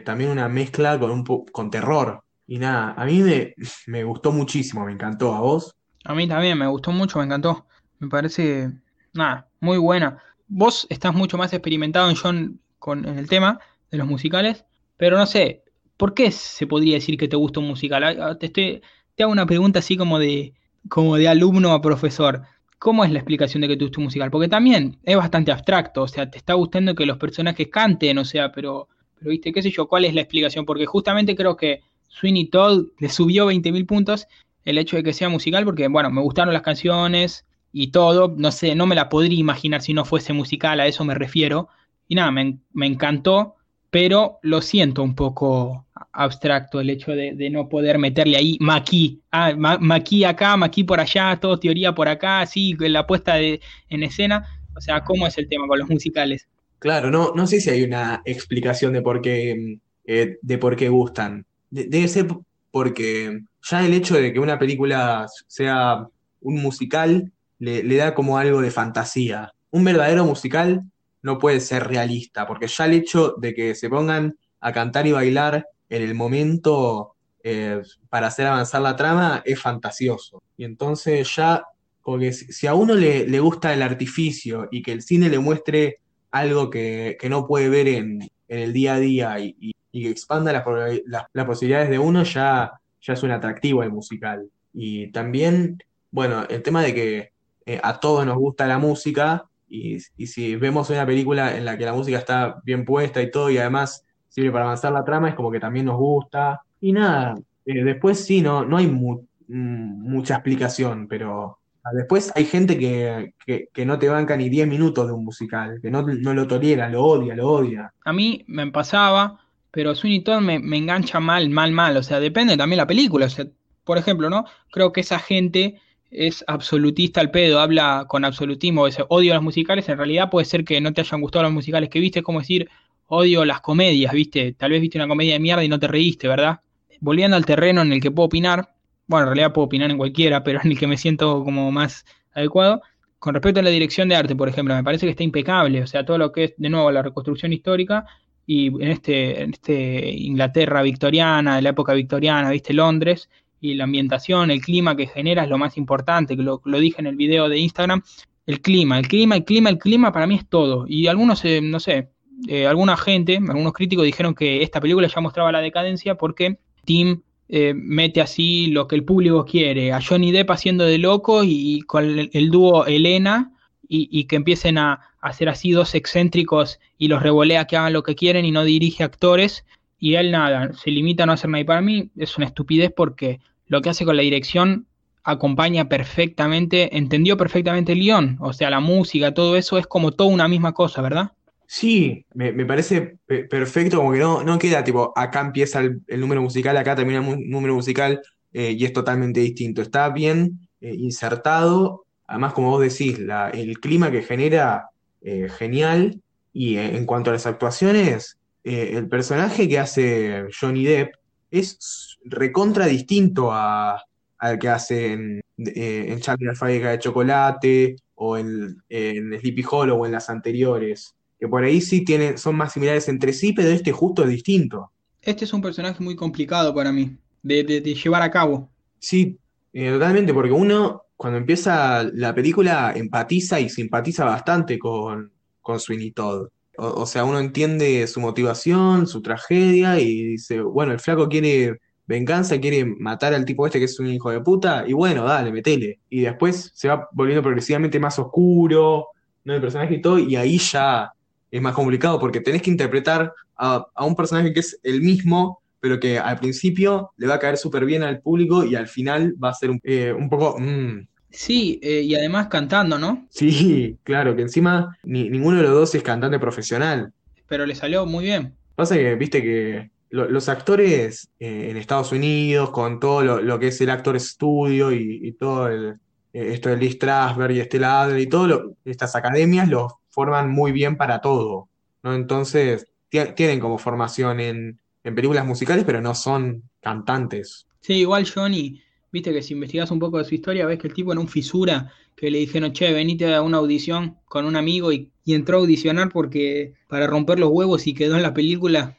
también una mezcla con, un po- con terror. Y nada, a mí me, me gustó muchísimo, me encantó. ¿A vos? A mí también me gustó mucho, me encantó. Me parece, nada, muy buena. Vos estás mucho más experimentado en John con en el tema de los musicales, pero no sé, ¿por qué se podría decir que te gusta un musical? Ah, ah, Te estoy, te hago una pregunta así como de, como de alumno a profesor. ¿Cómo es la explicación de que te gusta un musical? Porque también es bastante abstracto, o sea, te está gustando que los personajes canten, o sea, pero, pero viste, qué sé yo, ¿cuál es la explicación? Porque justamente creo que Sweeney Todd le subió 20.000 puntos el hecho de que sea musical, porque bueno, me gustaron las canciones y todo, no sé, no me la podría imaginar si no fuese musical, a eso me refiero. Y nada, me, me encantó, pero lo siento un poco abstracto el hecho de, no poder meterle ahí maquí, ah, ma- maquí acá, maquí por allá, todo teoría por acá, así, la puesta de, en escena. O sea, ¿cómo es el tema con los musicales? Claro, no, no sé si hay una explicación de por qué, eh, de por qué gustan. De- debe ser porque ya el hecho de que una película sea un musical le, da como algo de fantasía. Un verdadero musical no puede ser realista, porque ya el hecho de que se pongan a cantar y bailar en el momento eh, para hacer avanzar la trama es fantasioso. Y entonces ya, porque si, a uno le, le gusta el artificio y que el cine le muestre algo que, que no puede ver en, en el día a día y, y- que expanda las- las posibilidades de uno, ya, ya es un atractivo el musical. Y también, bueno, el tema de que eh, a todos nos gusta la música y, y si vemos una película en la que la música está bien puesta y todo y además sirve para avanzar la trama, es como que también nos gusta. Y nada, eh, después sí, no, no hay mm, mucha explicación, pero... Ah, Después hay gente que, que, que no te banca ni 10 minutos de un musical, que no, no lo tolera, lo odia, lo odia. A mí me pasaba, pero Sweeney Todd me, me engancha mal, mal, mal. O sea, depende también la película. O sea, por ejemplo, ¿no? Creo que esa gente es absolutista al pedo, habla con absolutismo. Dice, odio los musicales. En realidad puede ser que no te hayan gustado los musicales que viste. Es como decir, odio las comedias, ¿viste? Tal vez viste una comedia de mierda y no te reíste, ¿verdad? Volviendo al terreno en el que puedo opinar. Bueno, en realidad puedo opinar en cualquiera, pero en el que me siento como más adecuado. Con respecto a la dirección de arte, por ejemplo, me parece que está impecable. O sea, todo lo que es, de nuevo, la reconstrucción histórica y en este, en este Inglaterra victoriana, de la época victoriana, viste, Londres, y la ambientación, el clima que genera es lo más importante, que lo, dije en el video de Instagram, el clima, el clima, el clima, el clima para mí es todo. Y algunos, eh, no sé, eh, alguna gente, algunos críticos dijeron que esta película ya mostraba la decadencia porque Tim eh, mete así lo que el público quiere, a Johnny Depp haciendo de loco y, con el, dúo Elena y, que empiecen a, a hacer así dos excéntricos y los revolea que hagan lo que quieren y no dirige actores y él nada, se limita a no hacer nada. Y para mí es una estupidez porque lo que hace con la dirección acompaña perfectamente, entendió perfectamente el guion, o sea, la música, todo eso es como toda una misma cosa, ¿verdad? Sí, me, parece pe- perfecto, como que no, no queda tipo, acá empieza el, el número musical, acá termina el número musical eh, y es totalmente distinto. Está bien eh, insertado, además como vos decís, la- el clima que genera, eh, genial, y en cuanto a las actuaciones, el personaje que hace Johnny Depp es recontra distinto a, al que hace en, eh, en Charlie la fábrica de chocolate o en, en Sleepy Hollow o en las anteriores que por ahí sí tienen, son más similares entre sí, pero este justo es distinto. Este es un personaje muy complicado para mí de, de- de llevar a cabo. Sí, eh, totalmente, porque uno cuando empieza la película empatiza y simpatiza bastante con, con Sweeney Todd. O, o sea, uno entiende su motivación, su tragedia y dice, bueno, el flaco quiere venganza, quiere matar al tipo este que es un hijo de puta, y bueno, dale, metele. Y después se va volviendo progresivamente más oscuro, ¿no? El personaje y todo, y ahí ya es más complicado porque tenés que interpretar a, a un personaje que es el mismo, pero que al principio le va a caer súper bien al público y al final va a ser un, eh, un poco... mm, Sí, eh, y además cantando, ¿no? sí, claro, que encima ni- ninguno de los dos es cantante profesional. Pero le salió muy bien. Pasa que, viste que lo- los actores eh, en Estados Unidos, con todo lo, que es el actor estudio y, y todo el, eh, esto de Lee Strasberg y Estela Adler y todo estas academias los forman muy bien para todo. Entonces, ti- tienen como formación en, películas musicales, pero no son cantantes. Sí, igual Johnny, viste que si investigas un poco de su historia, ves que el tipo en un fisura, que le dijeron, che, venite a una audición con un amigo y, y entró a audicionar porque para romper los huevos y quedó en la película.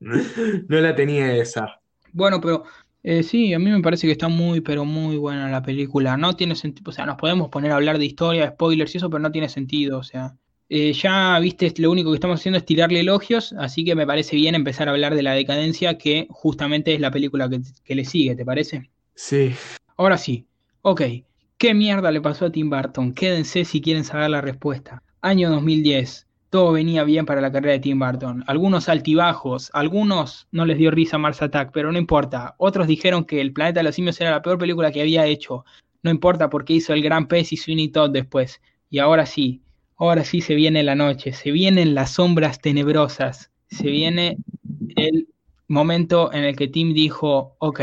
No la tenía esa. Bueno, pero eh, sí, a mí me parece que está muy, pero muy buena la película. No tiene sentido, o sea, nos podemos poner a hablar de historia, spoilers y eso, pero no tiene sentido, o sea. Eh, ya, viste, lo único que estamos haciendo es tirarle elogios, así que me parece bien empezar a hablar de la decadencia, que justamente es la película que, que le sigue, ¿te parece? Sí. Ahora sí, ok, ¿qué mierda le pasó a Tim Burton? Quédense si quieren saber la respuesta. Año 2010, todo venía bien para la carrera de Tim Burton. Algunos altibajos, algunos no les dio risa Mars Attack, pero no importa. Otros dijeron que El Planeta de los Simios era la peor película que había hecho. No importa porque hizo El Gran Pez y Sweeney Todd después. Y ahora sí, ahora sí se viene la noche, se vienen las sombras tenebrosas, se viene el momento en el que Tim dijo, ok,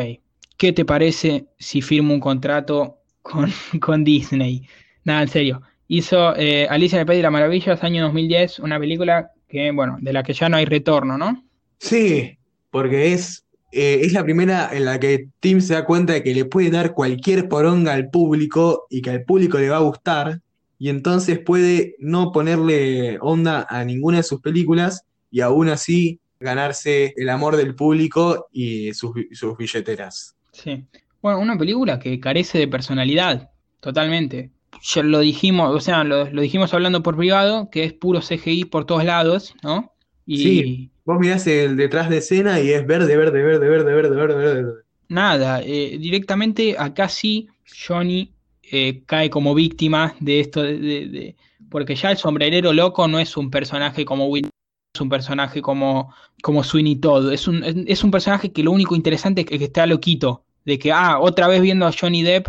¿qué te parece si firmo un contrato con, con Disney? Nada, en serio. Hizo eh, Alicia en el País de las Maravillas, año 2010, una película que, bueno, de la que ya no hay retorno, ¿no? Sí, porque es, eh, es la primera en la que Tim se da cuenta de que le puede dar cualquier poronga al público y que al público le va a gustar, y entonces puede no ponerle onda a ninguna de sus películas y aún así ganarse el amor del público y sus, sus billeteras. Sí. Bueno, una película que carece de personalidad, totalmente. Ya lo dijimos, o sea, lo, lo dijimos hablando por privado, que es puro CGI por todos lados, ¿no? Y Sí. Vos mirás el detrás de escena y es verde, verde, verde, verde, verde, verde, verde. nada, eh, directamente acá sí Johnny eh, cae como víctima de esto, de, de- de- porque ya el sombrerero loco no es un personaje como Will, es un personaje como, como Sweeney Todd, es un, es, un personaje que lo único interesante es que, que está loquito, de que, ah, otra vez viendo a Johnny Depp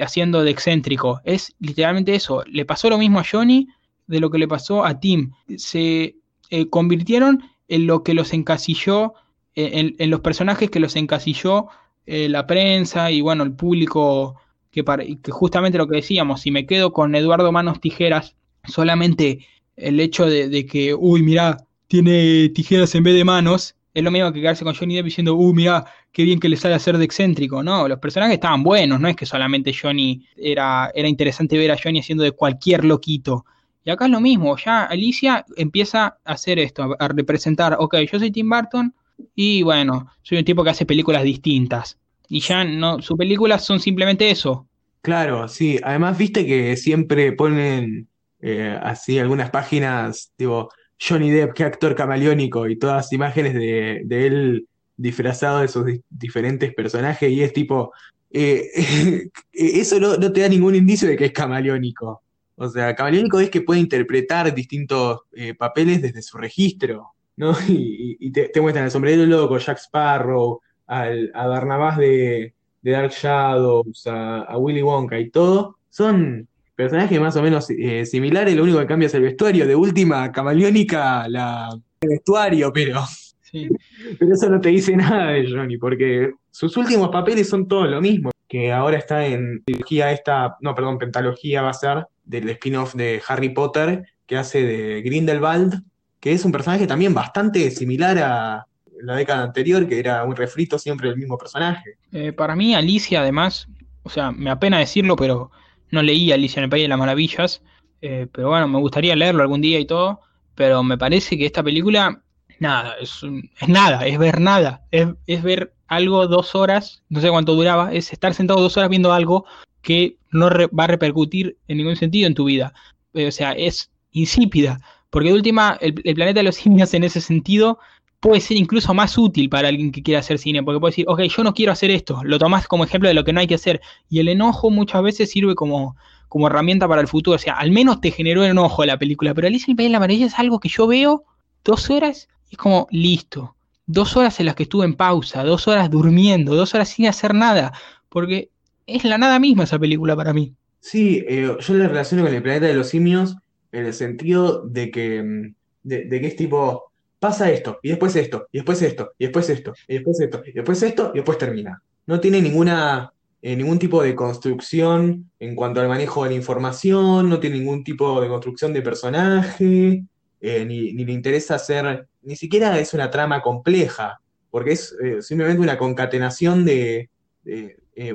haciendo de excéntrico, es literalmente eso, le pasó lo mismo a Johnny de lo que le pasó a Tim, se eh, convirtieron en lo que los encasilló, eh, en, los personajes que los encasilló eh, la prensa y bueno, el público, que, para- que justamente lo que decíamos, si me quedo con Eduardo Manos Tijeras, solamente el hecho de, de que, uy, mirá, tiene tijeras en vez de manos, es lo mismo que quedarse con Johnny Depp diciendo, uy, mirá, qué bien que le sale hacer de excéntrico, no, los personajes estaban buenos, no es que solamente Johnny era, era interesante ver a Johnny haciendo de cualquier loquito. Y acá es lo mismo, ya Alicia empieza a hacer esto, a, a representar, ok, yo soy Tim Burton, y bueno, soy un tipo que hace películas distintas. Y ya no, sus películas son simplemente eso. Claro, sí. Además, viste que siempre ponen eh, así algunas páginas, tipo, Johnny Depp, qué actor camaleónico, y todas imágenes de, él disfrazado de sus di- diferentes personajes, y es tipo, eh, eso no, te da ningún indicio de que es camaleónico. O sea, camaleónico es que puede interpretar distintos eh, papeles desde su registro, ¿no? Y, te, muestran al sombrero loco, Jack Sparrow, al, a Barnabás de de Dark Shadows, a, a Willy Wonka y todo, son personajes más o menos eh, similares, lo único que cambia es el vestuario. De última, camaleónica, la, el vestuario, pero, Sí. pero eso no te dice nada de Johnny, porque sus últimos papeles son todos lo mismo. Que ahora está en trilogía esta, no, perdón, pentalogía va a ser del spin-off de Harry Potter, que hace de Grindelwald, que es un personaje también bastante similar a la década anterior, que era un refrito siempre del mismo personaje. Eh, para mí, Alicia, además, o sea, me apena decirlo, pero no leí Alicia en el País de las Maravillas. eh, pero bueno, me gustaría leerlo algún día y todo. Pero me parece que esta película, nada, es, es nada, es ver nada. Es, es ver algo dos horas, no sé cuánto duraba, es estar sentado dos horas viendo algo que no re- va a repercutir en ningún sentido en tu vida. Eh, o sea, es insípida. Porque de última, el, el planeta de los simios en ese sentido puede ser incluso más útil para alguien que quiera hacer cine, porque puede decir, ok, yo no quiero hacer esto, lo tomás como ejemplo de lo que no hay que hacer, y el enojo muchas veces sirve como, como herramienta para el futuro, o sea, al menos te generó enojo la película, pero Alicia en el País de la Maravilla es algo que yo veo dos horas y es como, listo, dos horas en las que estuve en pausa, dos horas durmiendo, dos horas sin hacer nada, porque es la nada misma esa película para mí. Sí, eh, yo la relaciono con el planeta de los simios en el sentido de que, mm, de, de que es tipo, pasa esto, y después esto, y después esto, y después esto, y después esto, y después esto, y después termina. No tiene ninguna, eh, ningún tipo de construcción en cuanto al manejo de la información, no tiene ningún tipo de construcción de personaje, eh, ni, ni le interesa hacer, ni siquiera es una trama compleja, porque es eh, simplemente una concatenación de,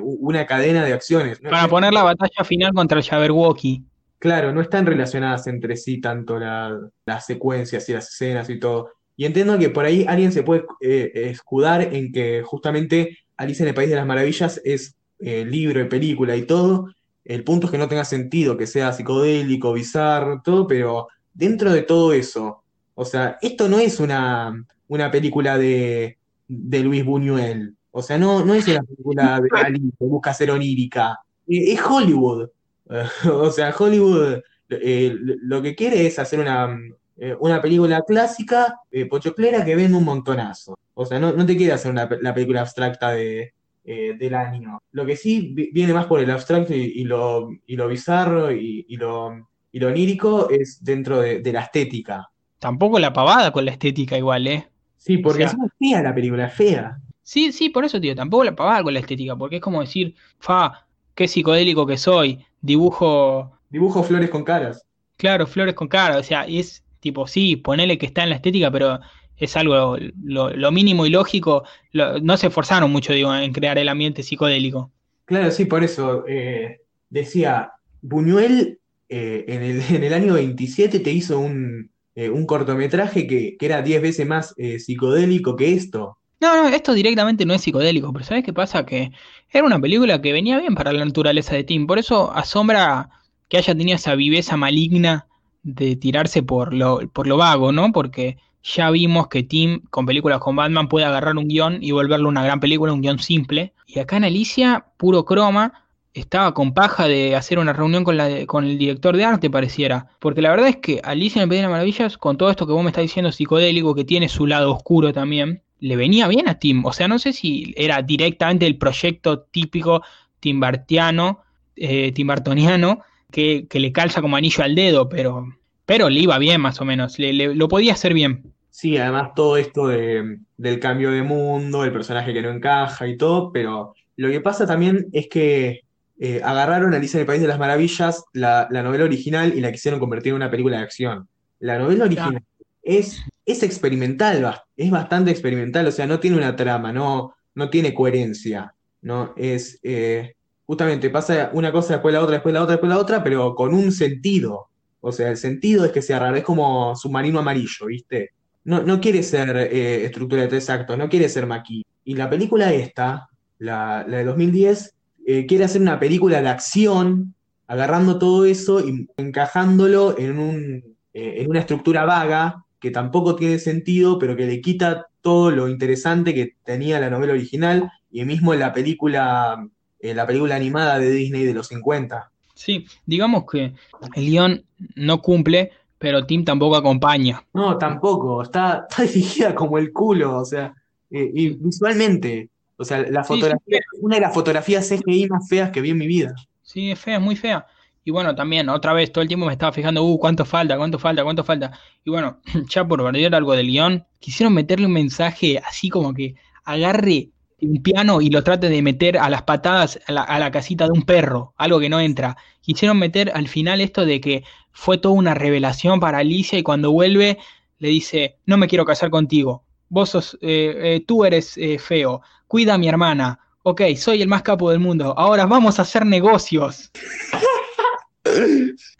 una cadena de acciones. Para poner la batalla final contra el Jabberwocky. Claro, no están relacionadas entre sí tanto la- las secuencias y las escenas y todo. Y entiendo que por ahí alguien se puede eh, escudar en que justamente Alicia en el País de las Maravillas es eh, libro y película y todo. El punto es que no tenga sentido, que sea psicodélico, bizarro, todo, pero dentro de todo eso, o sea, esto no es una, una película de, de Luis Buñuel. O sea, no, no es una película de Alicia que busca ser onírica. Eh, es Hollywood. O sea, Hollywood eh, lo que quiere es hacer una, eh, una película clásica, eh, pochoclera, que vende un montonazo. O sea, no, no te quiere hacer una, la película abstracta de, eh, del año. Lo que sí vi- viene más por el abstracto y, y lo, y lo bizarro y, y lo, y lo onírico es dentro de, de la estética. Tampoco la pavada con la estética igual, ¿eh? Sí, porque O sea- es fea la película, es fea. Sí, sí, por eso, tío, tampoco la pavada con la estética, porque es como decir, fa, qué psicodélico que soy, dibujo, Dibujo flores con caras. claro, flores con cara, o sea, es tipo, sí, ponele que está en la estética, pero es algo lo, lo mínimo y lógico, lo- no se esforzaron mucho, digo, en crear el ambiente psicodélico. Claro, sí, por eso eh, decía, Buñuel eh, en el, en el año 27 te hizo un, eh, un cortometraje que, que era 10 veces más psicodélico que esto. No, no, esto directamente no es psicodélico, pero ¿sabes qué pasa? Que era una película que venía bien para la naturaleza de Tim, por eso asombra que haya tenido esa viveza maligna de tirarse por lo, por lo vago, ¿no? Porque ya vimos que Tim con películas con Batman puede agarrar un guion y volverlo una gran película, un guion simple. Y acá en Alicia, puro croma, estaba con paja de hacer una reunión con, la, con el director de arte, pareciera. Porque la verdad es que Alicia en el País de las Maravillas, con todo esto que vos me estás diciendo psicodélico, que tiene su lado oscuro también, le venía bien a Tim. O sea, no sé si era directamente el proyecto típico timbartiano, eh, timbartoniano, que, que le calza como anillo al dedo, pero, pero le iba bien más o menos, le, le- lo podía hacer bien. Sí, además todo esto de- del cambio de mundo, el personaje que no encaja y todo, pero lo que pasa también es que eh, agarraron Alicia en el País de las Maravillas, la, la novela original, y la quisieron convertir en una película de acción. La novela original es, es experimental, es bastante experimental, o sea, no tiene una trama, no, no tiene coherencia, ¿no? Es, eh, justamente pasa una cosa después la otra, después la otra, después la otra, pero con un sentido. O sea, el sentido es que sea raro, es como submarino amarillo, ¿viste? No, no quiere ser eh, estructura de tres actos, no quiere ser maquis. Y la película esta, la, de 2010, eh, quiere hacer una película de acción, agarrando todo eso y encajándolo en un, eh, en una estructura vaga que tampoco tiene sentido, pero que le quita todo lo interesante que tenía la novela original y mismo la película, en la película animada de Disney de los 50. Sí, digamos que el guion no cumple, pero Tim tampoco acompaña. No, tampoco, está, está dirigida como el culo, o sea, eh, y visualmente, o sea, la Sí, fotografía, una de las fotografías CGI más feas que vi en mi vida. Sí, es fea, es muy fea. Y bueno, también, otra vez, todo el tiempo me estaba fijando, uh, cuánto falta, cuánto falta, cuánto falta. Y bueno, ya por variar algo del guion, quisieron meterle un mensaje así como que agarre un piano y lo trate de meter a las patadas a la, a la casita de un perro, algo que no entra. Quisieron meter al final esto de que fue toda una revelación para Alicia y cuando vuelve le dice, no me quiero casar contigo, vos sos, eh, eh, tú eres eh, feo, cuida a mi hermana, ok, soy el más capo del mundo, ahora vamos a hacer negocios.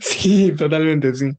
Sí, totalmente, sí.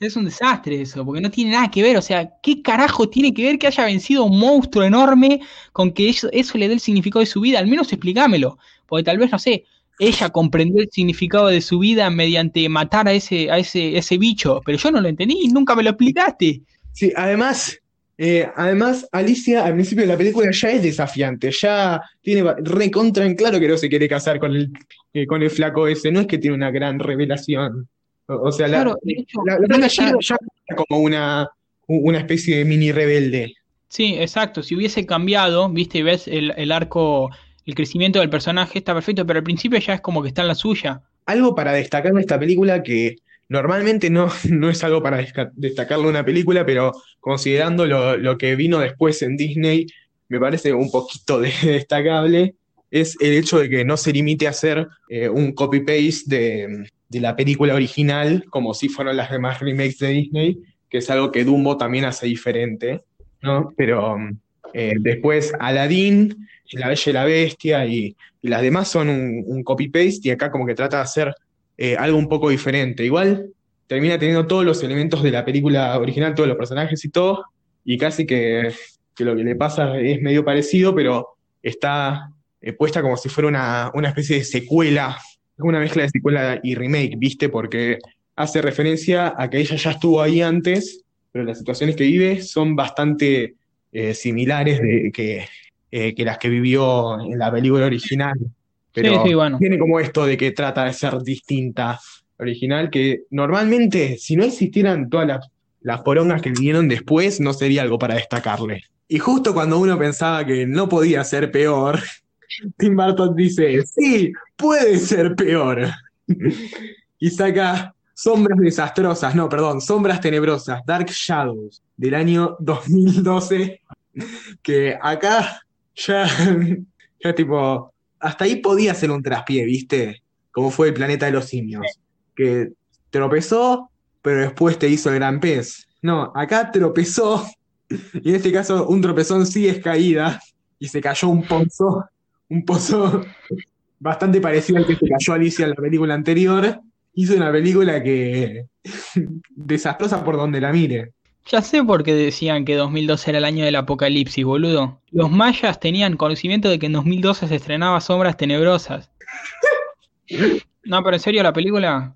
Es un desastre eso, porque no tiene nada que ver. O sea, ¿qué carajo tiene que ver que haya vencido un monstruo enorme con que eso, le dé el significado de su vida? Al menos explícamelo. Porque tal vez, no sé, ella comprendió el significado de su vida mediante matar a ese, a ese, ese bicho, pero yo no lo entendí, nunca me lo explicaste. Sí, además, eh, además, Alicia al principio de la película ya es desafiante, ya tiene recontra en claro que no se quiere casar con el, eh, con el flaco ese, no es que tiene una gran revelación. O, sea, la, Claro, de hecho, la, la me ya, ya como una, una especie de mini rebelde. Sí, exacto. Si hubiese cambiado, viste, ves el, el arco, el crecimiento del personaje está perfecto, pero al principio ya es como que está en la suya. Algo para destacar de esta película que normalmente no, no es algo para destacarle una película, pero considerando lo, lo que vino después en Disney, me parece un poquito de- destacable, es el hecho de que no se limite a hacer eh, un copy-paste de, de la película original, como si fueron las demás remakes de Disney, que es algo que Dumbo también hace diferente, ¿no? Pero eh, después Aladdin, La Bella y la Bestia y, y las demás son un, un copy-paste y acá como que trata de hacer eh, algo un poco diferente. Igual termina teniendo todos los elementos de la película original, todos los personajes y todo, y casi que, que lo que le pasa es medio parecido, pero está eh, puesta como si fuera una, una especie de secuela, una mezcla de secuela y remake, ¿viste? Porque hace referencia a que ella ya estuvo ahí antes, pero las situaciones que vive son bastante eh, similares de, que, eh, que las que vivió en la película original. Pero sí, bueno. tiene como esto de que trata de ser distinta original, que normalmente, si no existieran todas las, las porongas que vinieron después, no sería algo para destacarle. Y justo cuando uno pensaba que no podía ser peor, Tim Burton dice, sí, puede ser peor. Y saca Sombras Desastrosas, no, perdón, Sombras Tenebrosas, Dark Shadows, del año 2012, que acá ya, ya tipo, hasta ahí podía ser un traspié, ¿viste? Como fue el planeta de los simios, que tropezó, pero después te hizo el gran pez. No, acá tropezó, y en este caso un tropezón sí es caída, y se cayó un pozo, un pozo bastante parecido al que se cayó Alicia en la película anterior. Hizo una película que desastrosa por donde la mire. Ya sé por qué decían que 2012 era el año del apocalipsis, boludo. Los mayas tenían conocimiento de que en 2012 se estrenaba Sombras Tenebrosas. No, pero en serio, la película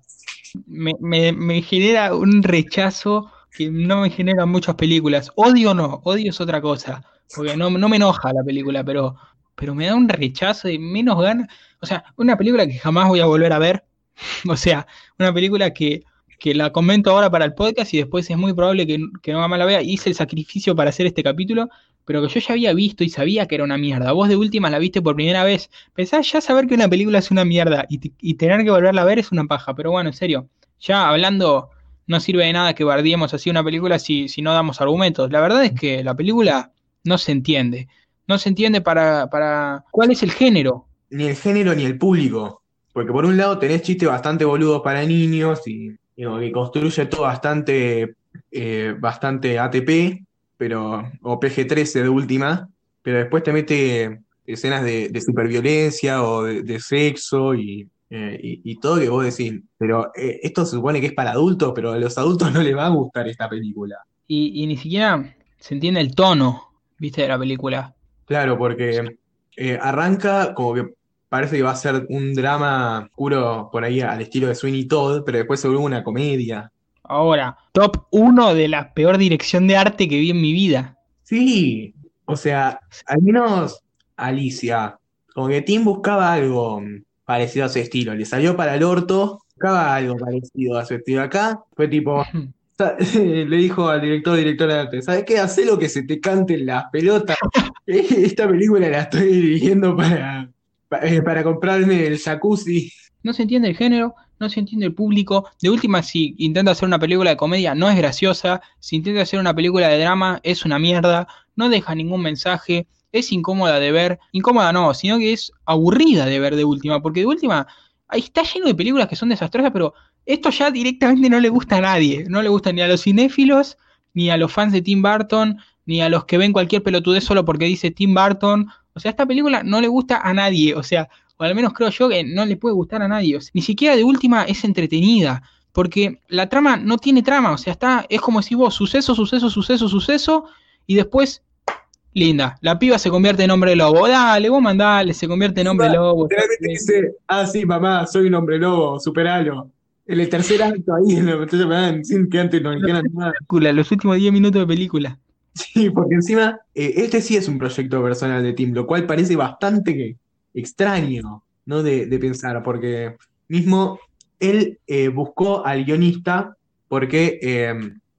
me, me- me genera un rechazo que no me generan muchas películas. Odio no, odio es otra cosa. Porque no, no me enoja la película, pero, pero me da un rechazo y menos ganas. O sea, una película que jamás voy a volver a ver. O sea, una película que, que la comento ahora para el podcast y después es muy probable que, que no más la vea. Hice el sacrificio para hacer este capítulo, pero que yo ya había visto y sabía que era una mierda. Vos de última la viste por primera vez. Pensás ya saber que una película es una mierda y, y tener que volverla a ver es una paja. Pero bueno, en serio, ya hablando, no sirve de nada que bardiemos así una película si, si no damos argumentos. La verdad es que la película no se entiende. No se entiende para, para... ¿Cuál es el género? Ni el género ni el público. Porque por un lado tenés chistes bastante boludos para niños y, que construye todo bastante, eh, bastante ATP, pero, o PG-13 de última, pero después te mete escenas de, de superviolencia o de, de sexo y, eh, y, y todo que vos decís, pero eh, esto se supone que es para adultos, pero a los adultos no les va a gustar esta película. Y, y ni siquiera se entiende el tono, viste, de la película. Claro, porque eh, arranca como que parece que va a ser un drama oscuro por ahí al estilo de Sweeney Todd, pero después se vuelve una comedia. Ahora, top 1 de la peor dirección de arte que vi en mi vida. Sí, o sea, al menos Alicia, como que Tim buscaba algo parecido a su estilo, le salió para el orto, buscaba algo parecido a su estilo. Acá fue tipo, le dijo al director, directora de arte, ¿sabes qué? Hacé lo que se te cante en las pelotas. Esta película la estoy dirigiendo para, pa- eh, para comprarme el jacuzzi. No se entiende el género, no se entiende el público. De última, si intenta hacer una película de comedia, no es graciosa. Si intenta hacer una película de drama, es una mierda. No deja ningún mensaje. Es incómoda de ver. Incómoda no, sino que es aburrida de ver de última. Porque de última, ahí está lleno de películas que son desastrosas, pero esto ya directamente no le gusta a nadie. No le gusta ni a los cinéfilos, ni a los fans de Tim Burton, ni a los que ven cualquier pelotudez solo porque dice Tim Burton. O sea, esta película no le gusta a nadie. O sea, o al menos creo yo que no le puede gustar a nadie. O sea, ni siquiera de última es entretenida. Porque la trama no tiene trama. O sea, está, es como si vos, suceso, suceso, suceso, suceso. Y después linda. La piba se convierte en hombre lobo. Dale, vos mandale, se convierte en hombre lobo. Literalmente dice, ah, sí, mamá, soy un hombre lobo, superalo. En el tercer acto ahí en la pantalla me dan sin que antes no dijeran nada. Película, Los últimos 10 minutos de película. Sí, porque encima, eh, este sí es un proyecto personal de Tim, lo cual parece bastante extraño, ¿no? De, de pensar, porque mismo él eh, buscó al guionista porque eh,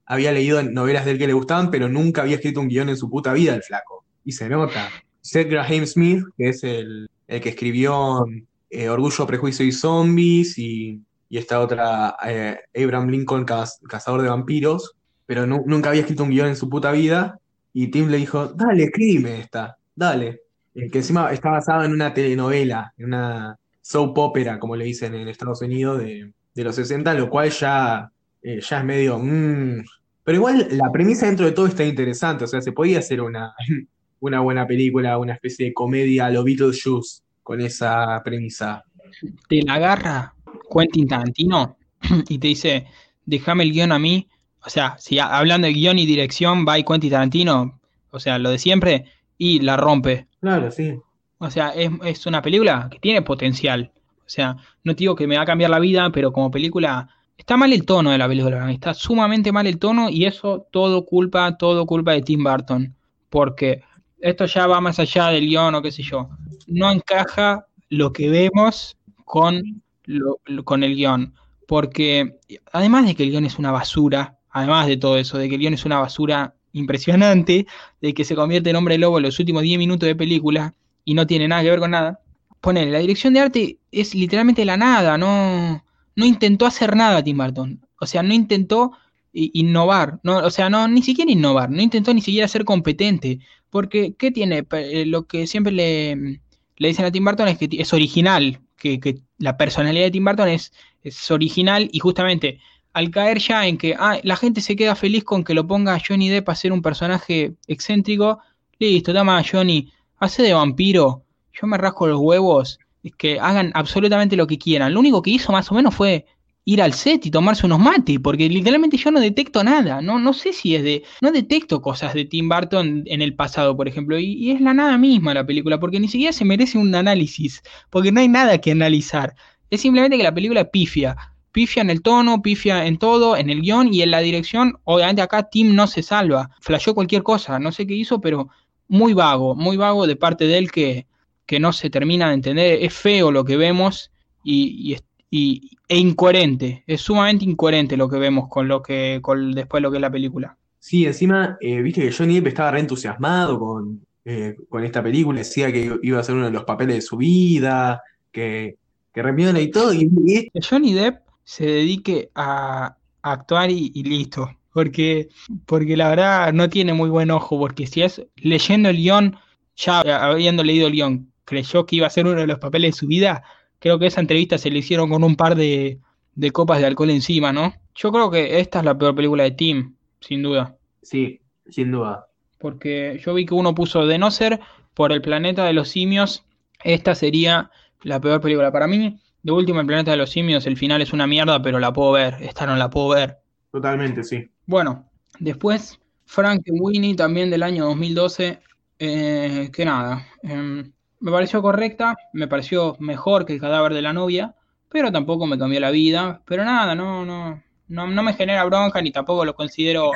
había leído novelas de él que le gustaban, pero nunca había escrito un guion en su puta vida, el flaco. Y se nota. Seth Graham Smith, que es el, el que escribió eh, Orgullo, Prejuicio y Zombies, y, y esta otra, eh, Abraham Lincoln, Caz- Cazador de Vampiros, pero nu- nunca había escrito un guion en su puta vida. Y Tim le dijo, dale, escríbeme esta, dale. Eh, que encima está basada en una telenovela, en una soap opera, como le dicen en Estados Unidos, de, de los 60, lo cual ya, eh, ya es medio... mm. Pero igual la premisa dentro de todo está interesante, o sea, se podía hacer una, una buena película, una especie de comedia a lo Beetlejuice con esa premisa. Te la agarra Quentin Tarantino y te dice, déjame el guion a mí. O sea, si hablando de guion y dirección, va y Quentin Tarantino, o sea, lo de siempre, y la rompe. Claro, sí. O sea, es, es una película que tiene potencial. O sea, no te digo que me va a cambiar la vida, pero como película está mal el tono de la película. Está sumamente mal el tono y eso todo culpa, todo culpa de Tim Burton. Porque esto ya va más allá del guion o qué sé yo. No encaja lo que vemos con, lo- con el guion. Porque además de que el guion es una basura, además de todo eso, de que el guion es una basura impresionante, de que se convierte en hombre lobo en los últimos 10 minutos de película y no tiene nada que ver con nada. Ponele, la dirección de arte es literalmente la nada, no, no intentó hacer nada Tim Burton. O sea, no intentó innovar, no, o sea, no, ni siquiera innovar, no intentó ni siquiera ser competente. Porque, ¿qué tiene? Eh, Lo que siempre le, le dicen a Tim Burton es que es original, que, la personalidad de Tim Burton es, es original y justamente al caer ya en que ah, la gente se queda feliz con que lo ponga Johnny Depp a ser un personaje excéntrico, listo, toma Johnny, hace de vampiro, yo me rasco los huevos, es que hagan absolutamente lo que quieran. Lo único que hizo más o menos fue ir al set y tomarse unos mates, porque literalmente yo no detecto nada, no, no sé si es de, no detecto cosas de Tim Burton en el pasado, por ejemplo, y, es la nada misma la película, porque ni siquiera se merece un análisis, porque no hay nada que analizar, es simplemente que la película pifia, pifia en el tono, pifia en todo, en el guion y en la dirección, obviamente acá Tim no se salva, flasheó cualquier cosa, no sé qué hizo, pero muy vago, muy vago de parte de él que, que no se termina de entender, es feo lo que vemos y, y y- e incoherente, es sumamente incoherente lo que vemos con lo que con después lo que es la película. Sí, encima, eh, viste que Johnny Depp estaba re entusiasmado con, eh, con esta película, decía que iba a ser uno de los papeles de su vida, que, que remiola y todo, y, y Que Johnny Depp se dedique a, a actuar y, y listo, porque, porque la verdad no tiene muy buen ojo, porque si es leyendo el guion, ya habiendo leído el guion, creyó que iba a ser uno de los papeles de su vida, creo que esa entrevista se le hicieron con un par de, de copas de alcohol encima, ¿no? Yo creo que esta es la peor película de Tim, sin duda. sí, sin duda. Porque yo vi que uno puso de no ser por el planeta de los simios, esta sería la peor película. Para mí, de último, el planeta de los simios, el final es una mierda, pero la puedo ver. Esta no la puedo ver. Totalmente, sí. Bueno, después, Frank Winnie, también del año 2012. eh, que nada, em, me pareció correcta, me pareció mejor que el cadáver de la novia, pero tampoco me cambió la vida. Pero nada, no, no, no, no me genera bronca ni tampoco lo considero,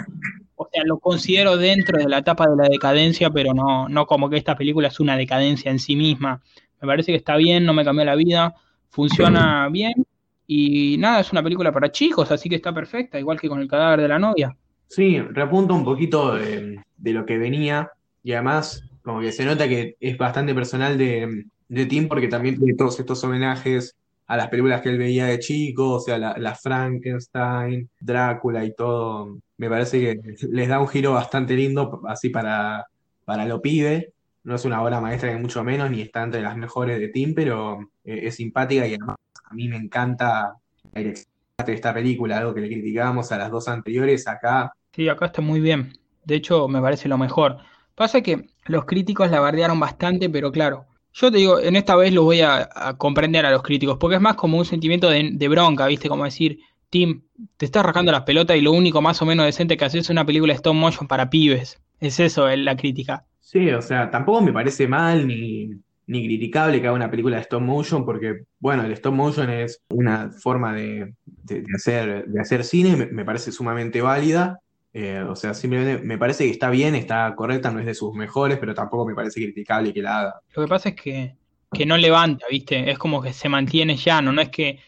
o sea, lo considero dentro de la etapa de la decadencia, pero no, no como que esta película es una decadencia en sí misma. Me parece que está bien, no me cambió la vida, funciona bien y nada, es una película para chicos, así que está perfecta, igual que con el cadáver de la novia. Sí, repunta un poquito de, de lo que venía y además como que se nota que es bastante personal de, de Tim porque también tiene todos estos homenajes a las películas que él veía de chico, o sea, la, Frankenstein, Drácula y todo. Me parece que les da un giro bastante lindo así para, para lo pibe. No es una obra maestra ni mucho menos, ni está entre las mejores de Tim, pero eh, es simpática y además a mí me encanta la dirección de esta película, algo que le criticábamos a las dos anteriores, acá Sí, acá está muy bien. De hecho, me parece lo mejor. Pasa que los críticos la bardearon bastante, pero claro, yo te digo, en esta vez lo voy a, comprender a los críticos, porque es más como un sentimiento de, bronca, ¿viste? Como decir, Tim, te estás rascando las pelotas y lo único más o menos decente que haces es una película stop motion para pibes. Es eso eh, la crítica. Sí, o sea, tampoco me parece mal ni, ni criticable que haga una película de stop motion, porque, bueno, el stop motion es una forma de, de- hacer, de hacer cine, me parece sumamente válida. Eh, o sea, simplemente me parece que está bien, está correcta, no es de sus mejores, pero tampoco me parece criticable que la haga. Lo que pasa es que, que no levanta, ¿viste? Es como que se mantiene llano, no es que,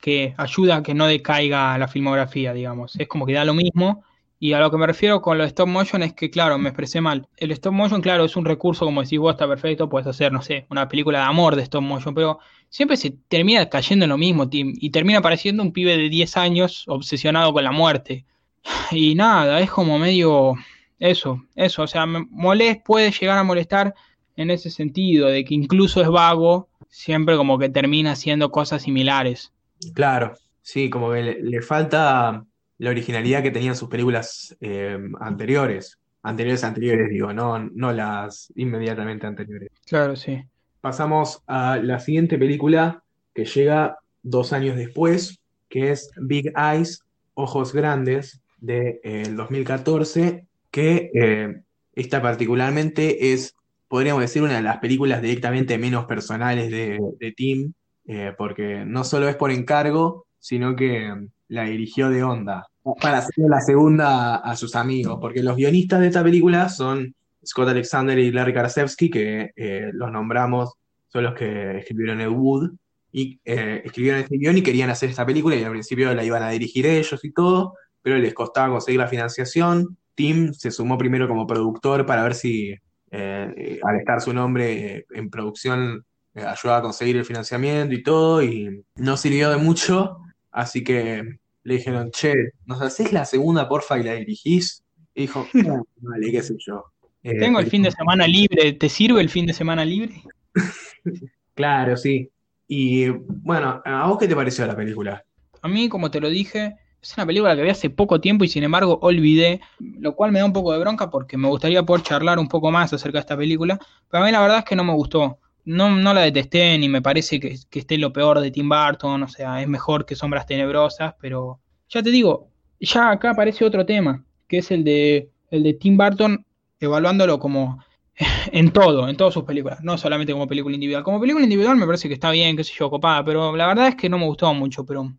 que ayuda a que no decaiga la filmografía, digamos. Es como que da lo mismo. Y a lo que me refiero con lo de stop motion es que, claro, me expresé mal. El stop motion, claro, es un recurso, como decís vos, está perfecto, puedes hacer, no sé, una película de amor de stop motion, pero siempre se termina cayendo en lo mismo, Tim, y termina apareciendo un pibe de 10 años obsesionado con la muerte. Y nada, es como medio eso, eso, o sea, molest, puede llegar a molestar en ese sentido, de que incluso es vago, siempre como que termina haciendo cosas similares. Claro, sí, como que le, le falta la originalidad que tenían sus películas eh, anteriores. Anteriores, anteriores, digo, no, no las inmediatamente anteriores. Claro, sí. Pasamos a la siguiente película que llega dos años después, que es Big Eyes, Ojos Grandes, de, eh, el 2014, que eh, esta particularmente es, podríamos decir, una de las películas directamente menos personales de, de Tim, eh, porque no solo es por encargo, sino que la dirigió de onda, para hacer la segunda a sus amigos, porque los guionistas de esta película son Scott Alexander y Larry Karasewski, que eh, los nombramos, son los que escribieron Ed Wood, y eh, escribieron este guion y querían hacer esta película, y al principio la iban a dirigir ellos y todo, pero les costaba conseguir la financiación. Tim se sumó primero como productor para ver si, eh, al estar su nombre eh, en producción, eh, ayudaba a conseguir el financiamiento y todo, y no sirvió de mucho, así que le dijeron, che, ¿nos hacés la segunda, porfa, y la dirigís? Y dijo, "Ah, vale, qué sé yo. Eh, Tengo el fin de semana libre, ¿te sirve el fin de semana libre? Claro, sí. Y bueno, ¿a vos qué te pareció la película? A mí, como te lo dije, es una película que vi hace poco tiempo y sin embargo olvidé, lo cual me da un poco de bronca porque me gustaría poder charlar un poco más acerca de esta película, pero a mí la verdad es que no me gustó. No, no la detesté ni me parece que, que esté lo peor de Tim Burton, o sea, es mejor que Sombras Tenebrosas, pero ya te digo, ya acá aparece otro tema, que es el de, el de Tim Burton evaluándolo como en todo, en todas sus películas, no solamente como película individual. Como película individual me parece que está bien, qué sé yo, copada, pero la verdad es que no me gustó mucho, pero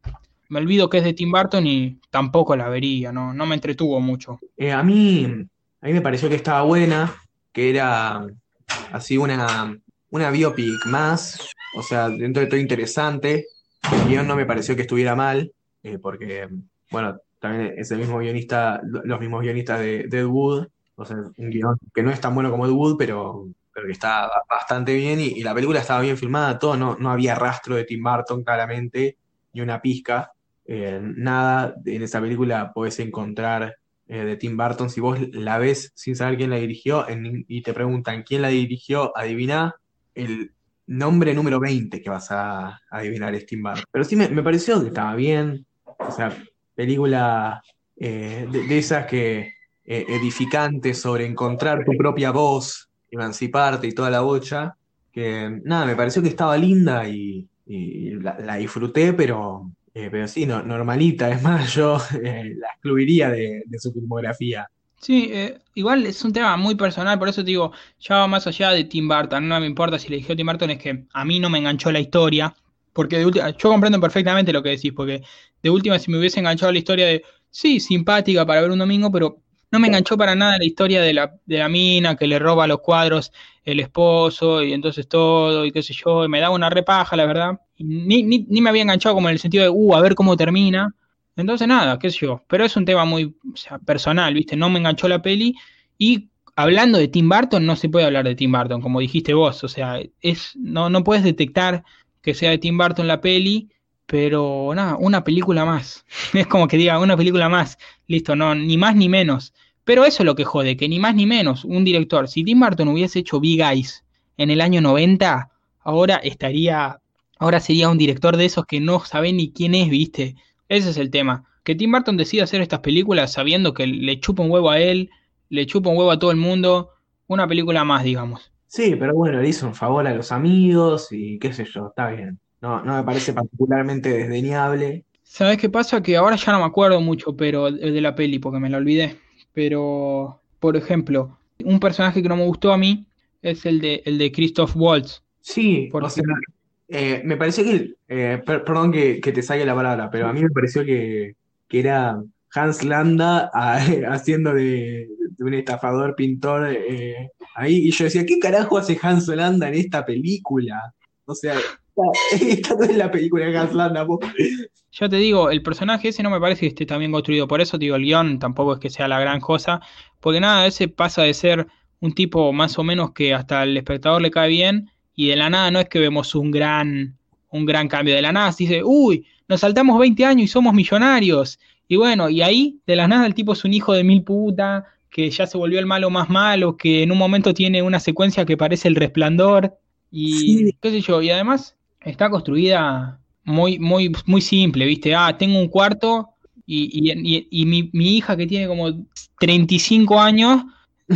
me olvido que es de Tim Burton y tampoco la vería, no, no me entretuvo mucho. Eh, a mí, a mí me pareció que estaba buena, que era así una, una biopic más, o sea, dentro de todo interesante. El guion no me pareció que estuviera mal, eh, porque, bueno, también es el mismo guionista, los mismos guionistas de, de Ed Wood, o sea, un guion que no es tan bueno como Ed Wood, pero, pero que está bastante bien y, y la película estaba bien filmada, todo, no, no había rastro de Tim Burton claramente, ni una pizca. Eh, nada en esa película podés encontrar eh, de Tim Burton. Si vos la ves sin saber quién la dirigió y te preguntan quién la dirigió, adivina el nombre número 20 que vas a, adivinar es Tim Burton. Pero sí me, pareció que estaba bien. O sea, película eh, de, esas que edificantes sobre encontrar tu propia voz, emanciparte y toda la bocha. Que nada, me pareció que estaba linda y, la disfruté, pero, eh, pero sí, no, normalita. Es más, yo eh, la excluiría de, de su filmografía. Sí, eh, igual es un tema muy personal, por eso te digo, ya va más allá de Tim Burton, no me importa si le dije Tim Burton, es que a mí no me enganchó la historia, porque de última, yo comprendo perfectamente lo que decís, porque de última si me hubiese enganchado la historia de, sí, simpática para ver un domingo, pero no me enganchó para nada la historia de la, de la mina que le roba los cuadros el esposo y entonces todo y qué sé yo, y me daba una repaja, la verdad, ni, me había enganchado como en el sentido de, uh, a ver cómo termina. Entonces nada, qué sé yo, pero es un tema muy personal, ¿viste? No me enganchó la peli y hablando de Tim Burton no se puede hablar de Tim Burton, como dijiste vos, o sea, es no, no puedes detectar que sea de Tim Burton la peli, pero nada, una película más. Es como que diga, una película más, listo, no, ni más ni menos. Pero eso es lo que jode, que ni más ni menos, un director, si Tim Burton hubiese hecho Big Eyes en el año 90, ahora estaría, ahora sería un director de esos que no sabe ni quién es, ¿viste? Ese es el tema. Que Tim Burton decida hacer estas películas sabiendo que le chupa un huevo a él, le chupa un huevo a todo el mundo, una película más, digamos. Sí, pero bueno, le hizo un favor a los amigos y qué sé yo, está bien. No, no me parece particularmente desdeñable. ¿Sabes qué pasa? Que ahora ya no me acuerdo mucho pero de la peli porque me la olvidé. Pero, por ejemplo, Un personaje que no me gustó a mí es el de, el de Christoph Waltz. Sí, Por o sea, eh, me pareció que, eh, per- perdón que, que te saque la palabra, pero a mí me pareció que, que era Hans Landa a- haciendo de, un estafador pintor eh, ahí, y yo decía, ¿qué carajo hace Hans Landa en esta película? O sea, esta, esta no es la película de Hans Landa, po. Ya te digo, el personaje ese no me parece que esté tan bien construido. Por eso digo, el guion tampoco es que sea la gran cosa. Porque nada, ese pasa de ser un tipo más o menos que hasta el espectador le cae bien. Y de la nada no es que vemos un gran, un gran cambio. De la nada se dice, uy, nos saltamos 20 años y somos millonarios. Y bueno, y ahí de la nada el tipo es un hijo de mil puta, que ya se volvió el malo más malo, que en un momento tiene una secuencia que parece el resplandor. Y Sí. qué sé yo, y además está construida muy, muy, muy simple, ¿viste? Ah, tengo un cuarto y, y- y- y mi, mi hija que tiene como 35 años,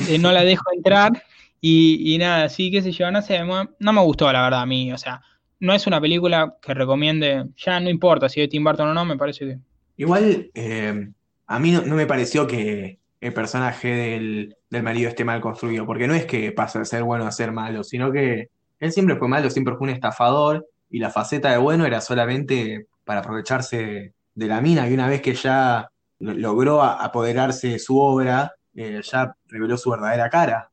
eh, no la dejo entrar y, y nada, sí, qué sé yo, no sé, no me gustó la verdad a mí, o sea, no es una película que recomiende, ya no importa si es Tim Burton o no, me parece que... Igual, eh, a mí no, me pareció que el personaje del, del marido esté mal construido, porque no es que pasa de ser bueno a ser malo, sino que él siempre fue malo, siempre fue un estafador, y la faceta de bueno era solamente para aprovecharse de la mina, y una vez que ya lo- logró apoderarse de su obra, eh, ya reveló su verdadera cara.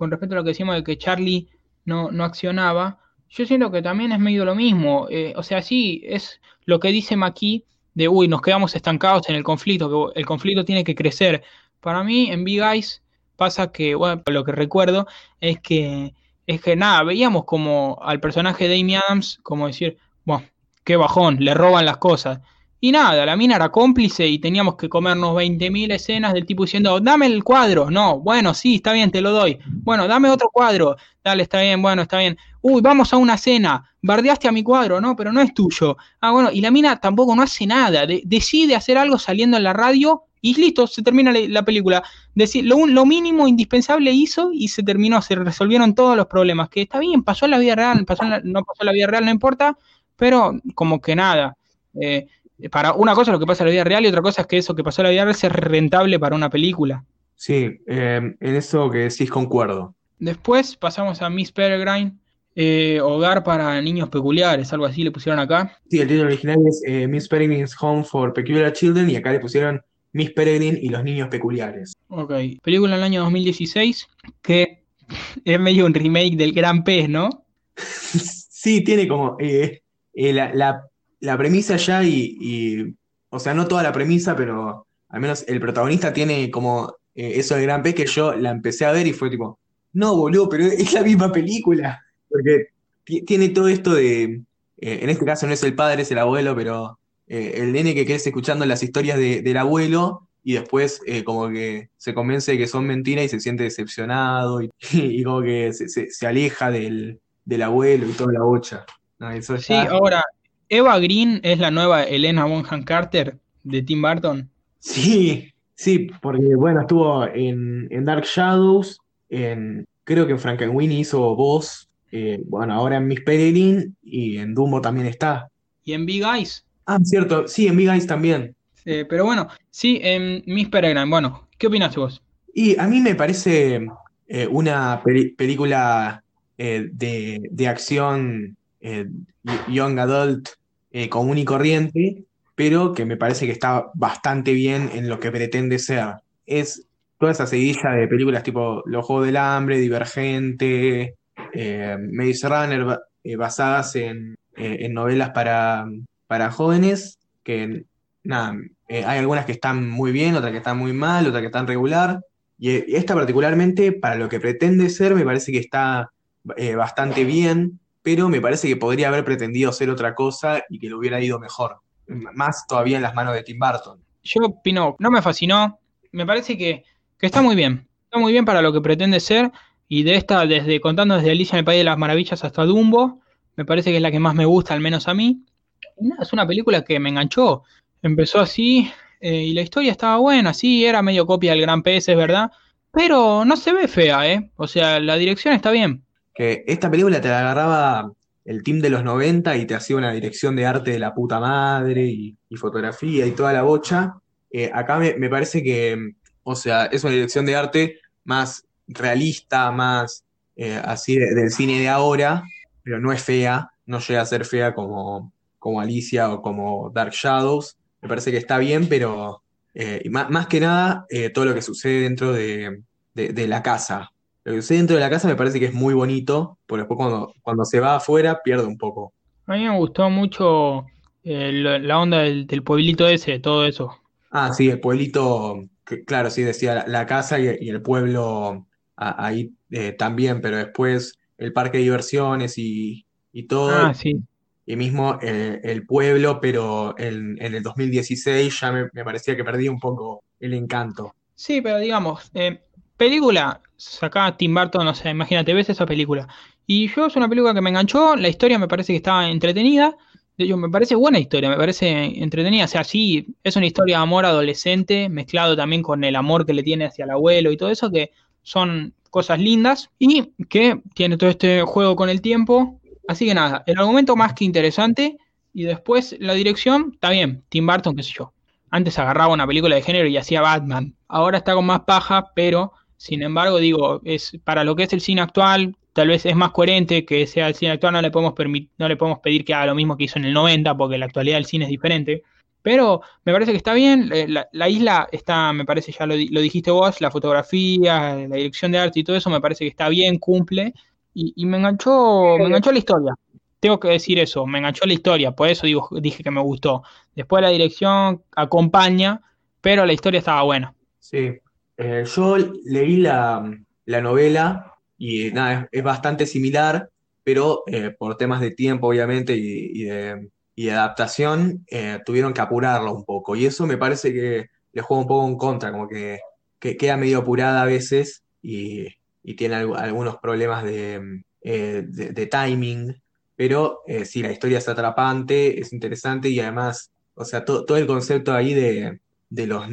Con respecto a lo que decimos de que Charlie no, no accionaba, yo siento que también es medio lo mismo. Eh, o sea, sí, es lo que dice Maki de, uy, nos quedamos estancados en el conflicto, que el conflicto tiene que crecer. Para mí, en Big Eyes pasa que, bueno, lo que recuerdo es que, es que nada, veíamos como al personaje de Amy Adams, como decir, bueno, qué bajón, le roban las cosas. Y nada, la mina era cómplice y teníamos que comernos 20.000 escenas del tipo diciendo, dame el cuadro. No, bueno, sí, está bien, te lo doy. Bueno, dame otro cuadro. Dale, está bien, bueno, está bien. Uy, vamos a una cena. Bardeaste a mi cuadro, no, pero no es tuyo. Ah, bueno, y la mina tampoco no hace nada. De- decide hacer algo saliendo en la radio y listo, se termina la, la película. Decir, lo, lo mínimo indispensable hizo y se terminó, se resolvieron todos los problemas. Que está bien, pasó en la vida real, pasó en la- no pasó en la vida real, no importa, pero como que nada. Eh, para una cosa es lo que pasa en la vida real y otra cosa es que eso que pasó en la vida real sea rentable para una película. Sí, eh, en eso que decís concuerdo. Después pasamos a Miss Peregrine, eh, Hogar para Niños Peculiares, algo así le pusieron acá. Sí, el título original es eh, Miss Peregrine's Home for Peculiar Children, y acá le pusieron Miss Peregrine y los niños peculiares. Ok, película en el año 2016 que es medio un remake del Gran Pez, ¿no? Sí, tiene como eh, eh, la, la- la premisa ya y, y- o sea, no toda la premisa, pero al menos el protagonista tiene como eh, eso de Gran Pez que yo la empecé a ver y fue tipo, no, boludo, pero es la misma película. Porque ti- tiene todo esto de, eh, en este caso no es el padre, es el abuelo, pero eh, el nene que crece escuchando las historias de- del abuelo y después eh, como que se convence de que son mentiras y se siente decepcionado y, y como que se, se- se aleja del, del abuelo y toda la bocha. No, eso Sí, ahora, Eva Green es la nueva Elena Bonham Carter de Tim Burton. Sí, sí, porque bueno, estuvo en, en Dark Shadows, en, creo que en Frankenweenie hizo voz, eh, bueno, ahora en Miss Peregrine y en Dumbo también está. Y en Big Eyes. Ah, cierto, sí, en Big Eyes también. Eh, pero bueno, sí, en Miss Peregrine. Bueno, ¿qué opinas vos? Y a mí me parece eh, una película eh, de, de acción young adult eh, común y corriente, pero que me parece que está bastante bien en lo que pretende ser. Es toda esa seguidilla de películas tipo Los Juegos del Hambre, Divergente, eh, Maze Runner, eh, basadas en, en novelas para, para jóvenes, que nada, hay algunas que están muy bien, otras que están muy mal, otras que están regular. Y esta particularmente, para lo que pretende ser, me parece que está bastante bien, pero me parece que podría haber pretendido ser otra cosa y que le hubiera ido mejor. Más todavía en las manos de Tim Burton. Yo opino, no me fascinó, me parece que, está muy bien, está muy bien para lo que pretende ser, y de esta, desde contando desde Alicia en el País de las Maravillas hasta Dumbo, me parece que es la que más me gusta, al menos a mí. Es una película que me enganchó, empezó así, eh, y la historia estaba buena, sí, era medio copia del Gran Pez, es verdad, pero no se ve fea, ¿eh? O sea, la dirección está bien. Que esta película te la agarraba el team de los 90 y te hacía una dirección de arte de la puta madre y, fotografía y toda la bocha. Eh, acá me, parece que, o sea, es una dirección de arte más realista, más eh, así de- del cine de ahora, pero no es fea, no llega a ser fea como, como Alicia o como Dark Shadows. Me parece que está bien, pero eh, y má- más, que nada todo lo que sucede dentro de, de- de la casa. Lo que sucede dentro de la casa me parece que es muy bonito, pero después cuando, cuando se va afuera pierde un poco. A mí me gustó mucho eh, la, onda del, del pueblito ese, todo eso. Ah, sí, el pueblito, que- claro, sí, decía la, la casa y, y el pueblo a- ahí eh, también, pero después el parque de diversiones y, y todo, Ah, sí. y mismo eh, el pueblo, pero en, en el 2016 ya me, me parecía que perdía un poco el encanto. Sí, pero digamos, eh, película, sacá Tim Burton, o sea, imagínate, ves esa película. Y yo es una película que me enganchó, la historia me parece que estaba entretenida. De hecho, me parece buena historia, me parece entretenida. O sea, sí, es una historia de amor adolescente, mezclado también con el amor que le tiene hacia el abuelo y todo eso, que son cosas lindas y que tiene todo este juego con el tiempo. Así que nada, el argumento más que interesante y después la dirección, está bien, Tim Burton, qué sé yo. Antes agarraba una película de género y hacía Batman. Ahora está con más paja, pero sin embargo, digo, es para lo que es el cine actual, tal vez es más coherente que sea el cine actual, no le podemos no le podemos pedir que haga lo mismo que hizo en el 90, porque la actualidad el cine es diferente. Pero me parece que está bien, eh, la, la isla está, me parece, ya lo, lo dijiste vos, la fotografía, la dirección de arte y todo eso, me parece que está bien, cumple. Y, y me enganchó, me enganchó la historia. Tengo que decir eso, me enganchó la historia, por eso digo, dije que me gustó. Después la dirección acompaña, pero la historia estaba buena. Sí, Eh, yo leí la, la novela y nada, es, bastante similar, pero eh, por temas de tiempo, obviamente, y, de, adaptación, eh, tuvieron que apurarlo un poco. Y eso me parece que le juega un poco en contra, como que, que queda medio apurada a veces y, tiene algu- algunos problemas de, timing. Pero sí, la historia es atrapante, es interesante y además, o sea, to- todo el concepto ahí de de los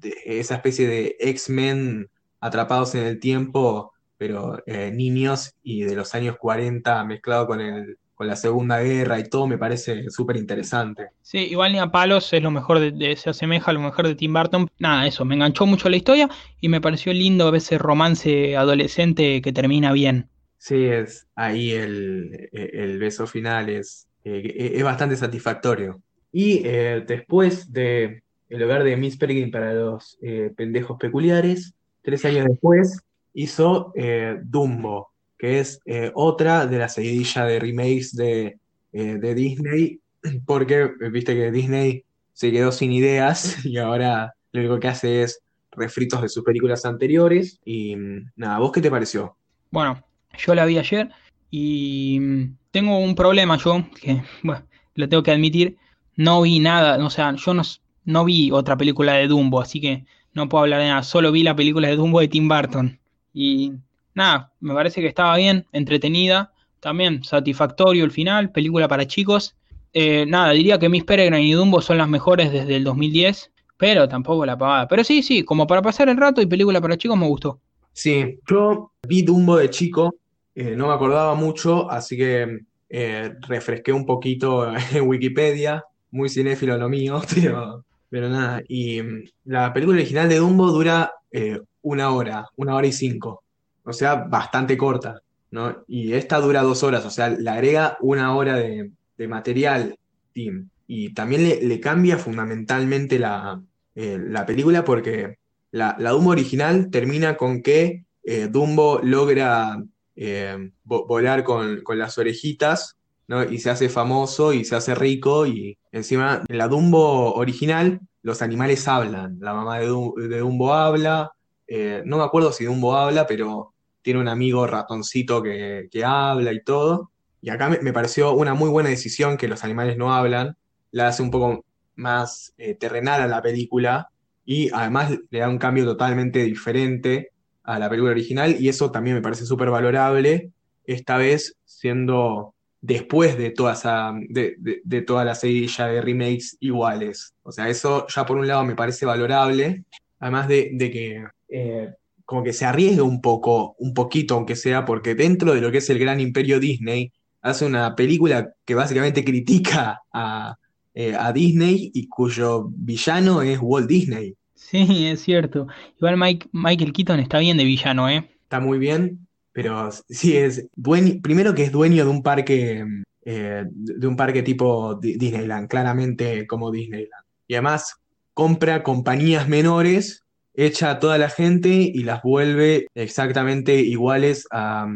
de esa especie de X-Men atrapados en el tiempo, pero eh, niños y de los años 40 mezclado con el, con la Segunda Guerra y todo me parece súper interesante. Sí, igual ni a palos es lo mejor de, de- se asemeja a lo mejor de Tim Burton. Nada, eso, me enganchó mucho la historia y me pareció lindo ese romance adolescente que termina bien. Sí, es ahí el, el beso final es, eh, es bastante satisfactorio. Y eh, después de El hogar de Miss Peregrine para los eh, pendejos peculiares, tres años después hizo eh, Dumbo, que es eh, otra de la seguidilla de remakes de, de Disney, porque viste que Disney se quedó sin ideas y ahora lo único que hace es refritos de sus películas anteriores. Y mm, nada, ¿vos qué te pareció? Bueno, yo la vi ayer y mm, tengo un problema yo, que bueno, lo tengo que admitir, no vi nada, o sea, yo no, no vi otra película de Dumbo, así que no puedo hablar de nada, solo vi la película de Dumbo de Tim Burton. Y nada, me parece que estaba bien, entretenida, también satisfactorio el final, película para chicos. Eh, nada, diría que Miss Peregrine y Dumbo son las mejores desde el 2010, pero tampoco la pavada. Pero sí, sí, como para pasar el rato y película para chicos me gustó. Sí, yo vi Dumbo de chico, eh, no me acordaba mucho, así que eh, refresqué un poquito en Wikipedia, muy cinéfilo lo mío, pero, pero nada. Y mm, la película original de Dumbo dura eh, una hora, una hora y cinco, o sea, bastante corta, ¿no? Y esta dura dos horas, o sea, le agrega una hora de, material, Tim. Y también le, cambia fundamentalmente la, eh, la película porque la, la Dumbo original termina con que eh, Dumbo logra vo- volar con, con las orejitas, ¿no? Y se hace famoso y se hace rico. Y encima, en la Dumbo original, los animales hablan. La mamá de, Du- de Dumbo habla. eh, no me acuerdo si Dumbo habla, pero tiene un amigo ratoncito que, que habla y todo. Y acá me, me pareció una muy buena decisión que los animales no hablan. La hace un poco más eh, terrenal a la película y además le da un cambio totalmente diferente a la película original y eso también me parece súper valorable, esta vez siendo después de toda esa, de, de- de toda la seguilla de remakes iguales. O sea, eso ya por un lado me parece valorable, además de, de que eh, como que se arriesga un poco, un poquito aunque sea, porque dentro de lo que es el gran imperio Disney, hace una película que básicamente critica a, eh, a Disney y cuyo villano es Walt Disney. Sí, es cierto. Igual Mike, Michael Keaton está bien de villano, ¿eh? está muy bien, pero sí es dueño, primero que es dueño de un parque, eh, de un parque tipo Disneyland, claramente como Disneyland. Y además compra compañías menores, echa a toda la gente y las vuelve exactamente iguales a,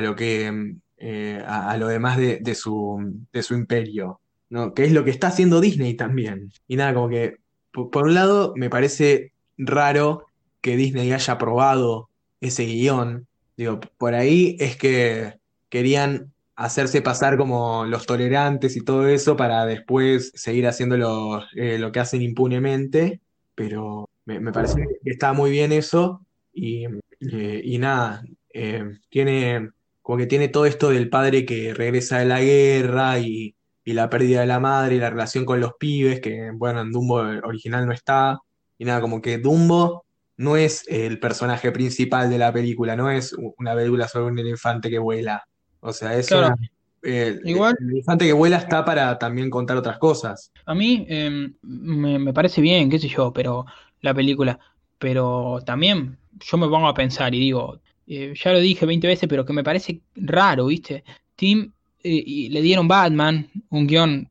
lo que eh, a, lo demás de, su, de su imperio, ¿no? Que es lo que está haciendo Disney también. Y nada, como que por, un lado me parece raro que Disney haya aprobado ese guion. Digo, por ahí es que querían hacerse pasar como los tolerantes y todo eso para después seguir haciendo lo, eh, que hacen impunemente, pero me, parece que está muy bien eso y, eh, nada, tiene como que tiene todo esto del padre que regresa de la guerra y, la pérdida de la madre y la relación con los pibes, que bueno, en Dumbo original no está. Y nada, como que Dumbo no es el personaje principal de la película, no es una película sobre un elefante que vuela. O sea, es Claro, el, igual el elefante que vuela está para también contar otras cosas. a mí em, me, me parece bien, qué sé yo, pero la película, pero también yo me pongo a pensar y digo, eh, ya lo dije 20 veces, pero que me parece raro, ¿viste? Tim eh, y le dieron Batman, un guion,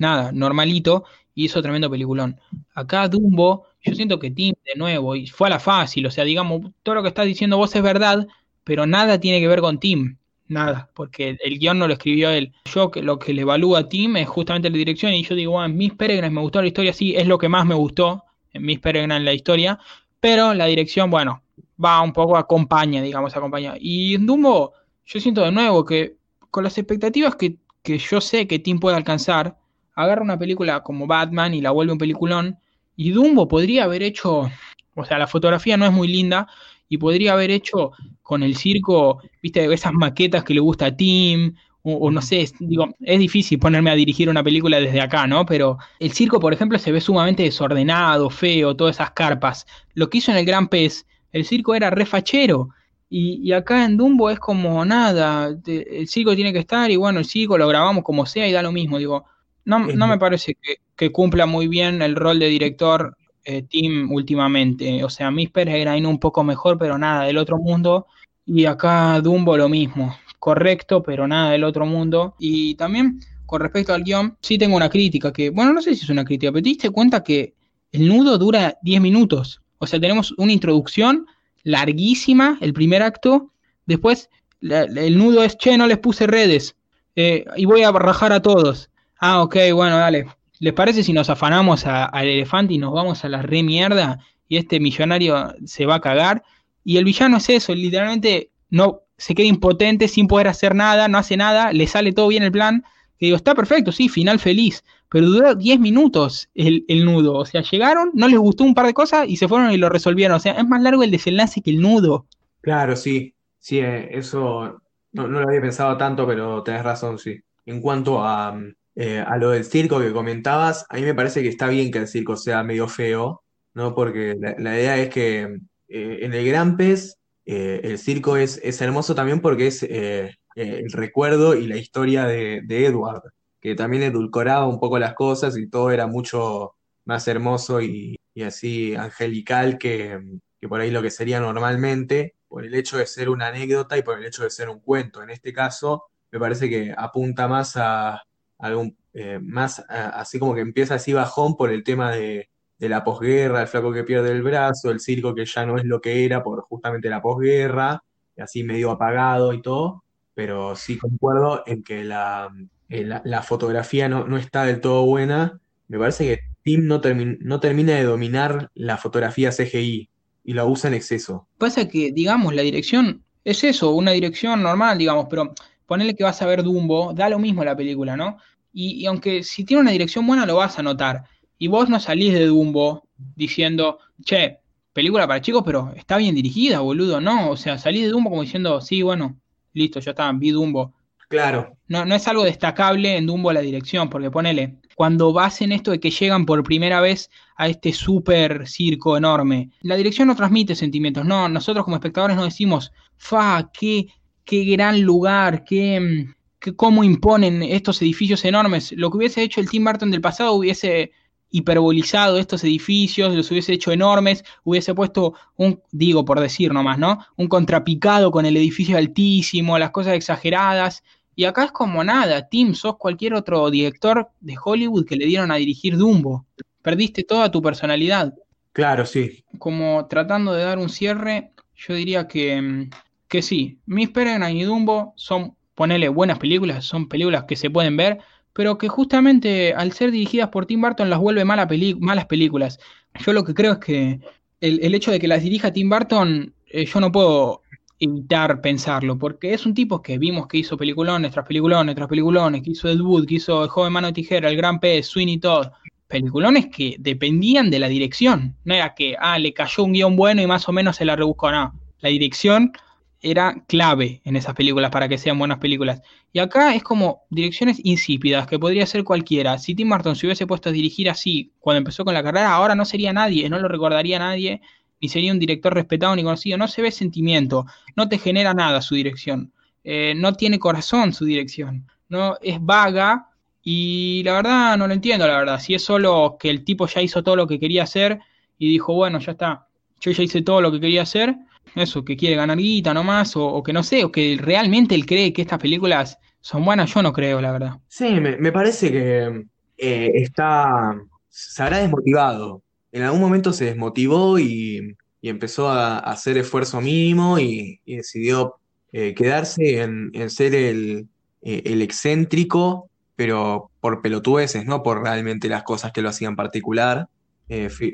nada, normalito, y hizo tremendo peliculón. Acá Dumbo, yo siento que Tim, de nuevo, y fue a la fácil, o sea, digamos, todo lo que estás diciendo vos es verdad, pero nada tiene que ver con Tim, nada, porque el guion no lo escribió él. Yo que lo que le evalúa a Tim es justamente la dirección, y yo digo, bueno, en Miss Peregrine me gustó la historia, sí, es lo que más me gustó en Miss Peregrine la historia, pero la dirección, bueno, va un poco acompaña, digamos, acompaña. Y en Dumbo, yo siento de nuevo que con las expectativas que, que yo sé que Tim puede alcanzar, agarra una película como Batman y la vuelve un peliculón, y Dumbo podría haber hecho, o sea, la fotografía no es muy linda, y podría haber hecho con el circo, viste, esas maquetas que le gusta a Tim, o, no sé, digo, es difícil ponerme a dirigir una película desde acá, ¿no? Pero el circo, por ejemplo, se ve sumamente desordenado, feo, todas esas carpas. Lo que hizo en el Gran Pez el circo era refachero. Y, y acá en Dumbo es como nada, el circo tiene que estar y bueno, el circo lo grabamos como sea y da lo mismo. Digo, no, no me parece que, cumpla muy bien el rol de director eh, Tim últimamente. O sea, Miss Peregrine un poco mejor, pero nada del otro mundo. Y acá Dumbo lo mismo, correcto, pero nada del otro mundo. Y también con respecto al guion, sí tengo una crítica que, bueno, no sé si es una crítica, pero te diste cuenta que el nudo dura 10 minutos. O sea, tenemos una introducción larguísima, el primer acto. Después, el nudo es, che, no les puse redes. Eh, y voy a rajar a todos. Ah, ok, bueno, dale. ¿Les parece si nos afanamos al elefante y nos vamos a la re mierda? Y este millonario se va a cagar. Y el villano es eso, literalmente no se queda impotente sin poder hacer nada, no hace nada, le sale todo bien el plan. Y digo, está perfecto, sí, final feliz pero duró 10 minutos el, nudo. O sea, llegaron, no les gustó un par de cosas y se fueron y lo resolvieron. O sea, es más largo el desenlace que el nudo. Claro, sí, sí, eh, eso no, lo había pensado tanto, pero tenés razón, sí. En cuanto a, eh, a lo del circo que comentabas, a mí me parece que está bien que el circo sea medio feo, ¿no? Porque la, idea es que eh, en el Gran Pez el circo es, es hermoso también porque es el recuerdo y la historia de, de Edward que también edulcoraba un poco las cosas y todo era mucho más hermoso y, así angelical que, por ahí lo que sería normalmente, por el hecho de ser una anécdota y por el hecho de ser un cuento. En este caso, me parece que apunta más a algún, eh, más así como que empieza así bajón por el tema de, de la posguerra, el flaco que pierde el brazo, el circo que ya no es lo que era por justamente la posguerra, así medio apagado y todo, pero sí concuerdo en que la, eh, la, fotografía no, está del todo buena. Me parece que Tim no, no termina de dominar la fotografía CGI y la usa en exceso. Pasa que, digamos, la dirección es eso, una dirección normal, digamos, pero ponele que vas a ver Dumbo, da lo mismo la película, ¿no? Y, aunque si tiene una dirección buena lo vas a notar. Y vos no salís de Dumbo diciendo, che, película para chicos, pero está bien dirigida, boludo, ¿no? O sea, salís de Dumbo como diciendo, sí, bueno, listo, ya está, vi Dumbo. Claro. No, no es algo destacable en Dumbo la dirección, porque ponele, cuando vas en esto de que llegan por primera vez a este super circo enorme, la dirección no transmite sentimientos, no, nosotros como espectadores no decimos, fa, qué, qué gran lugar, qué, qué cómo imponen estos edificios enormes. Lo que hubiese hecho el Tim Burton del pasado hubiese hiperbolizado estos edificios, los hubiese hecho enormes, hubiese puesto un, digo por decir nomás, ¿no? Un contrapicado con el edificio altísimo, las cosas exageradas. Y acá es como nada, Tim, sos cualquier otro director de Hollywood que le dieron a dirigir Dumbo. Perdiste toda tu personalidad. Claro, sí. Como tratando de dar un cierre, yo diría que, mm, que sí, Miss Peregrine y Dumbo son, ponele, buenas películas, son películas que se pueden ver, pero que justamente al ser dirigidas por Tim Burton las vuelve malas películas. Yo lo que creo es que el, hecho de que las dirija Tim Burton, eh, yo no puedo evitar pensarlo, porque es un tipo que vimos que hizo peliculones tras peliculones tras peliculones, que hizo Ed Wood, que hizo El joven mano de tijera, El gran pez, Sweeney Todd, peliculones que dependían de la dirección, no era que, ah, le cayó un guion bueno y más o menos se la rebuscó, no, la dirección era clave en esas películas para que sean buenas películas. Y acá es como direcciones insípidas, que podría ser cualquiera. Si Tim Burton se hubiese puesto a dirigir así cuando empezó con la carrera, ahora no sería nadie, no lo recordaría nadie, ni sería un director respetado ni conocido. No se ve sentimiento, no te genera nada su dirección, eh, no tiene corazón su dirección, no es vaga y la verdad no lo entiendo, la verdad. Si es solo que el tipo ya hizo todo lo que quería hacer y dijo, bueno, ya está, yo ya hice todo lo que quería hacer eso, que quiere ganar guita nomás, o, o que no sé, o que realmente él cree que estas películas son buenas, yo no creo, la verdad. Sí, me, parece que eh, está, se habrá desmotivado. En algún momento se desmotivó y, empezó a, hacer esfuerzo mínimo y, decidió eh, quedarse en, ser el, eh, el, excéntrico, pero por pelotudeces, no por realmente las cosas que lo hacían particular.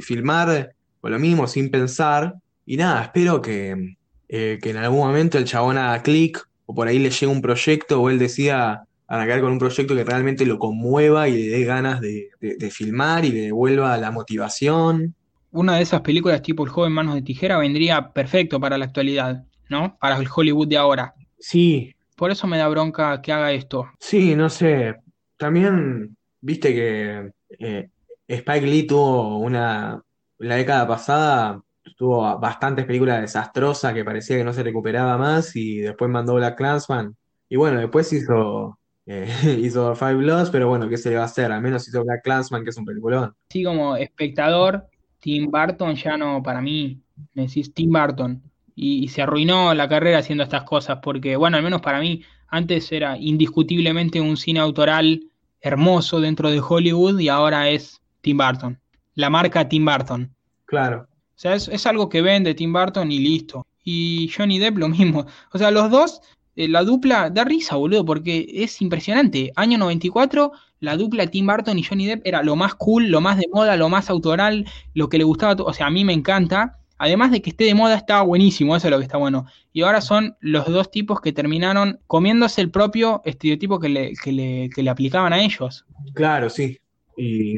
filmar con lo mismo, sin pensar, y nada, espero que, eh, que en algún momento el chabón haga clic o por ahí le llegue un proyecto o él decida arrancar con un proyecto que realmente lo conmueva y le dé ganas de, filmar y le devuelva la motivación. Una de esas películas tipo El joven manos de tijera vendría perfecto para la actualidad, ¿no? Para el Hollywood de ahora. Sí. Por eso me da bronca que haga esto. Sí, no sé. También, viste que eh, Spike Lee tuvo una, la década pasada tuvo bastantes películas desastrosas que parecía que no se recuperaba más y después mandó Black Clansman. Y bueno, después hizo, eh, hizo Five Bloods, pero bueno, ¿qué se le va a hacer? Al menos hizo Black Clansman, que es un peliculón. Sí, como espectador, Tim Burton ya no, para mí, me decís Tim Burton. Y, y, se arruinó la carrera haciendo estas cosas, porque, bueno, al menos para mí, antes era indiscutiblemente un cine autoral hermoso dentro de Hollywood y ahora es Tim Burton. La marca Tim Burton. Claro. O sea, es, algo que vende Tim Burton y listo. Y Johnny Depp lo mismo. O sea, los dos, eh, la dupla da risa, boludo, porque es impresionante. Año 94, la dupla Tim Burton y Johnny Depp era lo más cool, lo más de moda, lo más autoral, lo que le gustaba. O sea, a mí me encanta. Además de que esté de moda, estaba buenísimo, eso es lo que está bueno. Y ahora son los dos tipos que terminaron comiéndose el propio estereotipo que le, que le, que le aplicaban a ellos. Claro, sí. Y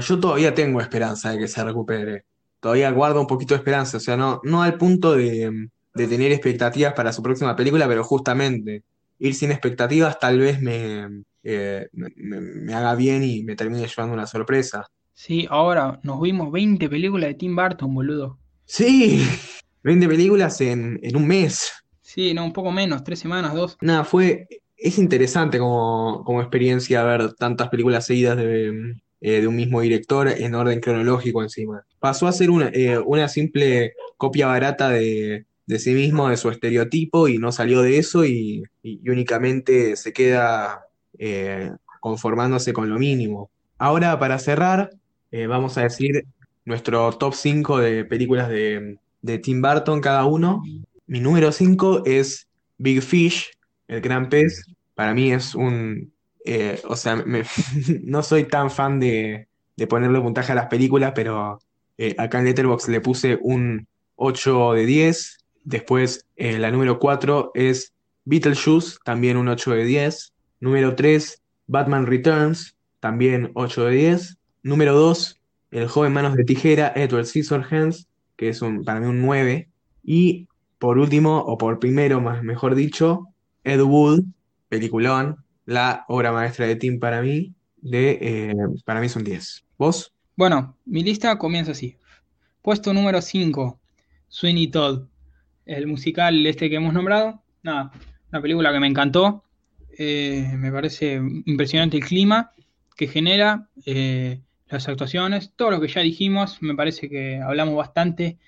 yo todavía tengo esperanza de que se recupere todavía guardo un poquito de esperanza, o sea, no, no al punto de, tener expectativas para su próxima película, pero justamente ir sin expectativas tal vez eh, me, me, haga bien y me termine llevando una sorpresa. Sí, ahora nos vimos 20 películas de Tim Burton, boludo. Sí, 20 películas en, en un mes. Sí, no, un poco menos, tres semanas, dos. Nada, fue, es interesante como, como experiencia ver tantas películas seguidas de, eh, de un mismo director en orden cronológico encima. Pasó a ser una, eh, una simple copia barata de, sí mismo, de su estereotipo, y no salió de eso y, únicamente se queda eh, conformándose con lo mínimo. Ahora, para cerrar, vamos a decir nuestro top 5 de películas de, de Tim Burton cada uno. Mi número 5 es Big Fish, el gran pez. Para mí es un eh, o sea, no soy tan fan de, ponerle puntaje a las películas, pero eh, acá en Letterboxd le puse un 8 de 10. Después, eh, la número 4 es Beetlejuice, también un 8 de 10. Número 3, Batman Returns, también 8 de 10. Número 2, El joven manos de tijera, Edward Scissorhands, que es un, para mí un 9. Y por último, o por primero, más mejor dicho, Ed Wood, peliculón, la obra maestra de Tim para mí, de, eh, para mí son 10. ¿Vos? Bueno, mi lista comienza así. Puesto número 5, Sweeney Todd, el musical este que hemos nombrado. Nada, una película que me encantó. Eh, me parece impresionante el clima que genera, eh, las actuaciones, todo lo que ya dijimos, me parece que hablamos bastante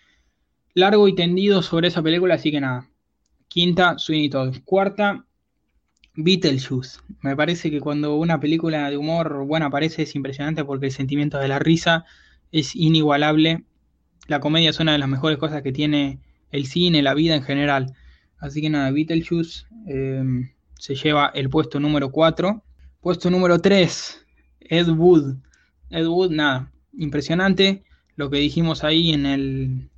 largo y tendido sobre esa película, así que nada. Quinta, Sweeney Todd. Cuarta, Beetlejuice. Me parece que cuando una película de humor buena aparece es impresionante porque el sentimiento de la risa es inigualable. La comedia es una de las mejores cosas que tiene el cine, la vida en general. Así que nada, Beetlejuice eh, se lleva el puesto número 4. Puesto número 3, Ed Wood. Ed Wood, nada, impresionante lo que dijimos ahí en el,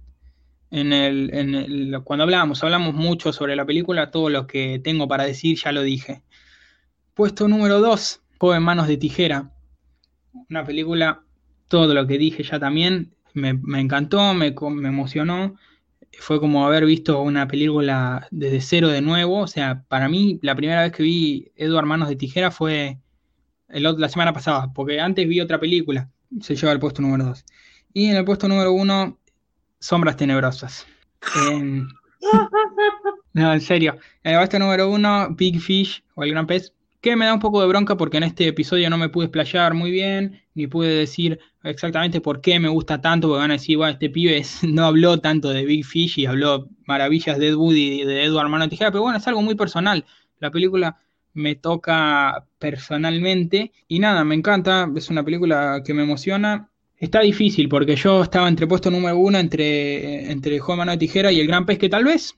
en el, el, cuando hablamos, hablamos mucho sobre la película, todo lo que tengo para decir ya lo dije. Puesto número 2, Joven Manos de Tijera. Una película, todo lo que dije ya también, me, encantó, me, emocionó. Fue como haber visto una película desde cero de nuevo. O sea, para mí, la primera vez que vi Edward Manos de Tijera fue el, la semana pasada, porque antes vi otra película, se lleva al puesto número 2. Y en el puesto número 1, Sombras Tenebrosas. En... No, en serio. En el puesto número 1, Big Fish o El Gran Pez, que me da un poco de bronca porque en este episodio no me pude explayar muy bien, ni pude decir exactamente por qué me gusta tanto, porque van a decir, bueno, este pibe no habló tanto de Big Fish y habló maravillas de Ed Wood y de Edward Mano Tijera, pero bueno, es algo muy personal. La película me toca personalmente. Y nada, me encanta, es una película que me emociona. Está difícil porque yo estaba entre puesto número uno entre, entre Mano de Tijera y el Gran Pez, que tal vez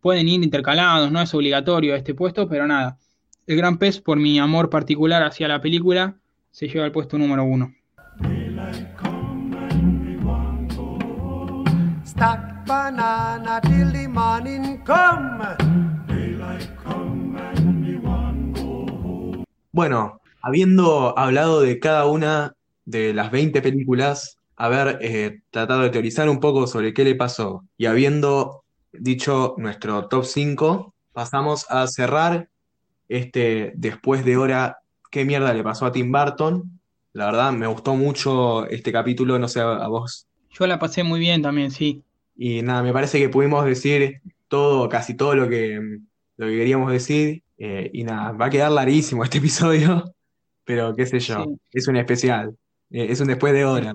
pueden ir intercalados, no es obligatorio este puesto, pero nada. El Gran Pez, por mi amor particular hacia la película, se lleva al puesto número uno. Stack banana till the morning come. Daylight come and me want go home. Bueno, habiendo hablado de cada una de las 20 películas, haber eh, tratado de teorizar un poco sobre qué le pasó y habiendo dicho nuestro top 5, pasamos a cerrar este después de hora qué mierda le pasó a Tim Burton. La verdad, me gustó mucho este capítulo, no sé a vos. Yo la pasé muy bien también, sí. Y nada, me parece que pudimos decir todo, casi todo lo que, lo que queríamos decir. Eh, y nada, va a quedar larguísimo este episodio, pero qué sé yo, Sí. es un especial, es un después de hora.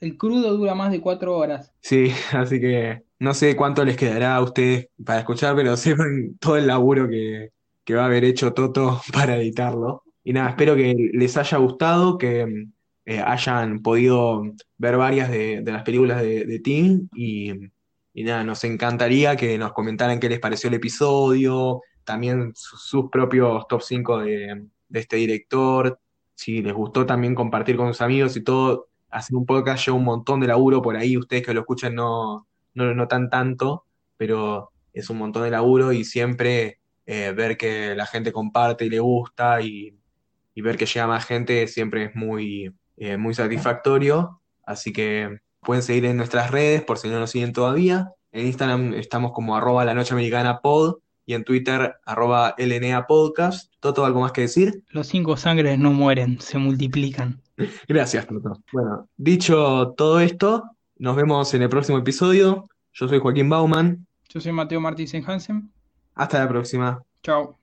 El crudo dura más de cuatro horas. Sí, así que no sé cuánto les quedará a ustedes para escuchar, pero sepan todo el laburo que, que va a haber hecho Toto para editarlo. Y nada, espero que les haya gustado, que eh, hayan podido ver varias de, de las películas de, de Tim y, y nada, nos encantaría que nos comentaran qué les pareció el episodio, también su- sus propios top 5 de, de este director, si les gustó también compartir con sus amigos y todo, hacer un podcast lleva un montón de laburo por ahí, ustedes que lo escuchan no, no lo notan tanto, pero es un montón de laburo y siempre eh, ver que la gente comparte y le gusta y, ver que llega más gente siempre es muy, eh, muy satisfactorio. Así que pueden seguir en nuestras redes por si no nos siguen todavía. En Instagram estamos como arroba la noche americana pod y en Twitter arroba LNA podcast. Toto, ¿algo más que decir? Los cinco sangres no mueren, se multiplican. Gracias, Toto. Bueno, dicho todo esto, nos vemos en el próximo episodio. Yo soy Joaquín Bauman. Yo soy Mateo Martínez Hansen. Hasta la próxima. Chao.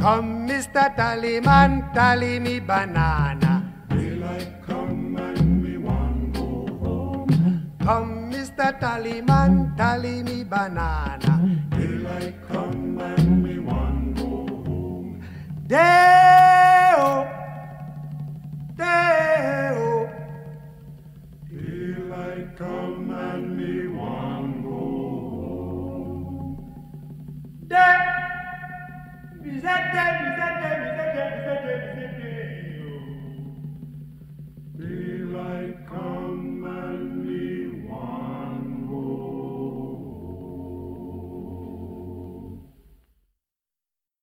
Come, Mr. Tallyman, tally me banana. come, Mr. Tallyman, tally me banana. Daylight come and we want go home. Day-o, day-o. Daylight come and we want go home. Day, is that day, is that day, is that day, is that day, is that day, Daylight come